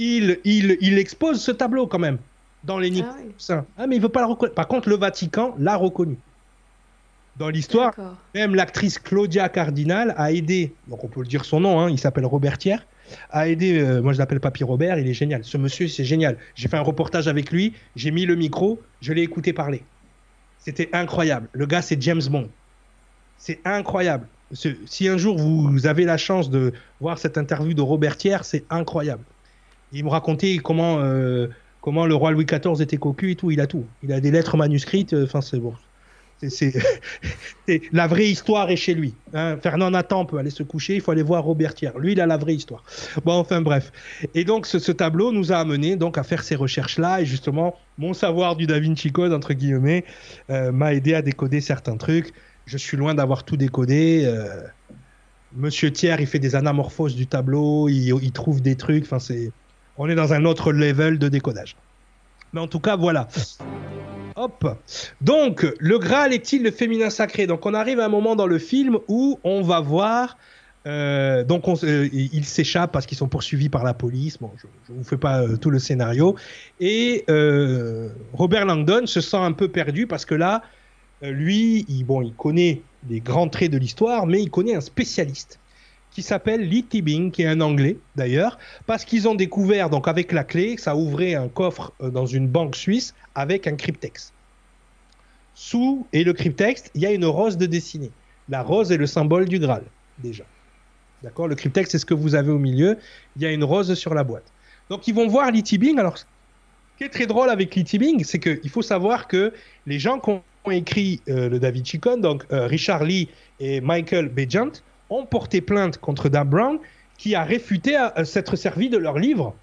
il, il, il expose ce tableau quand même dans les. Ah oui. Ah, mais il veut pas le reconnaître. Par contre, le Vatican l'a reconnu. Dans l'histoire, même l'actrice Claudia Cardinal a aidé, donc on peut le dire son nom, hein, il s'appelle Robert Thiers, a aidé, euh, moi je l'appelle Papy Robert, il est génial. Ce monsieur, c'est génial. J'ai fait un reportage avec lui, j'ai mis le micro, je l'ai écouté parler. C'était incroyable. Le gars, c'est James Bond. C'est incroyable. Si un jour vous avez la chance de voir cette interview de Robert Thiers, c'est incroyable. Il me racontait comment, euh, comment le roi Louis XIV était cocu et tout. Il a tout. Il a des lettres manuscrites. euh, Enfin, c'est bon. (laughs) La vraie histoire est chez lui. hein. Fernand Nathan peut aller se coucher. Il faut aller voir Robert Thiers. Lui, il a la vraie histoire. Bon, enfin bref. Et donc, ce, tableau nous a amené donc à faire ces recherches-là. Et justement, mon savoir du Da Vinci Code entre guillemets euh, m'a aidé à décoder certains trucs. Je suis loin d'avoir tout décodé. Monsieur Thiers, il fait des anamorphoses du tableau. Il, il trouve des trucs. Enfin, c'est on est dans un autre level de décodage. Mais en tout cas, voilà. Hop. Donc, le Graal est-il le féminin sacré? Donc, on arrive à un moment dans le film où on va voir. euh, donc, on, euh, ils s'échappent parce qu'ils sont poursuivis par la police. Bon, je ne vous fais pas euh, tout le scénario. Et Robert Langdon se sent un peu perdu parce que là, lui, bon, il connaît les grands traits de l'histoire, mais il connaît un spécialiste qui s'appelle Lee Tibbing, qui est un Anglais d'ailleurs, parce qu'ils ont découvert, donc avec la clé, ça ouvrait un coffre euh, dans une banque suisse avec un cryptex. Sous, et le cryptex, il y a une rose de dessinée. La rose est le symbole du Graal, déjà. D'accord? Le cryptex, c'est ce que vous avez au milieu. Il y a une rose sur la boîte. Donc, ils vont voir Lee Tibbing. Alors, ce qui est très drôle avec Lee Tibbing, c'est qu'il faut savoir que les gens qui ont écrit euh, le David Chicon, donc euh, Richard Lee et Michael Bejant, ont porté plainte contre Dan Brown, qui a réfuté à, à s'être servi de leur livre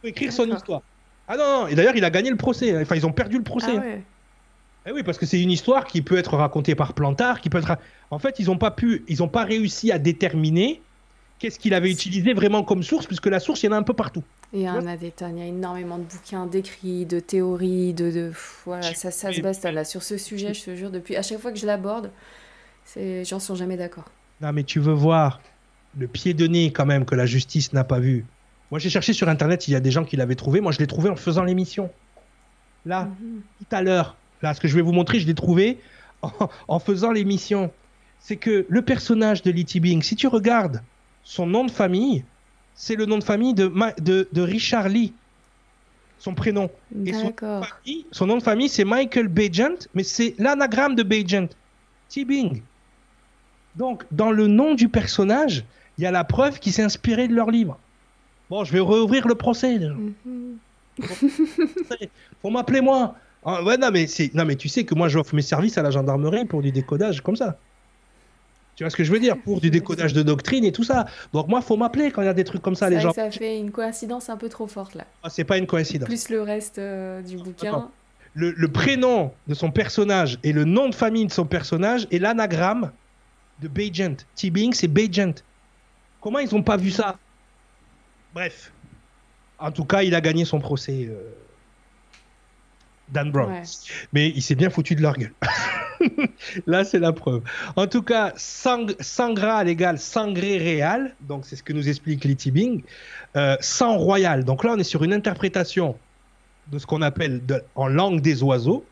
pour écrire son histoire. Ah non, non, et d'ailleurs, il a gagné le procès. Enfin, ils ont perdu le procès. Ah hein. ouais. Eh oui, parce que c'est une histoire qui peut être racontée par Plantard, qui peut être. En fait, ils n'ont pas pu, ils n'ont pas réussi à déterminer qu'est-ce qu'il avait utilisé vraiment comme source, puisque la source, il y en a un peu partout. Il y en a des tonnes, il y a énormément de bouquins, d'écrits, de théories, de, de pff, voilà, ça, ça se bastonne là sur ce sujet, je te jure, depuis à chaque fois que je l'aborde, les gens sont jamais d'accord. Non, mais tu veux voir le pied de nez quand même que la justice n'a pas vu. Moi, j'ai cherché sur internet, il y a des gens qui l'avaient trouvé. Moi, je l'ai trouvé en faisant l'émission. Là, Mhm. tout à l'heure. Là, ce que je vais vous montrer, je l'ai trouvé en, en faisant l'émission. C'est que le personnage de Litty Bing, si tu regardes son nom de famille, c'est le nom de famille de, Ma- de, de Richard Lee, son prénom. Et son, D'accord. famille- son nom de famille, c'est Michael Bajent, mais c'est l'anagramme de Bajent. T-Bing. Donc, dans le nom du personnage, il y a la preuve qu'il s'est inspiré de leur livre. Bon, je vais rouvrir le procès. déjà. Mhm. Faut m'appeler moi. Ah, ouais, non, mais c'est, non, mais tu sais que moi, j'offre mes services à la gendarmerie pour du décodage comme ça. Tu vois ce que je veux dire? Pour du décodage de doctrine et tout ça. Donc, moi, faut m'appeler quand il y a des trucs comme ça, les gens. ça fait une coïncidence un peu trop forte là. Ah, c'est pas une coïncidence. Plus le reste euh, du bouquin. Le, le prénom de son personnage et le nom de famille de son personnage est l'anagramme de Bajent. T-Bing, c'est Bajent. Comment ils n'ont pas vu ça? Bref. En tout cas, il a gagné son procès, euh, Dan Brown. Ouais. Mais il s'est bien foutu de leur gueule. (laughs) Là, c'est la preuve. En tout cas, sang, sangral égale sangré réal, donc c'est ce que nous explique Litty Bing. Euh, sang royal, donc là, on est sur une interprétation de ce qu'on appelle de- en langue des oiseaux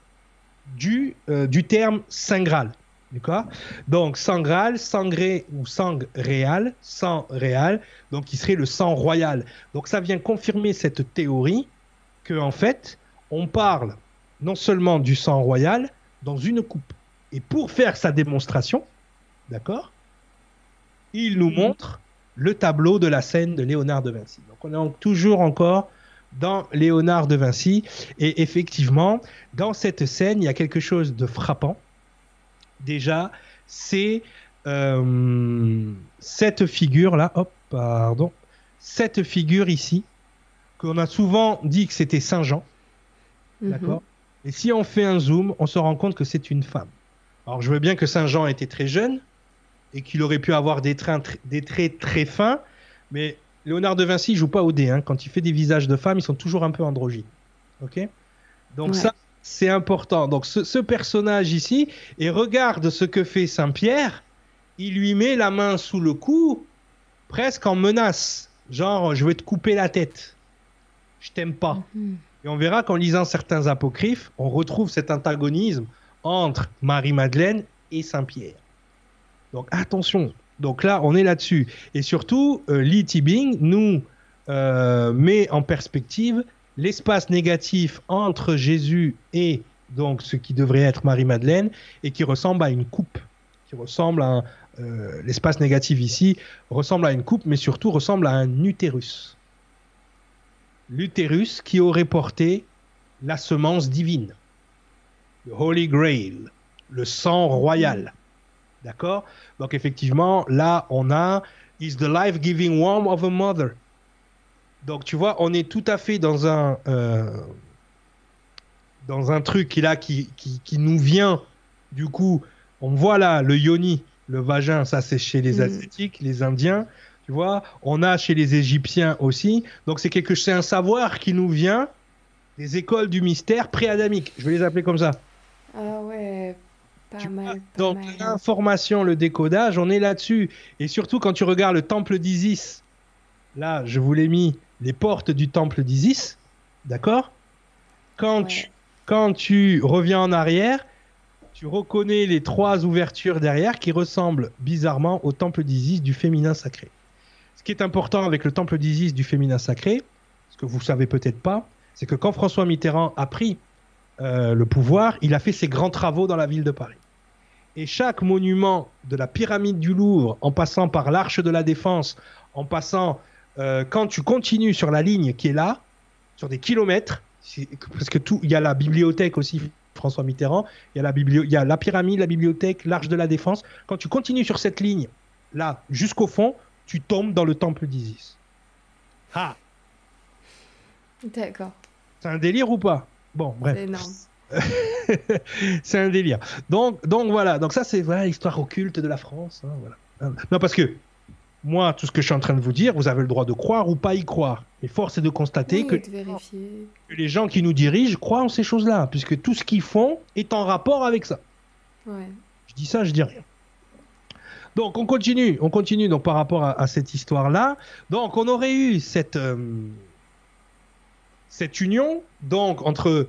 du, euh, du terme sangral. D'accord? Donc, sangral, sangré ou sang réal, sang réal, donc qui serait le sang royal. Donc, ça vient confirmer cette théorie que, en fait, on parle non seulement du sang royal dans une coupe. Et pour faire sa démonstration, d'accord, il nous montre le tableau de la scène de Léonard de Vinci. Donc on est en- toujours encore dans Léonard de Vinci. Et effectivement, dans cette scène, il y a quelque chose de frappant. Déjà, c'est euh, cette figure-là, hop, pardon, cette figure ici, qu'on a souvent dit que c'était Saint Jean. Mhm. D'accord? Et si on fait un zoom, on se rend compte que c'est une femme. Alors je veux bien que Saint Jean était très jeune et qu'il aurait pu avoir des, trains tr- des traits très fins, mais Léonard de Vinci il joue pas au dé. hein. Quand il fait des visages de femmes, ils sont toujours un peu androgynes. Ok? Donc Ouais. ça, c'est important. Donc ce, ce personnage ici, et regarde ce que fait Saint Pierre, il lui met la main sous le cou, presque en menace. Genre, je vais te couper la tête. Je t'aime pas. Mhm. Et on verra qu'en lisant certains apocryphes, on retrouve cet antagonisme entre Marie-Madeleine et Saint-Pierre. Donc attention. Donc là, on est là-dessus. Et surtout, euh, Lee Tibing nous euh, met en perspective l'espace négatif entre Jésus et donc ce qui devrait être Marie-Madeleine et qui ressemble à une coupe, qui ressemble à euh, l'espace négatif ici ressemble à une coupe, mais surtout ressemble à un utérus l'utérus qui aurait porté la semence divine, le Holy Grail, le sang royal. D'accord? Donc effectivement, là, on a Is the life-giving womb of a mother. Donc tu vois, on est tout à fait dans un euh, dans un truc qui là qui, qui, qui nous vient du coup. On voit là le yoni, le vagin, ça c'est chez les Mm. asiatiques, les Indiens. Tu vois, on a chez les Égyptiens aussi. Donc c'est quelque c'est un savoir qui nous vient des écoles du mystère pré-adamique. Je vais les appeler comme ça. Ah ouais, pas Tu mal. vois, pas Donc l'information, le décodage, on est là-dessus. Et surtout quand tu regardes le temple d'Isis, là je vous l'ai mis, les portes du temple d'Isis, d'accord? Quand, Ouais. tu, quand tu reviens en arrière, tu reconnais les trois ouvertures derrière qui ressemblent bizarrement au temple d'Isis du féminin sacré. Ce qui est important avec le temple d'Isis du féminin sacré, ce que vous savez peut-être pas, c'est que quand François Mitterrand a pris euh, le pouvoir, il a fait ses grands travaux dans la ville de Paris. Et chaque monument de la pyramide du Louvre, en passant par l'Arche de la Défense, en passant, euh, quand tu continues sur la ligne qui est là, sur des kilomètres, parce que tout, il y a la bibliothèque aussi, François Mitterrand, il y a la, biblio- il y a la pyramide, la bibliothèque, l'Arche de la Défense. Quand tu continues sur cette ligne, là, jusqu'au fond, tu tombes dans le temple d'Isis. Ah, D'accord, c'est un délire ou pas? Bon, bref. c'est énorme. (laughs) c'est un délire. Donc, donc voilà. Donc ça, c'est voilà l'histoire occulte de la France. hein, voilà. Non, parce que moi, tout ce que je suis en train de vous dire, vous avez le droit de croire ou pas y croire. Et force est de constater Oui, que, de vérifier. que les gens qui nous dirigent croient en ces choses-là, puisque tout ce qu'ils font est en rapport avec ça. Ouais. Je dis ça, je dis rien. Donc on continue, on continue donc par rapport à, à cette histoire-là. Donc on aurait eu cette euh, cette union donc entre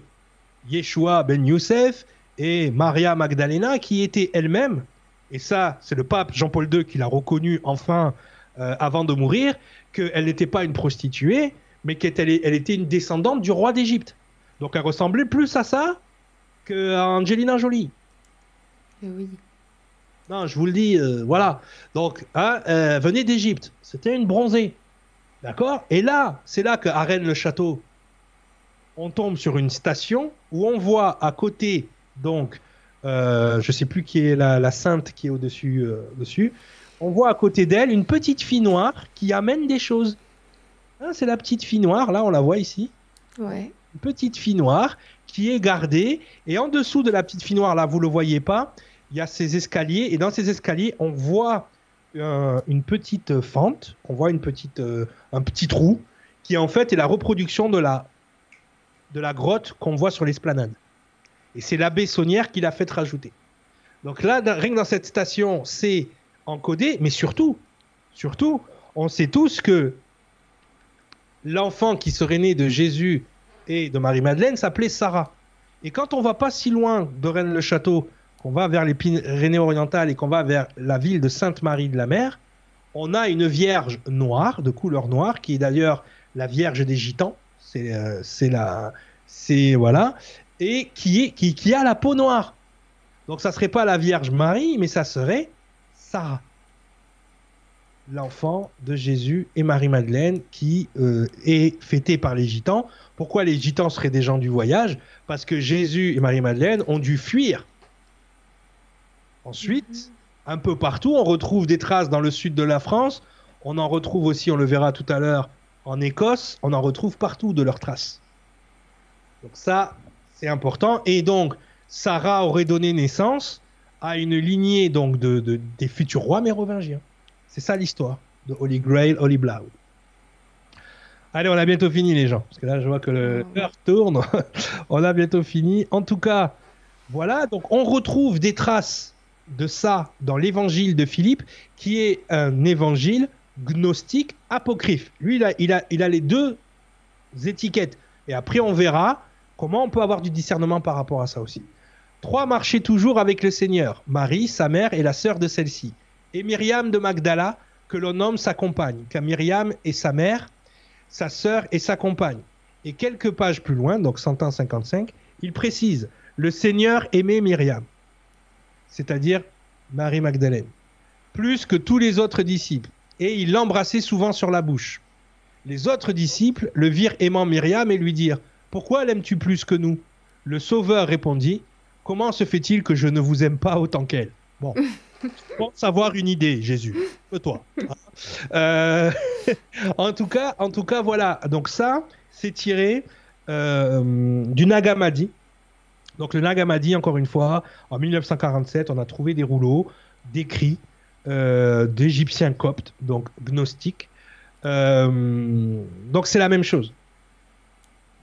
Yeshua ben Youssef et Maria Magdalena qui était elle-même et ça c'est le pape Jean-Paul II qui l'a reconnu enfin euh, avant de mourir qu'elle n'était pas une prostituée mais qu'elle elle était une descendante du roi d'Égypte. Donc elle ressemblait plus à ça qu'à Angelina Jolie. Eh oui. Non, je vous le dis, euh, voilà. Donc, hein, euh, venez d'Égypte. C'était une bronzée. D'accord? Et là, c'est là que à Rennes-le-Château, on tombe sur une station où on voit à côté, donc, euh, je sais plus qui est la, la sainte qui est au-dessus. euh, dessus. On voit à côté d'elle une petite fille noire qui amène des choses. Hein, c'est la petite fille noire, là, on la voit ici Ouais. une petite fille noire qui est gardée. Et en dessous de la petite fille noire, là, vous le voyez pas, il y a ces escaliers. Et dans ces escaliers, on voit euh, une petite fente, on voit une petite, euh, un petit trou, qui en fait est la reproduction de la, de la grotte qu'on voit sur l'esplanade. Et c'est l'abbé Saunière qui l'a fait rajouter. Donc là, rien que dans cette station, c'est encodé, mais surtout, surtout, on sait tous que l'enfant qui serait né de Jésus et de Marie-Madeleine s'appelait Sarah. Et quand on va pas si loin de Rennes-le-Château, qu'on va vers les Pyrénées-Orientales et qu'on va vers la ville de Sainte-Marie de la Mer, on a une vierge noire, de couleur noire, qui est d'ailleurs la vierge des gitans. C'est euh, la. C'est. Voilà. Et qui, est, qui, qui a la peau noire. Donc ça serait pas la Vierge Marie, mais ça serait Sarah. L'enfant de Jésus et Marie-Madeleine qui euh, est fêté par les gitans. Pourquoi les gitans seraient des gens du voyage? Parce que Jésus et Marie-Madeleine ont dû fuir. Ensuite, un peu partout, on retrouve des traces dans le sud de la France. On en retrouve aussi, on le verra tout à l'heure, en Écosse. On en retrouve partout de leurs traces. Donc ça, c'est important. Et donc, Sarah aurait donné naissance à une lignée donc de, de- des futurs rois mérovingiens. C'est ça l'histoire de Holy Grail, Holy Blood. Allez, on a bientôt fini les gens, parce que là je vois que le- l'heure tourne. (laughs) on a bientôt fini. En tout cas, voilà, donc on retrouve des traces de ça dans l'évangile de Philippe, qui est un évangile gnostique apocryphe. Lui, il a, il a, il a les deux étiquettes. Et après, on verra comment on peut avoir du discernement par rapport à ça aussi? Trois marchaient toujours avec le Seigneur, Marie, sa mère et la sœur de celle-ci, et Myriam de Magdala, que l'on nomme sa compagne, car Myriam est sa mère, sa sœur et sa compagne. Et quelques pages plus loin, donc 155, il précise, le Seigneur aimait Myriam, c'est-à-dire Marie Magdalène, plus que tous les autres disciples, et il l'embrassait souvent sur la bouche. Les autres disciples le virent aimant Myriam et lui dirent Pourquoi l'aimes-tu plus que nous? Le Sauveur répondit Comment se fait-il que je ne vous aime pas autant qu'elle? Bon, (laughs) tu penses avoir une idée, Jésus. Que toi. hein. Euh, (laughs) en tout cas, en tout cas, voilà. Donc ça, c'est tiré euh, du Nag Hammadi. Donc le Nag Hammadi, encore une fois, en 1947, on a trouvé des rouleaux d'écrits euh, d'Égyptiens coptes, donc gnostiques. Euh, donc c'est la même chose.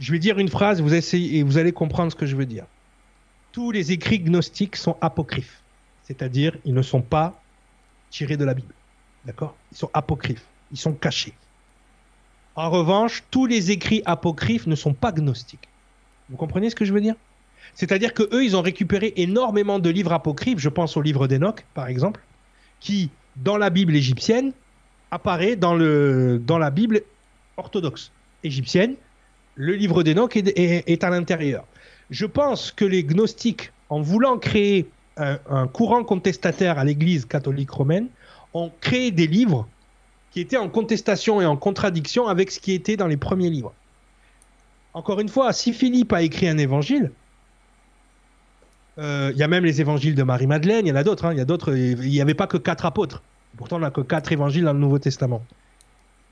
Je vais dire une phrase, vous essayez, et vous allez comprendre ce que je veux dire. Tous les écrits gnostiques sont apocryphes, c'est-à-dire ils ne sont pas tirés de la Bible. D'accord? Ils sont apocryphes, ils sont cachés. En revanche, tous les écrits apocryphes ne sont pas gnostiques. Vous comprenez ce que je veux dire? C'est-à-dire que eux, ils ont récupéré énormément de livres apocryphes. Je pense au livre d'Enoch, par exemple, qui, dans la Bible égyptienne, apparaît dans, la Bible orthodoxe égyptienne. Le livre d'Enoch est, est- à l'intérieur. Je pense que les gnostiques, en voulant créer un, courant contestataire à l'Église catholique romaine, ont créé des livres qui étaient en contestation et en contradiction avec ce qui était dans les premiers livres. Encore une fois, si Philippe a écrit un évangile, euh, il y a même les évangiles de Marie-Madeleine, il y en a d'autres, hein, il d'autres, il n'y avait pas que quatre apôtres. Pourtant, on n'a que quatre évangiles dans le Nouveau Testament.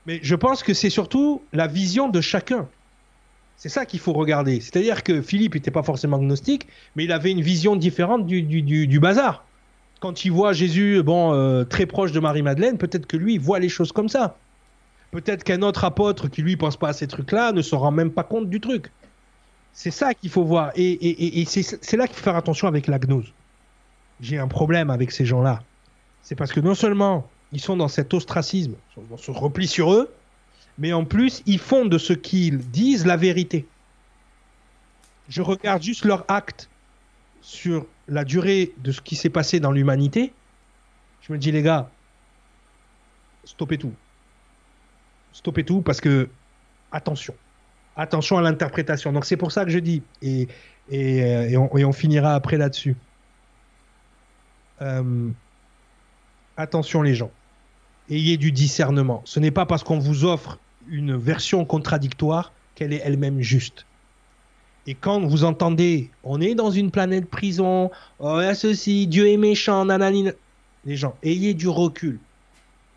Mais je pense que c'est surtout la vision de chacun. C'est ça qu'il faut regarder. C'est-à-dire que Philippe n'était pas forcément gnostique, mais il avait une vision différente du, bazar. Quand il voit Jésus bon, euh, très proche de Marie-Madeleine, peut-être que lui, il voit les choses comme ça. Peut-être qu'un autre apôtre qui lui pense pas à ces trucs-là ne se rend même pas compte du truc. C'est ça qu'il faut voir. Et, et- c'est là qu'il faut faire attention avec la gnose. J'ai un problème avec ces gens-là. C'est parce que non seulement ils sont dans cet ostracisme, dans ce repli sur eux, mais en plus ils font de ce qu'ils disent la vérité. Je regarde juste leur acte sur la durée de ce qui s'est passé dans l'humanité. Je me dis les gars, stoppez tout. Stoppez tout parce que attention, attention à l'interprétation. Donc c'est pour ça que je dis et et, euh, et on, finira après là-dessus. Euh, attention les gens, ayez du discernement. Ce n'est pas parce qu'on vous offre une version contradictoire qu'elle est elle-même juste. Et quand vous entendez, on est dans une planète prison, oh, ceci, Dieu est méchant, nanani, les gens, ayez du recul.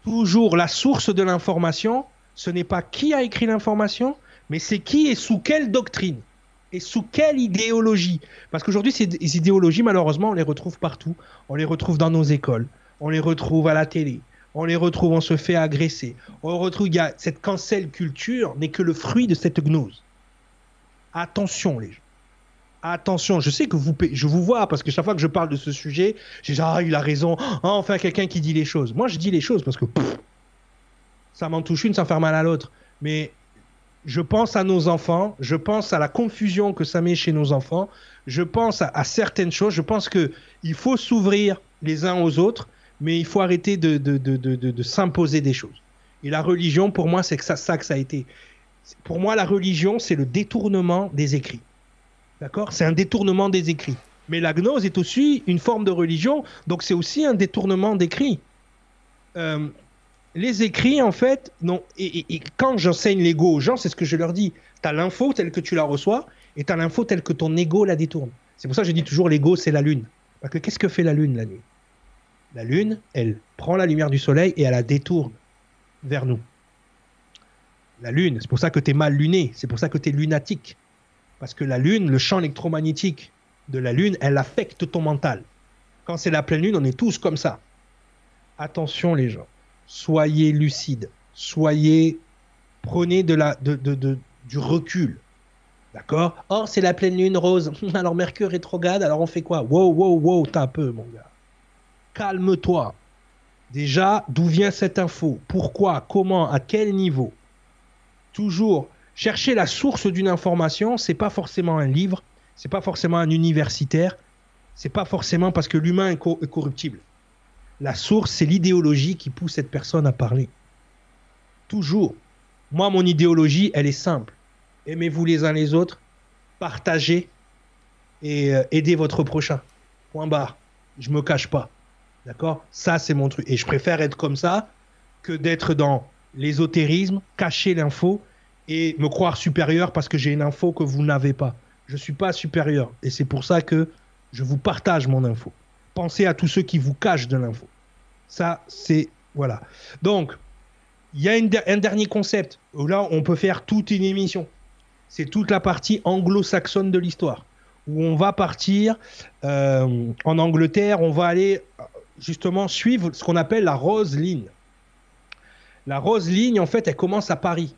Toujours la source de l'information, ce n'est pas qui a écrit l'information, mais c'est qui et sous quelle doctrine et sous quelle idéologie. Parce qu'aujourd'hui, ces idéologies, malheureusement, on les retrouve partout. On les retrouve dans nos écoles, on les retrouve à la télé, on les retrouve, on se fait agresser. On retrouve, il y a cette cancel culture n'est que le fruit de cette gnose. Attention, les gens. Attention, je sais que vous, je vous vois parce que chaque fois que je parle de ce sujet, j'ai ah il a raison, ah, enfin quelqu'un qui dit les choses. Moi je dis les choses parce que ça m'en touche une sans faire mal à l'autre. Mais je pense à nos enfants, je pense à la confusion que ça met chez nos enfants, je pense à, certaines choses, je pense que il faut s'ouvrir les uns aux autres, mais il faut arrêter de, de, de, de s'imposer des choses. Et la religion, pour moi, c'est ça, ça que ça a été. Pour moi, la religion, c'est le détournement des écrits. D'accord? C'est un détournement des écrits. Mais la gnose est aussi une forme de religion, donc c'est aussi un détournement d'écrits. Euh, les écrits, en fait, non. Et, quand j'enseigne l'ego aux gens, c'est ce que je leur dis. Tu as l'info telle que tu la reçois, et tu as l'info telle que ton ego la détourne. C'est pour ça que je dis toujours l'ego, c'est la lune. Parce que qu'est-ce que fait la lune la nuit? La lune, elle prend la lumière du soleil et elle la détourne vers nous. La lune, c'est pour ça que tu es mal luné, c'est pour ça que tu es lunatique. Parce que la Lune, le champ électromagnétique de la Lune, elle affecte ton mental. Quand c'est la pleine Lune, on est tous comme ça. Attention les gens, soyez lucides, soyez, prenez du recul. D'accord? Oh, c'est la pleine lune rose. (laughs) Alors Mercure rétrograde, alors on fait quoi? Wow, wow, wow, t'as un peu, mon gars. Calme-toi. Déjà, d'où vient cette info? Pourquoi? Comment? À quel niveau? Toujours chercher la source d'une information, c'est pas forcément un livre, c'est pas forcément un universitaire, c'est pas forcément parce que l'humain est, corruptible. La source, c'est l'idéologie qui pousse cette personne à parler. Toujours. Moi, mon idéologie, elle est simple. Aimez-vous les uns les autres, partagez et euh, aidez votre prochain. Point barre. Je me cache pas. D'accord? Ça, c'est mon truc. Et je préfère être comme ça que d'être dans l'ésotérisme, cacher l'info et me croire supérieur parce que j'ai une info que vous n'avez pas. Je ne suis pas supérieur et c'est pour ça que je vous partage mon info. Pensez à tous ceux qui vous cachent de l'info. Ça, c'est. Voilà. Donc, il y a un dernier concept. Là, on peut faire toute une émission. C'est toute la partie anglo-saxonne de l'histoire. Où on va partir euh, en Angleterre, on va aller justement suivre ce qu'on appelle la rose ligne. La rose ligne, en fait, elle commence à Paris.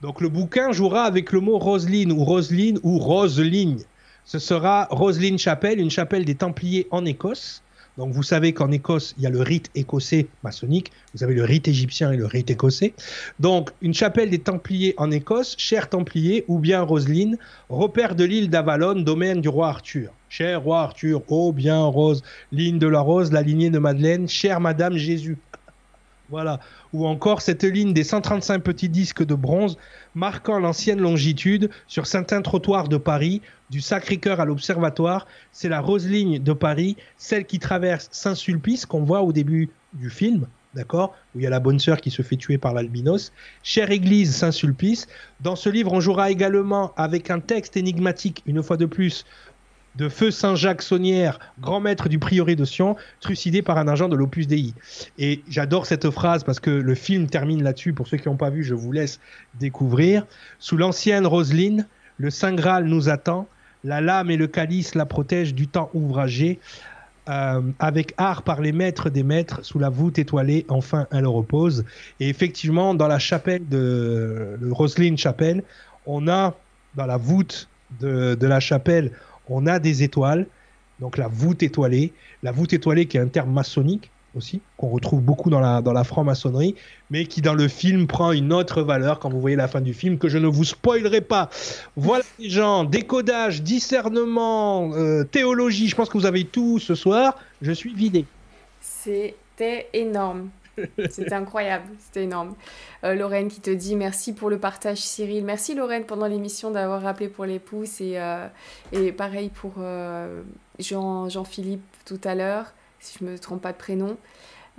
Donc le bouquin jouera avec le mot Roseline ou Roseline ou Roseligne. Ce sera Roseline Chapelle, une chapelle des Templiers en Écosse. Donc vous savez qu'en Écosse, il y a le rite écossais maçonnique, vous avez le rite égyptien et le rite écossais. Donc une chapelle des Templiers en Écosse, cher Templier ou bien Roseline, repère de l'île d'Avalon, domaine du roi Arthur. Cher roi Arthur, oh bien Rose, ligne de la Rose, la lignée de Madeleine, chère Madame Jésus. (laughs) Voilà. Ou encore cette ligne des 135 petits disques de bronze marquant l'ancienne longitude sur certains trottoirs de Paris, du Sacré-Cœur à l'Observatoire. C'est la rose ligne de Paris, celle qui traverse Saint-Sulpice qu'on voit au début du film. D'accord Où il y a la bonne sœur qui se fait tuer par l'albinos. Chère Église Saint-Sulpice. Dans ce livre, on jouera également avec un texte énigmatique, une fois de plus, de feu Saint-Jacques Saunière, grand maître du prieuré de Sion, trucidé par un agent de l'Opus Dei. Et j'adore cette phrase parce que le film termine là-dessus. Pour ceux qui n'ont pas vu, je vous laisse découvrir. Sous l'ancienne Roseline, le Saint Graal nous attend. La lame et le calice la protègent du temps ouvragé. Euh, avec art par les maîtres des maîtres, sous la voûte étoilée, enfin elle repose. Et effectivement, dans la chapelle de, Roseline Chapelle, on a dans la voûte de, de la chapelle, on a des étoiles, donc la voûte étoilée, la voûte étoilée qui est un terme maçonnique aussi, qu'on retrouve beaucoup dans la, dans la franc-maçonnerie, mais qui dans le film prend une autre valeur quand vous voyez la fin du film, que je ne vous spoilerai pas. Voilà les gens, décodage, discernement, euh, théologie, je pense que vous avez tout ce soir, je suis vidé. C'était énorme. C'était incroyable, c'était énorme. Euh, Lorraine qui te dit merci pour le partage Cyril. Merci Lorraine pendant l'émission d'avoir rappelé pour les pouces et, euh, et pareil pour euh, Jean, Jean-Philippe tout à l'heure, si je ne me trompe pas de prénom.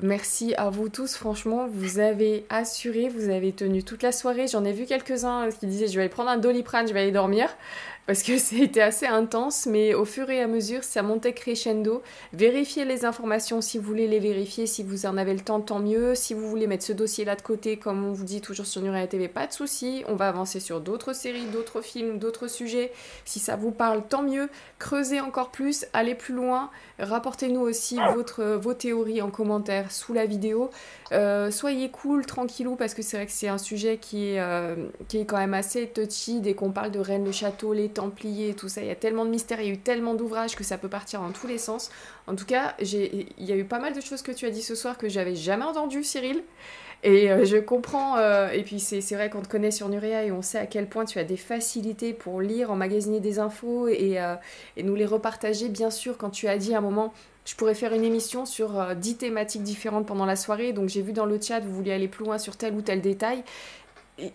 Merci à vous tous, franchement, vous avez assuré, vous avez tenu toute la soirée. J'en ai vu quelques-uns qui disaient je vais aller prendre un doliprane, je vais aller dormir parce que (laughs) c'était assez intense, mais au fur et à mesure, ça montait crescendo. Vérifiez les informations si vous voulez les vérifier, si vous en avez le temps, tant mieux. Si vous voulez mettre ce dossier-là de côté, comme on vous dit toujours sur Nuria TV, pas de souci. On va avancer sur d'autres séries, d'autres films, d'autres sujets. Si ça vous parle, tant mieux. Creusez encore plus, allez plus loin. Rapportez-nous aussi votre, vos théories en commentaire sous la vidéo. Euh, soyez cool, tranquillou, parce que c'est vrai que c'est un sujet qui est, euh, qui est quand même assez touchy dès qu'on parle de Reine le Château, les Templiers, tout ça. Il y a tellement de mystères, il y a eu tellement d'ouvrages que ça peut partir dans tous les sens. En tout cas, il y a eu pas mal de choses que tu as dit ce soir que j'avais jamais entendu, Cyril. Et euh, je comprends, euh, et puis c'est vrai qu'on te connaît sur Nuria et on sait à quel point tu as des facilités pour lire, emmagasiner des infos et, euh, et nous les repartager. Bien sûr, quand tu as dit à un moment, je pourrais faire une émission sur 10 thématiques différentes pendant la soirée, donc j'ai vu dans le chat, vous vouliez aller plus loin sur tel ou tel détail.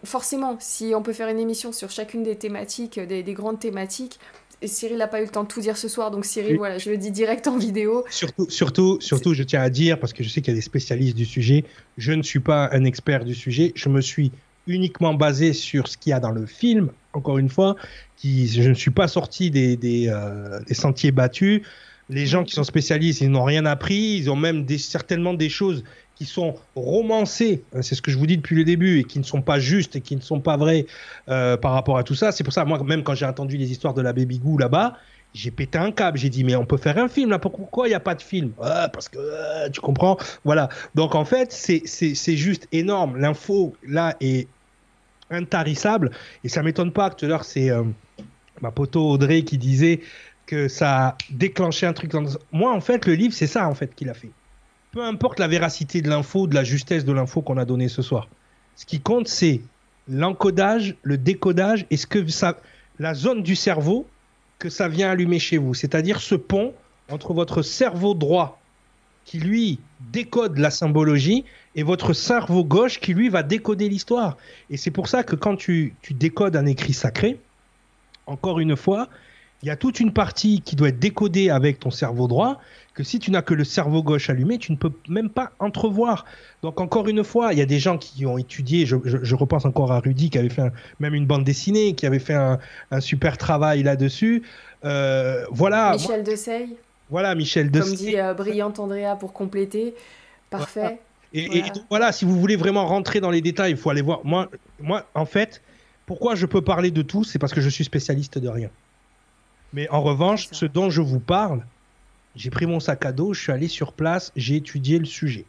Forcément, si on peut faire une émission sur chacune des thématiques, des, des grandes thématiques, Cyril n'a pas eu le temps de tout dire ce soir, donc Cyril, voilà, je le dis direct en vidéo. Surtout, surtout, surtout, je tiens à dire, parce que je sais qu'il y a des spécialistes du sujet, je ne suis pas un expert du sujet, je me suis uniquement basé sur ce qu'il y a dans le film, encore une fois, qui, je ne suis pas sorti des, des, euh, des sentiers battus. Les gens qui sont spécialistes, ils n'ont rien appris, ils ont même des, certainement des choses qui sont romancés, hein, c'est ce que je vous dis depuis le début, et qui ne sont pas justes et qui ne sont pas vrais euh, par rapport à tout ça. C'est pour ça, moi, même quand j'ai entendu les histoires de la Baby Goo là-bas, j'ai pété un câble. J'ai dit, mais on peut faire un film là, pourquoi il n'y a pas de film? Parce que euh, tu comprends? Voilà. Donc en fait, c'est juste énorme. L'info là est intarissable. Et ça m'étonne pas que tout à l'heure, c'est euh, ma poteau Audrey qui disait que ça a déclenché un truc. Dans... Moi, en fait, le livre, c'est ça en fait qu'il a fait peu importe la véracité de l'info, de la justesse de l'info qu'on a donnée ce soir. Ce qui compte, c'est l'encodage, le décodage et ce que ça, la zone du cerveau que ça vient allumer chez vous. C'est-à-dire ce pont entre votre cerveau droit qui lui décode la symbologie et votre cerveau gauche qui lui va décoder l'histoire. Et c'est pour ça que quand tu, tu décodes un écrit sacré, encore une fois, il y a toute une partie qui doit être décodée avec ton cerveau droit que si tu n'as que le cerveau gauche allumé, tu ne peux même pas entrevoir. Donc encore une fois, il y a des gens qui ont étudié, je, repense encore à Rudy qui avait fait même une bande dessinée, qui avait fait un, super travail là-dessus. Euh, voilà. Michel Dessay. Voilà, Michel Dessay. Comme dit euh, Brillante Andrea pour compléter. Parfait. Et voilà. si vous voulez vraiment rentrer dans les détails, il faut aller voir. Moi, moi, en fait, pourquoi je peux parler de tout, c'est parce que je suis spécialiste de rien. Mais en revanche, ce dont je vous parle, j'ai pris mon sac à dos, je suis allé sur place, j'ai étudié le sujet.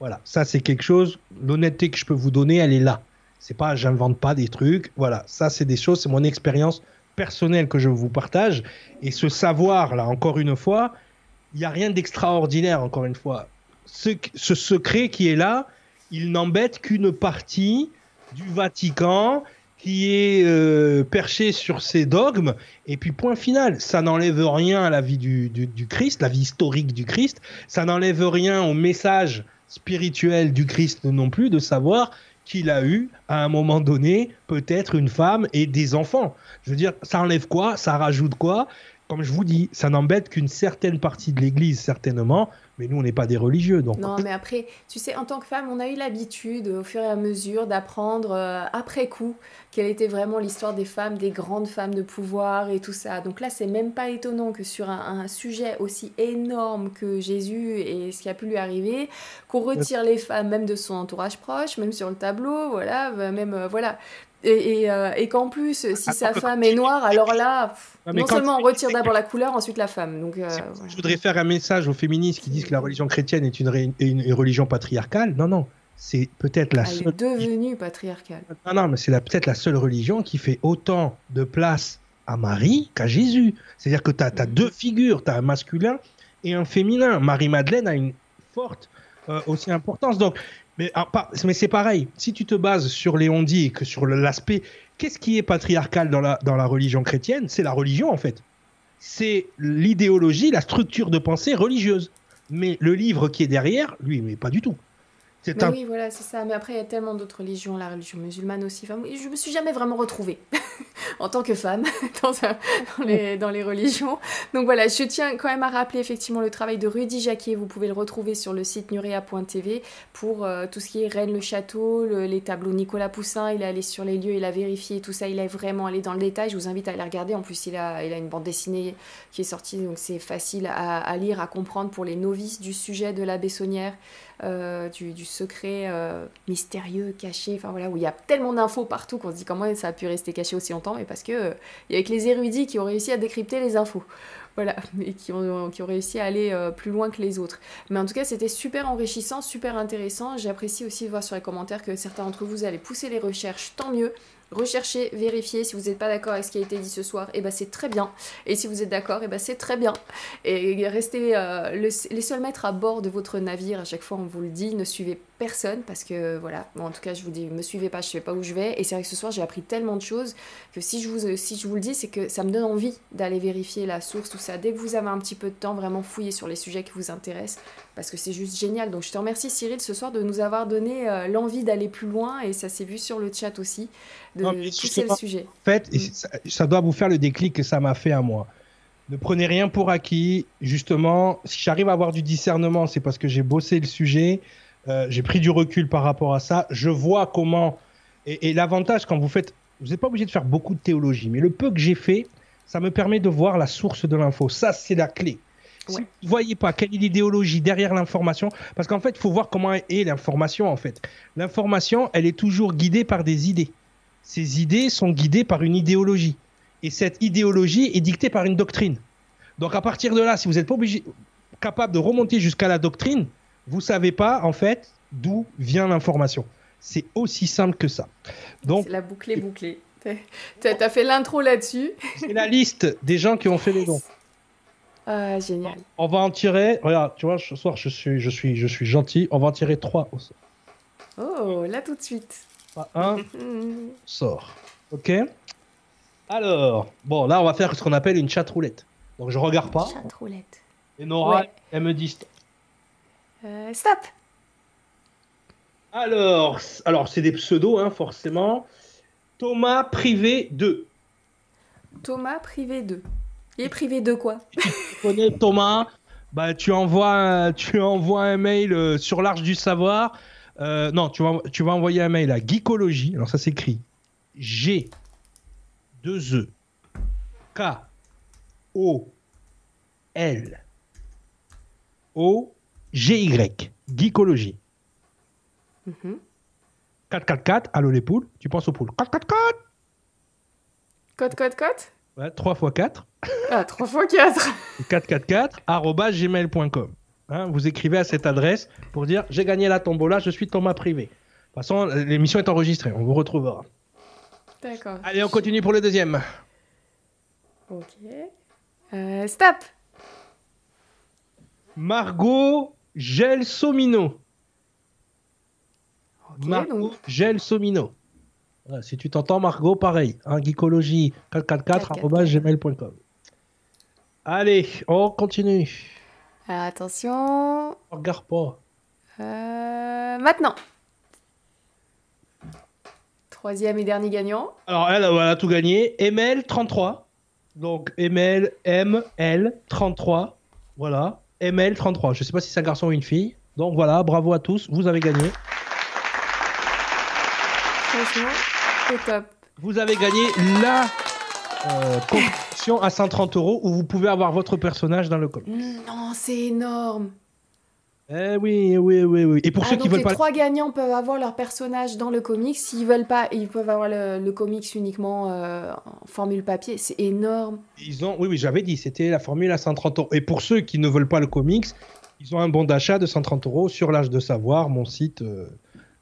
Voilà, ça c'est quelque chose, l'honnêteté que je peux vous donner, elle est là. C'est pas, j'invente pas des trucs. Voilà, ça c'est des choses, c'est mon expérience personnelle que je vous partage. Et ce savoir là, encore une fois, il n'y a rien d'extraordinaire, encore une fois. Ce, ce secret qui est là, il n'embête qu'une partie du Vatican qui est euh, perché sur ses dogmes, et puis point final. Ça n'enlève rien à la vie du, du, Christ, la vie historique du Christ, ça n'enlève rien au message spirituel du Christ non plus, de savoir qu'il a eu, à un moment donné, peut-être une femme et des enfants. Je veux dire, ça enlève quoi? Ça rajoute quoi? Comme je vous dis, ça n'embête qu'une certaine partie de l'Église, certainement, mais nous, on n'est pas des religieux. Donc... Non, mais après, tu sais, en tant que femme, on a eu l'habitude, au fur et à mesure, d'apprendre euh, après coup quelle était vraiment l'histoire des femmes, des grandes femmes de pouvoir et tout ça. Donc là, c'est même pas étonnant que sur un, sujet aussi énorme que Jésus et ce qui a pu lui arriver, qu'on retire les femmes même de son entourage proche, même sur le tableau, voilà, euh, même, euh, voilà. Et, et, qu'en plus, si sa femme est noire, alors là, non seulement on retire d'abord la couleur, ensuite la femme. Donc, Je voudrais faire un message aux féministes qui disent que la religion chrétienne est une, religion patriarcale. Non, non. C'est peut-être la Elle seule. est devenue patriarcale. Non, non, mais c'est peut-être la seule religion qui fait autant de place à Marie qu'à Jésus. C'est-à-dire que tu as, mm. deux figures, tu as un masculin et un féminin. Marie-Madeleine a une forte euh, aussi importance. Donc, mais, ah, mais c'est pareil. Si tu te bases sur Léon dit et que sur l'aspect, qu'est-ce qui est patriarcal dans la, dans la religion chrétienne? C'est la religion en fait c'est l'idéologie, la structure de pensée religieuse. Mais le livre qui est derrière, lui, mais pas du tout. Oui, voilà, c'est ça. Mais après, il y a tellement d'autres religions, la religion musulmane aussi. Enfin, je me suis jamais vraiment retrouvée (laughs) en tant que femme (laughs) dans, les, dans, les, religions. Donc voilà, je tiens quand même à rappeler effectivement le travail de Rudy Jacquier. Vous pouvez le retrouver sur le site nurea.tv pour euh, tout ce qui est Rennes-le-Château, les tableaux Nicolas Poussin. Il est allé sur les lieux, il a vérifié tout ça. Il est vraiment allé dans le détail. Je vous invite à aller regarder. En plus, il a, il a une bande dessinée qui est sortie, donc c'est facile à, à, lire, à comprendre pour les novices du sujet de la Bessonnière. Euh, du, secret euh, mystérieux, caché, enfin voilà, où il y a tellement d'infos partout qu'on se dit comment ça a pu rester caché aussi longtemps, mais parce que euh, y a que les érudits qui ont réussi à décrypter les infos. (laughs) voilà, et qui ont, qui ont réussi à aller euh, plus loin que les autres. Mais en tout cas, c'était super enrichissant, super intéressant. J'apprécie aussi de voir sur les commentaires que certains d'entre vous allez pousser les recherches, tant mieux. Recherchez, vérifiez. Si vous n'êtes pas d'accord avec ce qui a été dit ce soir, et eh ben c'est très bien. Et si vous êtes d'accord, et eh ben c'est très bien. Et restez euh, les seuls maîtres à bord de votre navire. À chaque fois, on vous le dit, ne suivez personne parce que voilà. en tout cas, je vous dis, me suivez pas, je sais pas où je vais. Et c'est vrai que ce soir, j'ai appris tellement de choses que si je vous, si je vous le dis, c'est que ça me donne envie d'aller vérifier la source, tout ça. Dès que vous avez un petit peu de temps, vraiment fouiller sur les sujets qui vous intéressent parce que c'est juste génial. Donc je te remercie Cyril ce soir de nous avoir donné euh, l'envie d'aller plus loin et ça s'est vu sur le chat aussi de pousser le sujet. En fait, ça, doit vous faire le déclic que ça m'a fait à moi. Ne prenez rien pour acquis. Justement, si j'arrive à avoir du discernement, c'est parce que j'ai bossé le sujet, euh, j'ai pris du recul par rapport à ça. Je vois comment. Et, l'avantage quand vous faites, vous n'êtes pas obligé de faire beaucoup de théologie, mais le peu que j'ai fait, ça me permet de voir la source de l'info. Ça, c'est la clé. Si vous ne voyez pas quelle est l'idéologie derrière l'information, parce qu'en fait, il faut voir comment est l'information, en fait. L'information, elle est toujours guidée par des idées. Ces idées sont guidées par une idéologie. Et cette idéologie est dictée par une doctrine. Donc à partir de là, si vous n'êtes pas obligé, capable de remonter jusqu'à la doctrine, vous savez pas, en fait, d'où vient l'information. C'est aussi simple que ça. Donc, la boucle est bouclée. Tu as fait l'intro là-dessus. C'est la liste des gens qui ont fait les dons. Ah, génial. On va en tirer. Regarde, tu vois, ce soir, je suis, je suis, je suis gentil. On va en tirer trois au sort. Oh, là tout de suite. Un (laughs) sort. Ok. Alors, bon, là, on va faire ce qu'on appelle une chat roulette. Donc, je regarde pas. Chat roulette. Et Nora, elle me dit stop. Euh, stop. Alors, alors c'est des pseudos, hein, forcément. Thomas Privé 2. Thomas Privé 2. Il est privé de quoi? Tu connais Thomas? Bah, tu, envoies, tu envoies un mail euh, sur l'Arche du Savoir. Euh, non, tu vas, tu vas envoyer un mail à Geekologie. Alors ça s'écrit G 2 E K O L O G Y. Geekologie. 444, allô les poules, tu penses aux poules. 444 Code, code, code Ouais, 3 x 4. Ah, 3 x 4. 444 gmail.com. Hein, vous écrivez à cette adresse pour dire j'ai gagné la tombola, je suis Thomas Privé. De toute façon, l'émission est enregistrée, on vous retrouvera. D'accord. Allez, on continue pour le deuxième. Ok. Euh, stop. Margot Gelsomino. Margot Gelsomino si tu t'entends, Margot, pareil. Hein, geekologie 444 gmail.com. Allez, on continue. attention. On regarde pas. Euh, maintenant. Troisième et dernier gagnant. Alors, elle, elle a tout gagné. ML33. Donc, ML, ML 33. Voilà. ML 33. Je ne sais pas si c'est un garçon ou une fille. Donc voilà, bravo à tous. Vous avez gagné. Franchement, top. Vous avez gagné la euh, compétition à 130 euros où vous pouvez avoir votre personnage dans le comics. Non, c'est énorme. Eh oui, oui, oui, oui. Et pour ah, ceux qui veulent les pas. trois gagnants peuvent avoir leur personnage dans le comics. S'ils veulent pas, ils peuvent avoir le, comics uniquement euh, en formule papier. C'est énorme. Ils ont, oui, oui, j'avais dit, c'était la formule à 130 euros. Et pour ceux qui ne veulent pas le comics, ils ont un bon d'achat de 130 euros sur l'âge de savoir, mon site. Euh,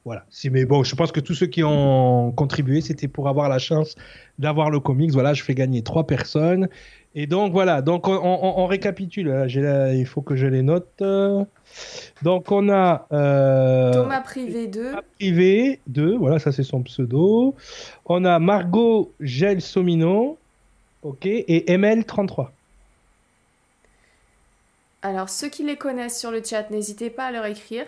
voilà. Mais bon, je pense que tous ceux qui ont contribué, c'était pour avoir la chance d'avoir le comics. Voilà, je fais gagner trois personnes. Et donc voilà, donc on, récapitule. il faut que je les note. Donc on a euh, Thomas Privé 2. Thomas Privé 2, voilà, ça c'est son pseudo. On a Margot Gelsomino, ok, et ML33. Alors ceux qui les connaissent sur le chat, n'hésitez pas à leur écrire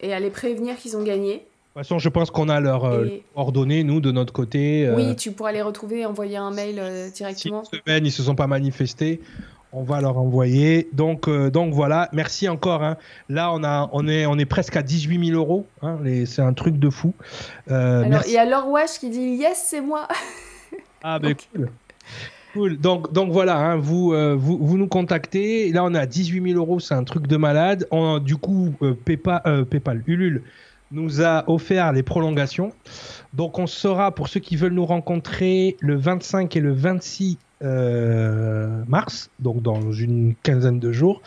et à les prévenir qu'ils ont gagné. De toute façon, je pense qu'on a leurs euh, ordonnées, nous, de notre côté. Euh, oui, tu pourras les retrouver et envoyer un mail euh, directement. Si semaine, ils se sont pas manifestés, on va leur envoyer. Donc, donc voilà, merci encore. Hein. Là, on, a, on, est, on est presque à 18 000 euros. Hein. C'est un truc de fou. Alors, il y a Laure Wash qui dit Yes, c'est moi. (laughs) ah, ben cool. Cool. Donc, donc voilà, hein, vous, vous, vous, nous contactez. Là, on à 18 000 euros, c'est un truc de malade. Du coup, PayPal, PayPal, Ulule nous a offert les prolongations. Donc on sera, pour ceux qui veulent nous rencontrer, le 25 et le 26 euh, mars, donc dans une quinzaine de jours,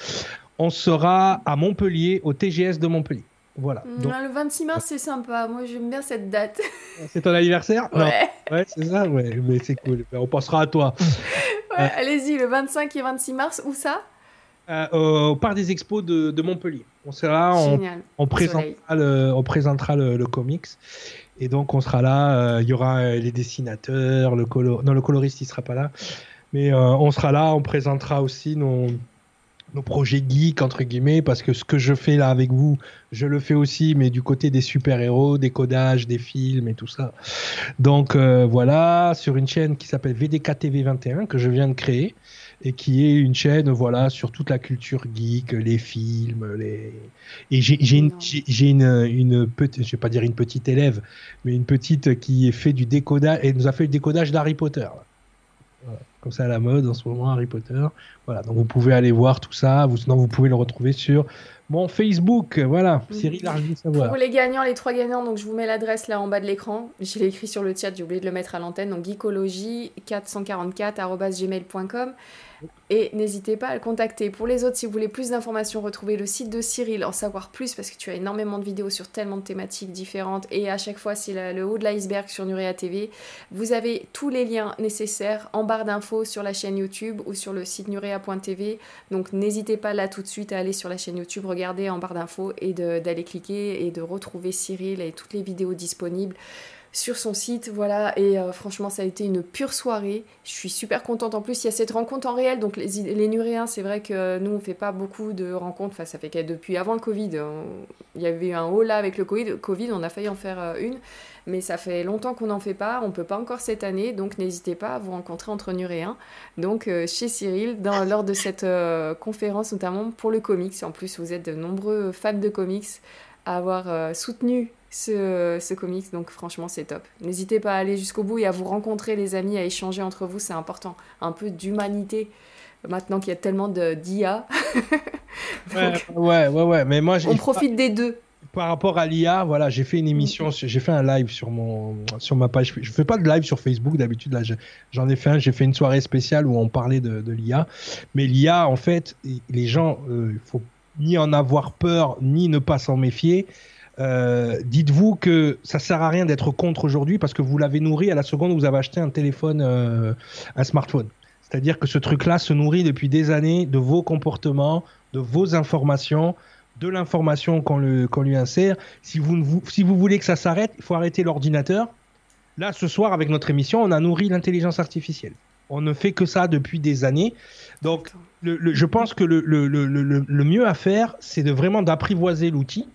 on sera à Montpellier, au TGS de Montpellier. Voilà. Mm, Donc, Le 26 mars, c'est sympa. Moi, j'aime bien cette date. c'est ton anniversaire Non. Ouais. Ouais, c'est ça, ouais, mais c'est cool. On pensera à toi. Ouais, Allez-y, le 25 et 26 mars, où ça? Euh, au parc des expos de, de Montpellier. On sera, on, Génial. on Soleil. présentera, le, on présentera le, le comics. Et donc, on sera là. euh, Il y aura euh, les dessinateurs, le non, le coloriste, il sera pas là. Mais euh, on sera là. On présentera aussi nos, nos projets geeks, entre guillemets, parce que ce que je fais là avec vous, je le fais aussi, mais du côté des super-héros, des codages, des films et tout ça. Donc, euh, voilà, sur une chaîne qui s'appelle VDK TV 21, que je viens de créer et qui est une chaîne voilà sur toute la culture geek, les films, les et une j'ai une une petite je vais pas dire une petite élève mais une petite qui fait du décodage et nous a fait le décodage d'Harry Potter. Voilà. Comme ça à la mode en ce moment Harry Potter. Voilà, donc vous pouvez aller voir tout ça, vous sinon vous pouvez le retrouver sur mon Facebook, voilà, Mhm. Cyril Argis Savoir. Pour les gagnants, les trois gagnants, donc je vous mets l'adresse là en bas de l'écran. Je l'ai écrit sur le chat, j'ai oublié de le mettre à l'antenne. Donc geekologie444.gmail.com. Et n'hésitez pas à le contacter. Pour les autres, si vous voulez plus d'informations, retrouvez le site de Cyril, en savoir plus, parce que tu as énormément de vidéos sur tellement de thématiques différentes. Et à chaque fois, c'est le haut de l'iceberg sur Nurea TV. Vous avez tous les liens nécessaires en barre d'infos sur la chaîne YouTube ou sur le site nurea.tv. Donc n'hésitez pas là tout de suite à aller sur la chaîne YouTube, regarder en barre d'infos et d'aller cliquer et de retrouver Cyril et toutes les vidéos disponibles sur son site. Voilà, et euh, franchement, ça a été une pure soirée. Je suis super contente. En plus, il y a cette rencontre en réel. Donc, les, les Nuréens, c'est vrai que nous, on fait pas beaucoup de rencontres. Enfin, ça fait que depuis avant le Covid, il y avait eu un haut là avec le Covid. Covid, on a failli en faire euh, une. Mais ça fait longtemps qu'on n'en fait pas. On peut pas encore cette année. Donc, n'hésitez pas à vous rencontrer entre Nuréens. Donc, euh, chez Cyril, dans, (laughs) lors de cette euh, conférence, notamment pour le comics. En plus, vous êtes de nombreux fans de comics à avoir euh, soutenu ce, ce comics. Donc, franchement, c'est top. N'hésitez pas à aller jusqu'au bout et à vous rencontrer, les amis, à échanger entre vous. C'est important. Un peu d'humanité. Maintenant qu'il y a tellement de- d'IA, (laughs) Ouais, ouais, ouais, ouais, mais moi on profite des deux. Par rapport à l'IA, voilà, j'ai fait une émission, j'ai fait un live sur mon sur ma page. Je fais pas de live sur Facebook d'habitude. Là, je- j'en ai fait un. J'ai fait une soirée spéciale où on parlait de, de l'IA. Mais l'IA, en fait, les gens, euh, il faut ni en avoir peur ni ne pas s'en méfier. Euh, Dites-vous que ça sert à rien d'être contre aujourd'hui parce que vous l'avez nourri à la seconde où vous avez acheté un téléphone, euh, un smartphone. C'est-à-dire que ce truc-là se nourrit depuis des années de vos comportements, de vos informations, de l'information qu'on lui insère. Si vous, si vous voulez que ça s'arrête, il faut arrêter l'ordinateur. Là, ce soir, avec notre émission, on a nourri l'intelligence artificielle. On ne fait que ça depuis des années. Donc, je pense que le- le mieux à faire, c'est de vraiment d'apprivoiser l'outil,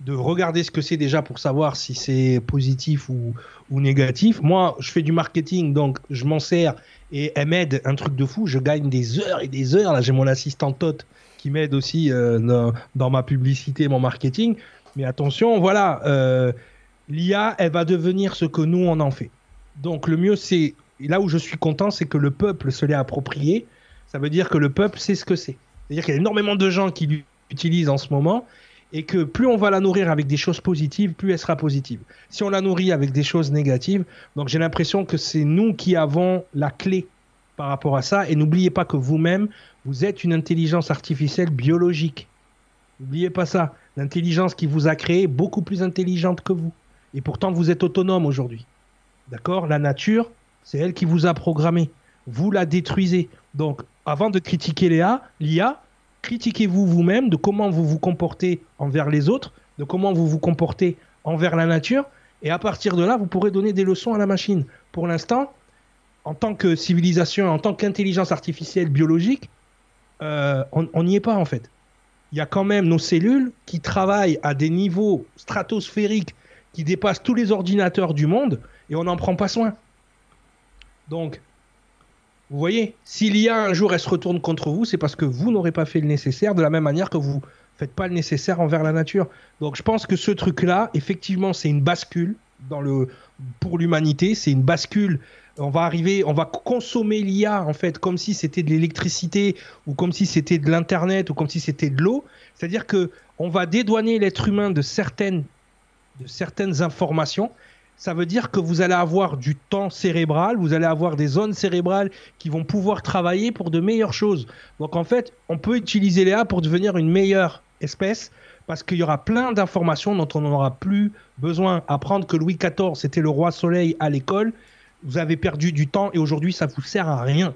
de regarder ce que c'est déjà pour savoir si c'est positif ou, ou négatif. Moi, je fais du marketing, donc je m'en sers et elle m'aide un truc de fou. Je gagne des heures et des heures. Là, j'ai mon assistant Tot qui m'aide aussi euh, dans, ma publicité, mon marketing. Mais attention, voilà, euh, l'IA, elle va devenir ce que nous, on en fait. Donc le mieux, c'est, là où je suis content, c'est que le peuple se l'est approprié. Ça veut dire que le peuple sait ce que c'est. C'est-à-dire qu'il y a énormément de gens qui l'utilisent en ce moment et que plus on va la nourrir avec des choses positives, plus elle sera positive. Si on la nourrit avec des choses négatives, donc j'ai l'impression que c'est nous qui avons la clé par rapport à ça. Et n'oubliez pas que vous-même, vous êtes une intelligence artificielle biologique. N'oubliez pas ça. L'intelligence qui vous a créé beaucoup plus intelligente que vous. Et pourtant, vous êtes autonome aujourd'hui. D'accord? La nature, c'est elle qui vous a programmé. Vous la détruisez. Donc, avant de critiquer l'IA, l'IA, critiquez-vous vous-même de comment vous vous comportez envers les autres, de comment vous vous comportez envers la nature. Et à partir de là, vous pourrez donner des leçons à la machine. Pour l'instant, en tant que civilisation, en tant qu'intelligence artificielle biologique, euh, on n'y est pas en fait. Il y a quand même nos cellules qui travaillent à des niveaux stratosphériques qui dépassent tous les ordinateurs du monde et on n'en prend pas soin. Donc, vous voyez, si l'IA un jour elle se retourne contre vous, c'est parce que vous n'aurez pas fait le nécessaire de la même manière que vous faites pas le nécessaire envers la nature. Donc je pense que ce truc-là, effectivement, c'est une bascule pour l'humanité, c'est une bascule. On va arriver, on va consommer l'IA en fait comme si c'était de l'électricité ou comme si c'était de l'internet ou comme si c'était de l'eau. C'est-à-dire que on va dédouaner l'être humain de certaines de certaines informations. ça veut dire que vous allez avoir du temps cérébral, vous allez avoir des zones cérébrales qui vont pouvoir travailler pour de meilleures choses. Donc en fait, on peut utiliser Léa pour devenir une meilleure espèce parce qu'il y aura plein d'informations dont on n'aura plus besoin. Apprendre que Louis XIV c'était le roi soleil à l'école, vous avez perdu du temps et aujourd'hui ça vous sert à rien.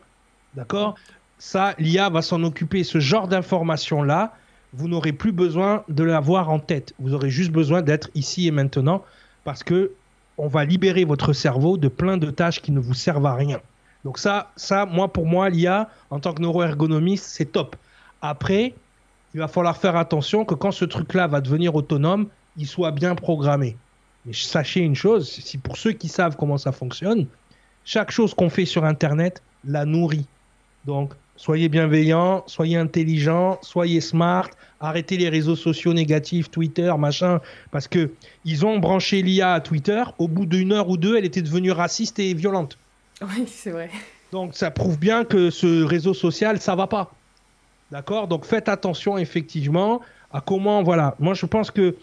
D'accord? Ça, l'IA va s'en occuper. Ce genre d'informations-là, vous n'aurez plus besoin de l'avoir en tête. Vous aurez juste besoin d'être ici et maintenant parce que on va libérer votre cerveau de plein de tâches qui ne vous servent à rien. Donc ça, ça, moi pour moi, l'IA en tant que neuroergonomiste, c'est top. Après, il va falloir faire attention que quand ce truc-là va devenir autonome, il soit bien programmé. Mais sachez une chose, si pour ceux qui savent comment ça fonctionne, chaque chose qu'on fait sur Internet la nourrit. Donc, soyez bienveillants, soyez intelligents, soyez smart, arrêtez les réseaux sociaux négatifs, Twitter, machin, parce que ils ont branché l'IA à Twitter. Au bout d'une heure ou deux, elle était devenue raciste et violente. Oui, c'est vrai. Donc, ça prouve bien que ce réseau social, ça va pas. D'accord? Donc, faites attention effectivement à comment, voilà. Moi, je pense que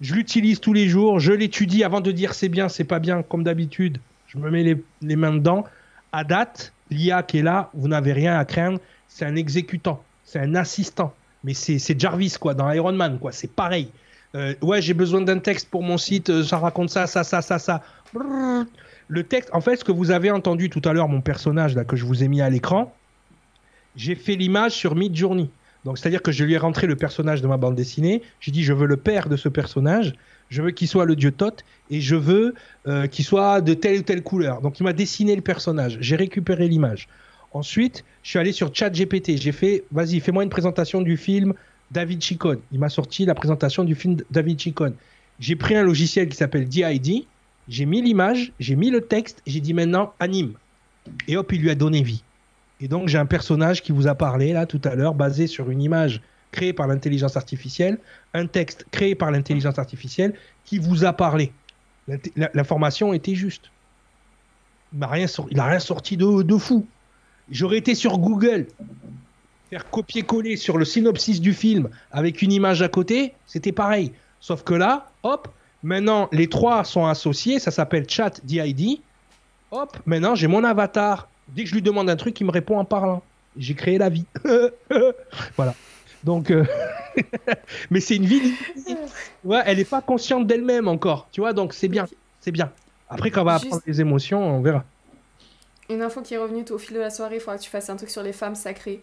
je l'utilise tous les jours, je l'étudie avant de dire c'est bien, c'est pas bien, comme d'habitude. Je me mets les, mains dedans. À date, l'IA qui est là, vous n'avez rien à craindre. C'est un exécutant, c'est un assistant. Mais c'est Jarvis, quoi, dans Iron Man, quoi. C'est pareil. Euh, ouais, j'ai besoin d'un texte pour mon site, euh, ça raconte ça, ça, ça, ça, ça. Le texte, en fait, ce que vous avez entendu tout à l'heure, mon personnage là que je vous ai mis à l'écran, j'ai fait l'image sur Midjourney. Donc, c'est-à-dire que je lui ai rentré le personnage de ma bande dessinée. J'ai dit, je veux le père de ce personnage. Je veux qu'il soit le dieu Thoth et je veux euh, qu'il soit de telle ou telle couleur. Donc, il m'a dessiné le personnage. J'ai récupéré l'image. Ensuite, je suis allé sur ChatGPT. J'ai fait, vas-y, fais-moi une présentation du film David Chicone. Il m'a sorti la présentation du film David Chicone. J'ai pris un logiciel qui s'appelle DID. J'ai mis l'image, j'ai mis le texte. J'ai dit maintenant anime. Et hop, il lui a donné vie. Et donc, j'ai un personnage qui vous a parlé là tout à l'heure, basé sur une image créée par l'intelligence artificielle, un texte créé par l'intelligence artificielle qui vous a parlé. L'information était juste. Il n'a rien, sor- il a rien sorti de, de fou. J'aurais été sur Google, faire copier-coller sur le synopsis du film avec une image à côté, c'était pareil. Sauf que là, hop, maintenant les trois sont associés, ça s'appelle Chat DID. Hop, maintenant j'ai mon avatar. Dès que je lui demande un truc, il me répond en parlant. J'ai créé la vie. (laughs) voilà. Donc, euh, (laughs) mais c'est une vie. Ouais, elle n'est pas consciente d'elle-même encore. Tu vois, donc c'est bien. C'est bien. Après, quand on va Juste- apprendre les émotions, on verra. Une info qui est revenue au fil de la soirée, il faudra que tu fasses un truc sur les femmes sacrées.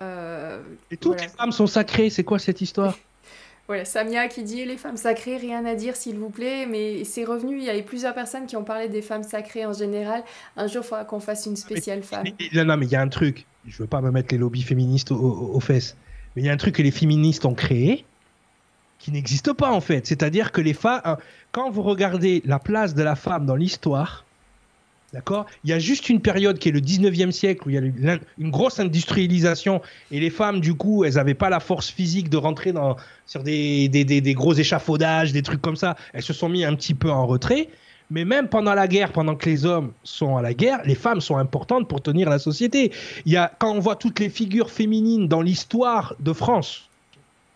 Euh, Et toutes Voilà. les femmes sont sacrées. C'est quoi cette histoire? Voilà, Samia qui dit les femmes sacrées, rien à dire s'il vous plaît, mais c'est revenu, il y avait plusieurs personnes qui ont parlé des femmes sacrées en général. Un jour, il faudra qu'on fasse une spéciale femme. Non, non, mais il y a un truc. Je veux pas me mettre les lobbies féministes aux, fesses. Mais il y a un truc que les féministes ont créé qui n'existe pas en fait. C'est-à-dire que les femmes, quand vous regardez la place de la femme dans l'histoire, d'accord, il y a juste une période qui est le 19e siècle où il y a une grosse industrialisation et les femmes, du coup, elles n'avaient pas la force physique de rentrer dans, sur des gros échafaudages, des trucs comme ça. Elles se sont mis un petit peu en retrait. Mais même pendant la guerre, pendant que les hommes sont à la guerre, les femmes sont importantes pour tenir la société. Il y a, quand on voit toutes les figures féminines dans l'histoire de France,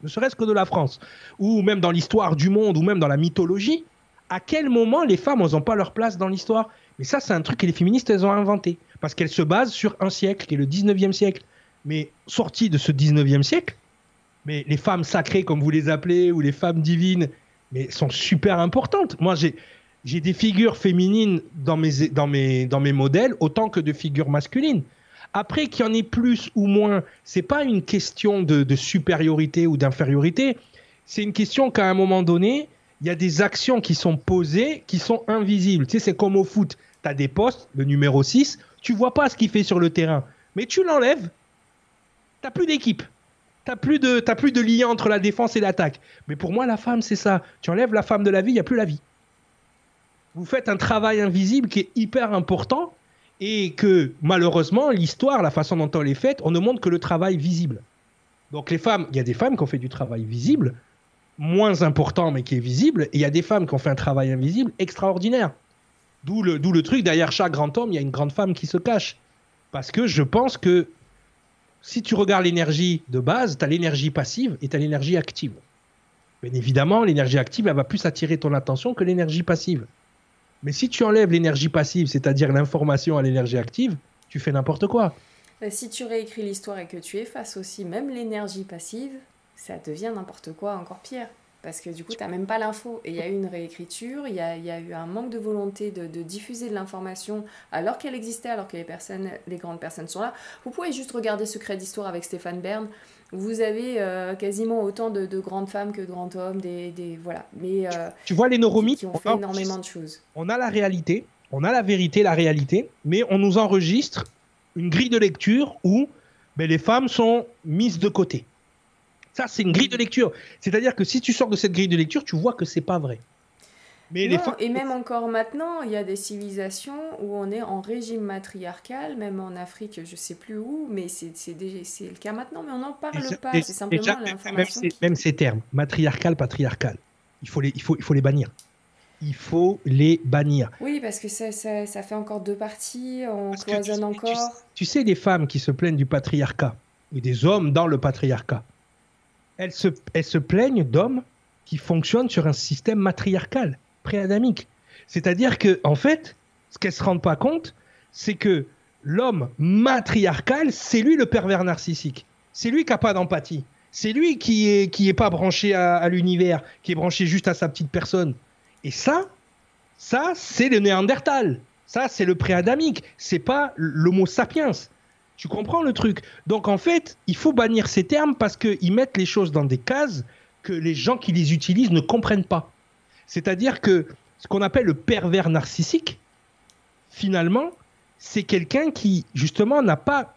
ne serait-ce que de la France, ou même dans l'histoire du monde, ou même dans la mythologie, à quel moment les femmes n'ont pas leur place dans l'histoire? Mais ça, c'est un truc que les féministes, elles ont inventé. Parce qu'elles se basent sur un siècle, qui est le 19e siècle. Mais sorti de ce 19e siècle, mais les femmes sacrées, comme vous les appelez, ou les femmes divines, mais sont super importantes. Moi, j'ai j'ai des figures féminines dans mes, dans, mes, dans mes modèles autant que de figures masculines. Après, qu'il y en ait plus ou moins, c'est pas une question de, de supériorité ou d'infériorité. C'est une question qu'à un moment donné, il y a des actions qui sont posées qui sont invisibles. Tu sais, c'est comme au foot. Tu as des postes, le numéro 6, tu vois pas ce qu'il fait sur le terrain. Mais tu l'enlèves, tu plus d'équipe. Tu plus, de- t'as plus de lien entre la défense et l'attaque. Mais pour moi, la femme, c'est ça. Tu enlèves la femme de la vie, il n'y a plus la vie vous faites un travail invisible qui est hyper important et que malheureusement, l'histoire, la façon dont elle est faite, on ne montre que le travail visible. Donc les femmes, il y a des femmes qui ont fait du travail visible, moins important mais qui est visible, et il y a des femmes qui ont fait un travail invisible extraordinaire. D'où le, truc, derrière chaque grand homme, il y a une grande femme qui se cache. Parce que je pense que si tu regardes l'énergie de base, tu as l'énergie passive et tu as l'énergie active. Bien évidemment, l'énergie active, elle va plus attirer ton attention que l'énergie passive. Mais si tu enlèves l'énergie passive, c'est-à-dire l'information à l'énergie active, tu fais n'importe quoi. Bah, si tu réécris l'histoire et que tu effaces aussi même l'énergie passive, ça devient n'importe quoi, encore pire. Parce que du coup, tu n'as même pas l'info. Et il y a eu une réécriture, il y a, il y a eu un manque de volonté de, de diffuser de l'information alors qu'elle existait, alors que les, personnes, les grandes personnes sont là. Vous pouvez juste regarder Secret d'Histoire avec Stéphane Bern. Vous avez euh, quasiment autant de, de grandes femmes que de grands hommes. Des, des, voilà. Mais, euh, Tu vois les qui, neuromythes qui ont on fait a- énormément de choses. on a la réalité, on a la vérité, la réalité, mais on nous enregistre une grille de lecture où ben, les femmes sont mises de côté. Ça, c'est une grille de lecture. C'est-à-dire que si tu sors de cette grille de lecture, tu vois que c'est pas vrai. Mais Non, et même encore maintenant, il y a des civilisations où on est en régime matriarcal, même en Afrique, je sais plus où, mais c'est le cas maintenant, mais on n'en parle Déjà- pas. C'est simplement même, l'information. qui- même ces termes, matriarcal, patriarcal, il faut les, il faut, il faut les bannir. Il faut les bannir. Oui, parce que ça, ça, ça fait encore deux parties, on Parce cloisonne tu- encore. Tu sais, les femmes qui se plaignent du patriarcat, et des hommes dans le patriarcat, elles se, se plaignent d'hommes qui fonctionnent sur un système matriarcal, pré-adamique. C'est-à-dire que, en fait, ce qu'elles se rendent pas compte, c'est que l'homme matriarcal, c'est lui le pervers narcissique. C'est lui qui n'a pas d'empathie. C'est lui qui est, qui est pas branché à, à l'univers, qui est branché juste à sa petite personne. Et ça, ça, c'est le néandertal. Ça, c'est le pré-adamique. C'est pas l'homo sapiens. Tu comprends le truc? Donc, en fait, il faut bannir ces termes parce qu'ils mettent les choses dans des cases que les gens qui les utilisent ne comprennent pas. C'est-à-dire que ce qu'on appelle le pervers narcissique, finalement, c'est quelqu'un qui, justement, n'a pas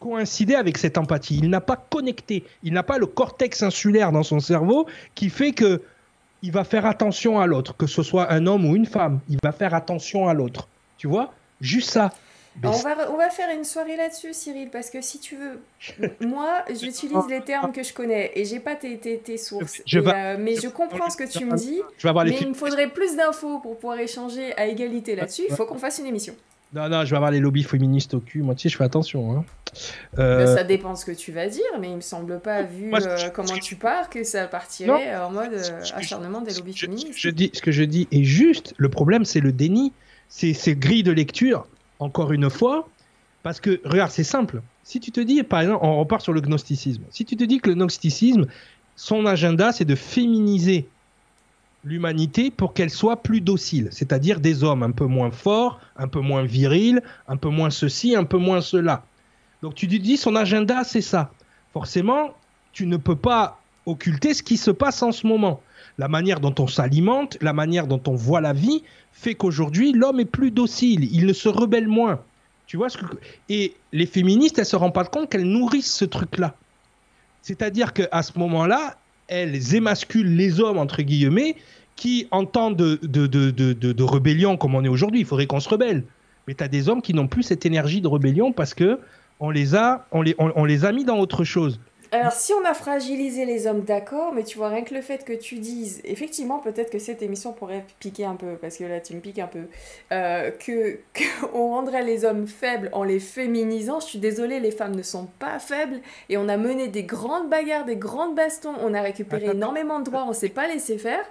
coïncidé avec cette empathie. Il n'a pas connecté. Il n'a pas le cortex insulaire dans son cerveau qui fait que il va faire attention à l'autre, que ce soit un homme ou une femme. Il va faire attention à l'autre. Tu vois? Juste ça. Alors, on, va, on va faire une soirée là-dessus, Cyril, parce que si tu veux, moi, j'utilise les termes que je connais et j'ai pas tes, tes, tes sources. Je Et, vais- euh, mais je comprends ce que tu me dis, je vais avoir les mais il me faudrait plus d'infos pour pouvoir échanger à égalité là-dessus. Il faut qu'on fasse une émission. Non, non, je vais avoir les lobbies féministes au cul. Moi, tu sais, je fais attention. hein. Ben, Euh, ça dépend ce que tu vas dire, mais il me semble pas, vu Moi, euh, comment tu pars, que ça partirait en mode euh, acharnement des lobbies je- féministes. je dis, ce que je dis est juste. Le problème, c'est le déni. C'est ces grilles de lecture, encore une fois. Parce que, regarde, c'est simple. Si tu te dis, par exemple, on repart sur le gnosticisme. Si tu te dis que le gnosticisme, son agenda, c'est de féminiser l'humanité pour qu'elle soit plus docile, c'est-à-dire des hommes un peu moins forts, un peu moins virils, un peu moins ceci, un peu moins cela. Donc tu te dis, son agenda, c'est ça. Forcément, tu ne peux pas occulter ce qui se passe en ce moment. La manière dont on s'alimente, la manière dont on voit la vie, fait qu'aujourd'hui, l'homme est plus docile, il ne se rebelle moins. Tu vois ce que... Et les féministes, elles se rendent pas compte qu'elles nourrissent ce truc-là. C'est-à-dire qu'à ce moment-là, elles émasculent les hommes, entre guillemets, qui, en temps de, de, de, rébellion comme on est aujourd'hui, il faudrait qu'on se rebelle. Mais tu as des hommes qui n'ont plus cette énergie de rébellion parce que on les a, on les, on les a mis dans autre chose. Alors, si on a fragilisé les hommes, d'accord, mais tu vois, rien que le fait que tu dises, effectivement, peut-être que cette émission pourrait piquer un peu, parce que là, tu me piques un peu, euh, que (laughs) qu'on rendrait les hommes faibles en les féminisant. Je suis désolée, les femmes ne sont pas faibles, et on a mené des grandes bagarres, des grandes bastons, on a récupéré énormément de droits, on s'est pas laissé faire.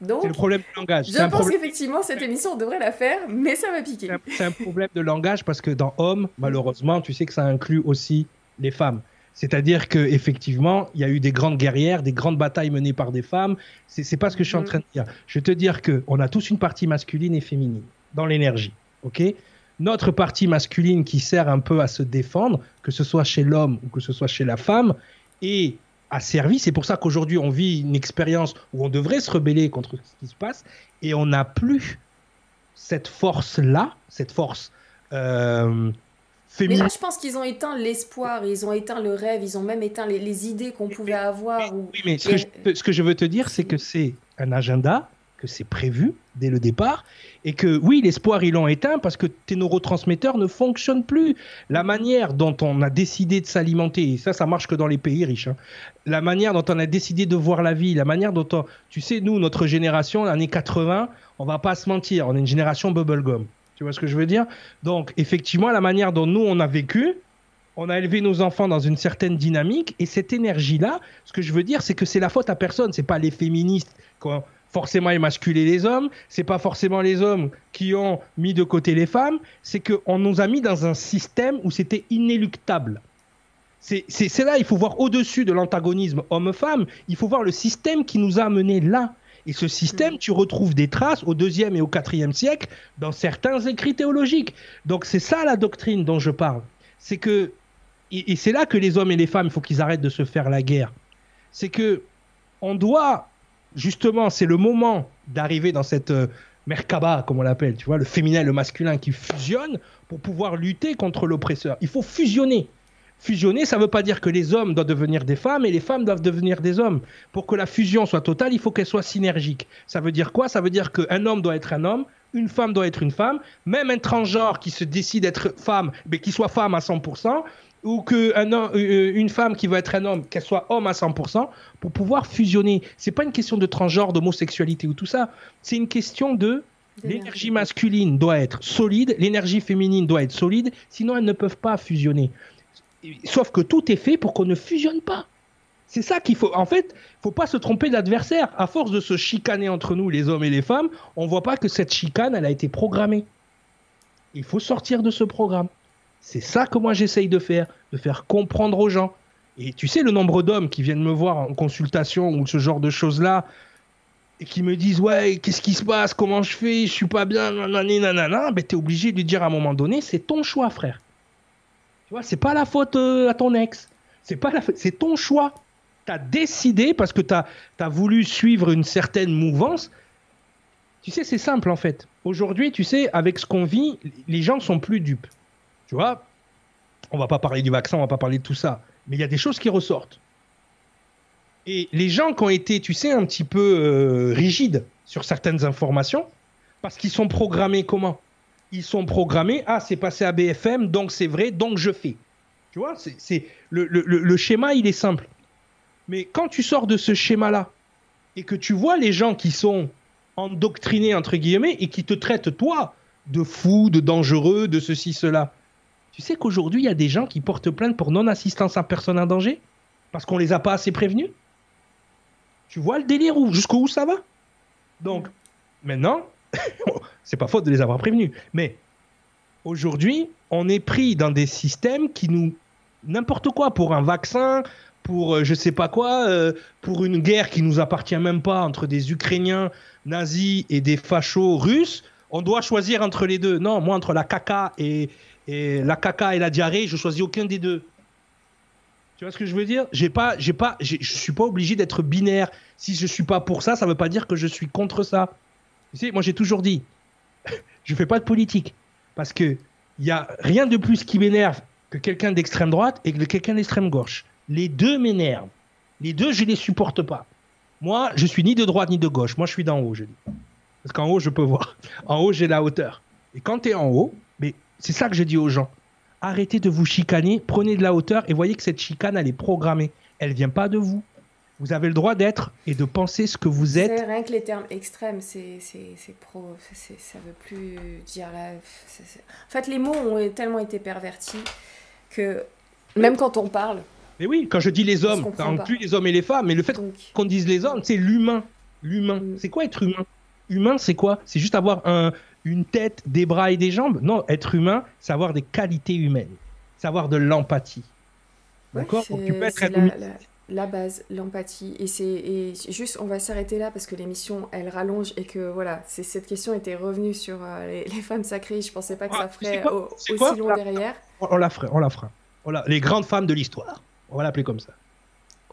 Donc, C'est le problème du langage. je pense problème- qu'effectivement, cette émission, on devrait la faire, mais ça va piquer. C'est un- un problème de langage parce que dans homme, malheureusement, tu sais que ça inclut aussi les femmes. C'est-à-dire que effectivement, il y a eu des grandes guerrières, des grandes batailles menées par des femmes. C'est c'est pas ce que je suis en Mhm. train de dire. Je te dire que on a tous une partie masculine et féminine dans l'énergie. Ok? Notre partie masculine qui sert un peu à se défendre, que ce soit chez l'homme ou que ce soit chez la femme, est asservie. C'est pour ça qu'aujourd'hui on vit une expérience où on devrait se rebeller contre ce qui se passe et on n'a plus cette force-là, cette force euh, Mais là, je pense qu'ils ont éteint l'espoir, ils ont éteint le rêve, ils ont même éteint les, les idées qu'on pouvait avoir. Ou... Oui, mais ce que, je, ce que je veux te dire, c'est que c'est un agenda, que c'est prévu dès le départ, et que oui, l'espoir, ils l'ont éteint parce que tes neurotransmetteurs ne fonctionnent plus. La manière dont on a décidé de s'alimenter, et ça, ça marche que dans les pays riches, hein, la manière dont on a décidé de voir la vie, la manière dont on... Tu sais, nous, notre génération, l'année 80, on va pas se mentir, on est une génération bubblegum. Tu vois ce que je veux dire? Donc, effectivement, la manière dont nous, on a vécu, on a élevé nos enfants dans une certaine dynamique et cette énergie-là, ce que je veux dire, c'est que c'est la faute à personne. C'est pas les féministes. Quand forcément émasculé les hommes, c'est pas forcément les hommes qui ont mis de côté les femmes, c'est qu'on nous a mis dans un système où c'était inéluctable. C'est là, il faut voir au-dessus de l'antagonisme homme-femme, il faut voir le système qui nous a amenés là. Et ce système, tu retrouves des traces au deuxième et au quatrième siècle dans certains écrits théologiques. Donc c'est ça la doctrine dont je parle. C'est que, et, c'est là que les hommes et les femmes, il faut qu'ils arrêtent de se faire la guerre. C'est que on doit, justement, c'est le moment d'arriver dans cette euh, Merkaba, comme on l'appelle, tu vois, le féminin et le masculin qui fusionnent pour pouvoir lutter contre l'oppresseur. Il faut fusionner. Fusionner, ça ne veut pas dire que les hommes doivent devenir des femmes et les femmes doivent devenir des hommes. Pour que la fusion soit totale, il faut qu'elle soit synergique. Ça veut dire quoi? Ça veut dire qu'un homme doit être un homme, une femme doit être une femme, même un transgenre qui se décide d'être femme, mais qui soit femme à 100%, ou qu'une femme qui veut être un homme, qu'elle soit homme à 100%, pour pouvoir fusionner. C'est pas une question de transgenre, d'homosexualité ou tout ça. C'est une question de l'énergie masculine doit être solide, l'énergie féminine doit être solide, sinon elles ne peuvent pas fusionner. Sauf que tout est fait pour qu'on ne fusionne pas. C'est ça qu'il faut. En fait, faut pas se tromper d'adversaire. À force de se chicaner entre nous, les hommes et les femmes, on voit pas que cette chicane, elle a été programmée. Il faut sortir de ce programme. C'est ça que moi j'essaye de faire, de faire comprendre aux gens. Et tu sais, le nombre d'hommes qui viennent me voir en consultation ou ce genre de choses-là, et qui me disent Ouais, qu'est-ce qui se passe? Comment je fais? Je suis pas bien, nanani, nanana. Ben, tu es obligé de lui dire à un moment donné C'est ton choix, frère. Tu vois, c'est pas la faute euh, à ton ex. C'est pas c'est ton choix. Tu as décidé parce que tu as, voulu suivre une certaine mouvance. Tu sais, c'est simple en fait. Aujourd'hui, tu sais, avec ce qu'on vit, les gens sont plus dupes. Tu vois, on va pas parler du vaccin, on va pas parler de tout ça. Mais il y a des choses qui ressortent. Et les gens qui ont été, tu sais, un petit peu euh, rigides sur certaines informations, parce qu'ils sont programmés comment? Ils sont programmés, ah, c'est passé à BFM, donc c'est vrai, donc je fais. Tu vois, c'est, le, schéma, il est simple. Mais quand tu sors de ce schéma-là, et que tu vois les gens qui sont endoctrinés, entre guillemets, et qui te traitent, toi, de fou, de dangereux, de ceci, cela, tu sais qu'aujourd'hui, il y a des gens qui portent plainte pour non-assistance à personne en danger Parce qu'on les a pas assez prévenus? Tu vois le délire où, jusqu'où ça va? Donc, maintenant, (laughs) c'est pas faute de les avoir prévenus. Mais aujourd'hui, on est pris dans des systèmes qui nous. N'importe quoi, pour un vaccin, pour euh, je sais pas quoi, euh, pour une guerre qui nous appartient même pas entre des Ukrainiens nazis et des fachos russes, on doit choisir entre les deux. Non, moi, entre la caca et, et la caca et la diarrhée, je choisis aucun des deux. Tu vois ce que je veux dire? J'ai pas, j'ai pas, je suis pas obligé d'être binaire. Si je suis pas pour ça, ça veut pas dire que je suis contre ça. Moi j'ai toujours dit, (laughs) je fais pas de politique parce que il a rien de plus qui m'énerve que quelqu'un d'extrême droite et que quelqu'un d'extrême gauche. Les deux m'énervent. Les deux, je les supporte pas. Moi, je suis ni de droite ni de gauche. Moi, je suis d'en haut, je dis. Parce qu'en haut, je peux voir. (laughs) En haut, j'ai la hauteur. Et quand tu es en haut, mais c'est ça que je dis aux gens. Arrêtez de vous chicaner, prenez de la hauteur et voyez que cette chicane, elle est programmée. Elle vient pas de vous. Vous avez le droit d'être et de penser ce que vous êtes. C'est rien que les termes extrêmes, c'est pro, ça veut plus dire la. En fait, les mots ont tellement été pervertis que même quand on parle. Mais oui, quand je dis les hommes, ça inclut les hommes et les femmes. Mais le fait qu'on dise les hommes, c'est l'humain. L'humain. Mm. C'est quoi être humain? Humain, c'est quoi? C'est juste avoir un, une tête, des bras et des jambes? Non, être humain, c'est avoir des qualités humaines, c'est avoir de l'empathie. D'accord? Tu peux être la, base, l'empathie. Et c'est juste, on va s'arrêter là parce que l'émission, elle rallonge et que voilà, cette question était revenue sur euh, (laughs) les, femmes sacrées. Je pensais pas que ça ah, ferait aussi long derrière. On, la fera, on la fera. les grandes femmes de l'histoire. On va l'appeler comme ça.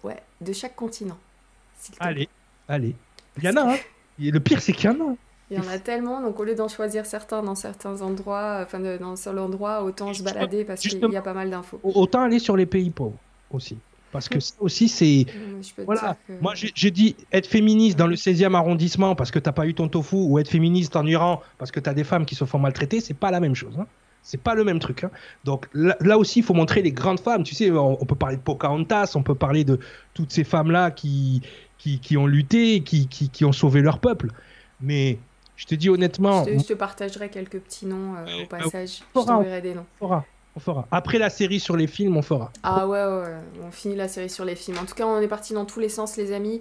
Ouais, de chaque continent. Allez, allez. Il y en a, hein. (laughs) Le pire, c'est qu'il y en a. Il y en a tellement, donc au lieu d'en choisir certains dans certains endroits, enfin dans un seul endroit, autant se balader parce qu'il y a pas mal d'infos. Autant aller sur les pays pauvres aussi. Parce que ça aussi, c'est. Voilà. Moi, j'ai dit être féministe dans le 16e arrondissement parce que t'as pas eu ton tofu, ou être féministe en Iran parce que tu as des femmes qui se font maltraiter, c'est pas la même chose. Hein. C'est pas le même truc. Hein. Donc là, aussi, il faut montrer les grandes femmes. Tu sais, on, peut parler de Pocahontas, on peut parler de toutes ces femmes-là qui, qui, qui, ont lutté, qui, qui, qui ont sauvé leur peuple. Mais je te dis honnêtement. Je te, partagerai quelques petits noms euh, au passage. je t'enverrai des noms. On fera. Après la série sur les films, on fera. Ah ouais, on finit la série sur les films. En tout cas, on est parti dans tous les sens, les amis.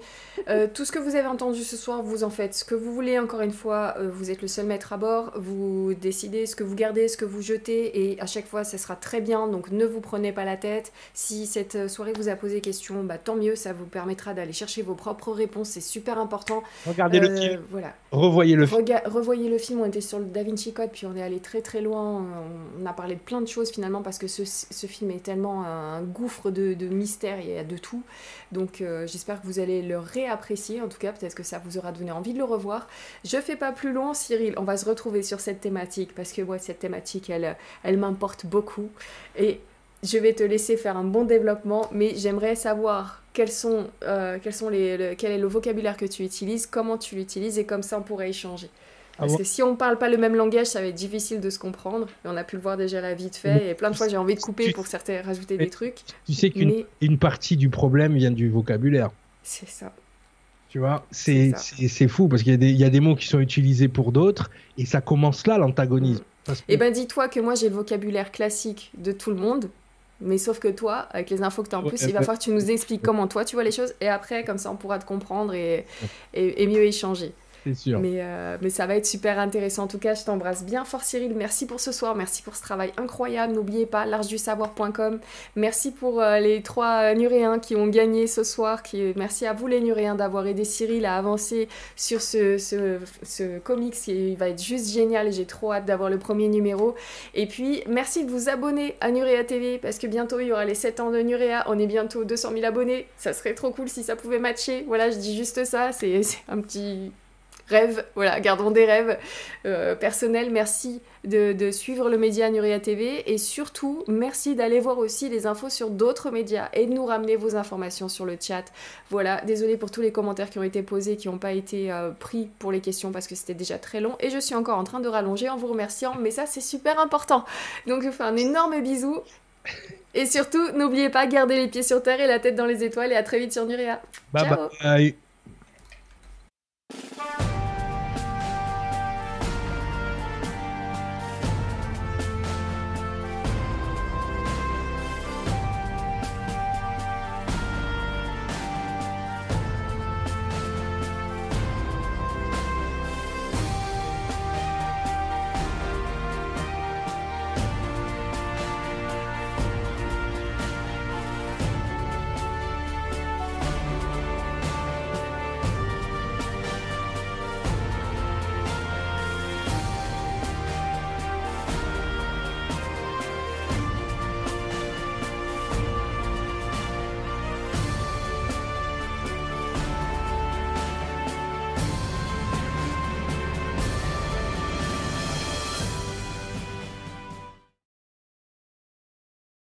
Euh, tout ce que vous avez entendu ce soir, vous en faites ce que vous voulez. Encore une fois, euh, vous êtes le seul maître à bord. Vous décidez ce que vous gardez, ce que vous jetez. Et à chaque fois, ça sera très bien. Donc ne vous prenez pas la tête. Si cette soirée vous a posé question, bah, tant mieux. Ça vous permettra d'aller chercher vos propres réponses. C'est super important. Regardez le Euh, film. Voilà. Revoyez le film. Revoyez le film, on était sur le Da Vinci Code, puis on est allé très très loin. On a parlé de plein de choses finalement parce que ce, film est tellement un gouffre de, de mystère, il y a de tout. Donc euh, j'espère que vous allez le réapprécier. En tout cas, peut-être que ça vous aura donné envie de le revoir. Je fais pas plus long, Cyril. On va se retrouver sur cette thématique parce que moi, cette thématique, elle, elle m'importe beaucoup. Et je vais te laisser faire un bon développement, mais j'aimerais savoir quels sont, euh, quels sont les, le- quel est le vocabulaire que tu utilises, comment tu l'utilises, et comme ça on pourrait échanger. Ah Parce bon que si on parle pas le même langage, ça va être difficile de se comprendre. Et on a pu le voir déjà là vite fait. Et plein de fois, j'ai envie de couper pour certains rajouter Mais- des trucs. Tu sais qu'une Mais une partie du problème vient du vocabulaire. c'est ça. Tu vois, c'est fou parce qu'il y, a des- il y a des mots qui sont utilisés pour d'autres et ça commence là l'antagonisme. Que- Et ben dis-toi que moi j'ai le vocabulaire classique de tout le monde. Mais sauf que toi, avec les infos que tu as en Ouais, plus, il va falloir que tu nous expliques comment toi tu vois les choses. Et après, comme ça, on pourra te comprendre et, et, et mieux échanger. C'est sûr. Mais, euh, mais ça va être super intéressant. En tout cas, je t'embrasse bien fort, Cyril. Merci pour ce soir. Merci pour ce travail incroyable. N'oubliez pas, largedusavoir.com. Merci pour euh, les trois euh, Nuréens qui ont gagné ce soir. Qui... Merci à vous, les Nuréens, d'avoir aidé Cyril à avancer sur ce, ce, ce comics. qui va être juste génial j'ai trop hâte d'avoir le premier numéro. Et puis, merci de vous abonner à Nurea TV parce que bientôt, il y aura les 7 ans de Nurea. On est bientôt 200 000 abonnés. Ça serait trop cool si ça pouvait matcher. Voilà, je dis juste ça. C'est un petit rêve, voilà, gardons des rêves euh, personnels. Merci de, de suivre le média Nuria TV et surtout, merci d'aller voir aussi les infos sur d'autres médias et de nous ramener vos informations sur le chat. Voilà, désolé pour tous les commentaires qui ont été posés, qui n'ont pas été euh, pris pour les questions parce que c'était déjà très long et je suis encore en train de rallonger en vous remerciant, mais ça c'est super important. Donc je vous fais un énorme bisou. Et surtout, n'oubliez pas, gardez les pieds sur terre et la tête dans les étoiles et à très vite sur Nuria. Bye Ciao. bye.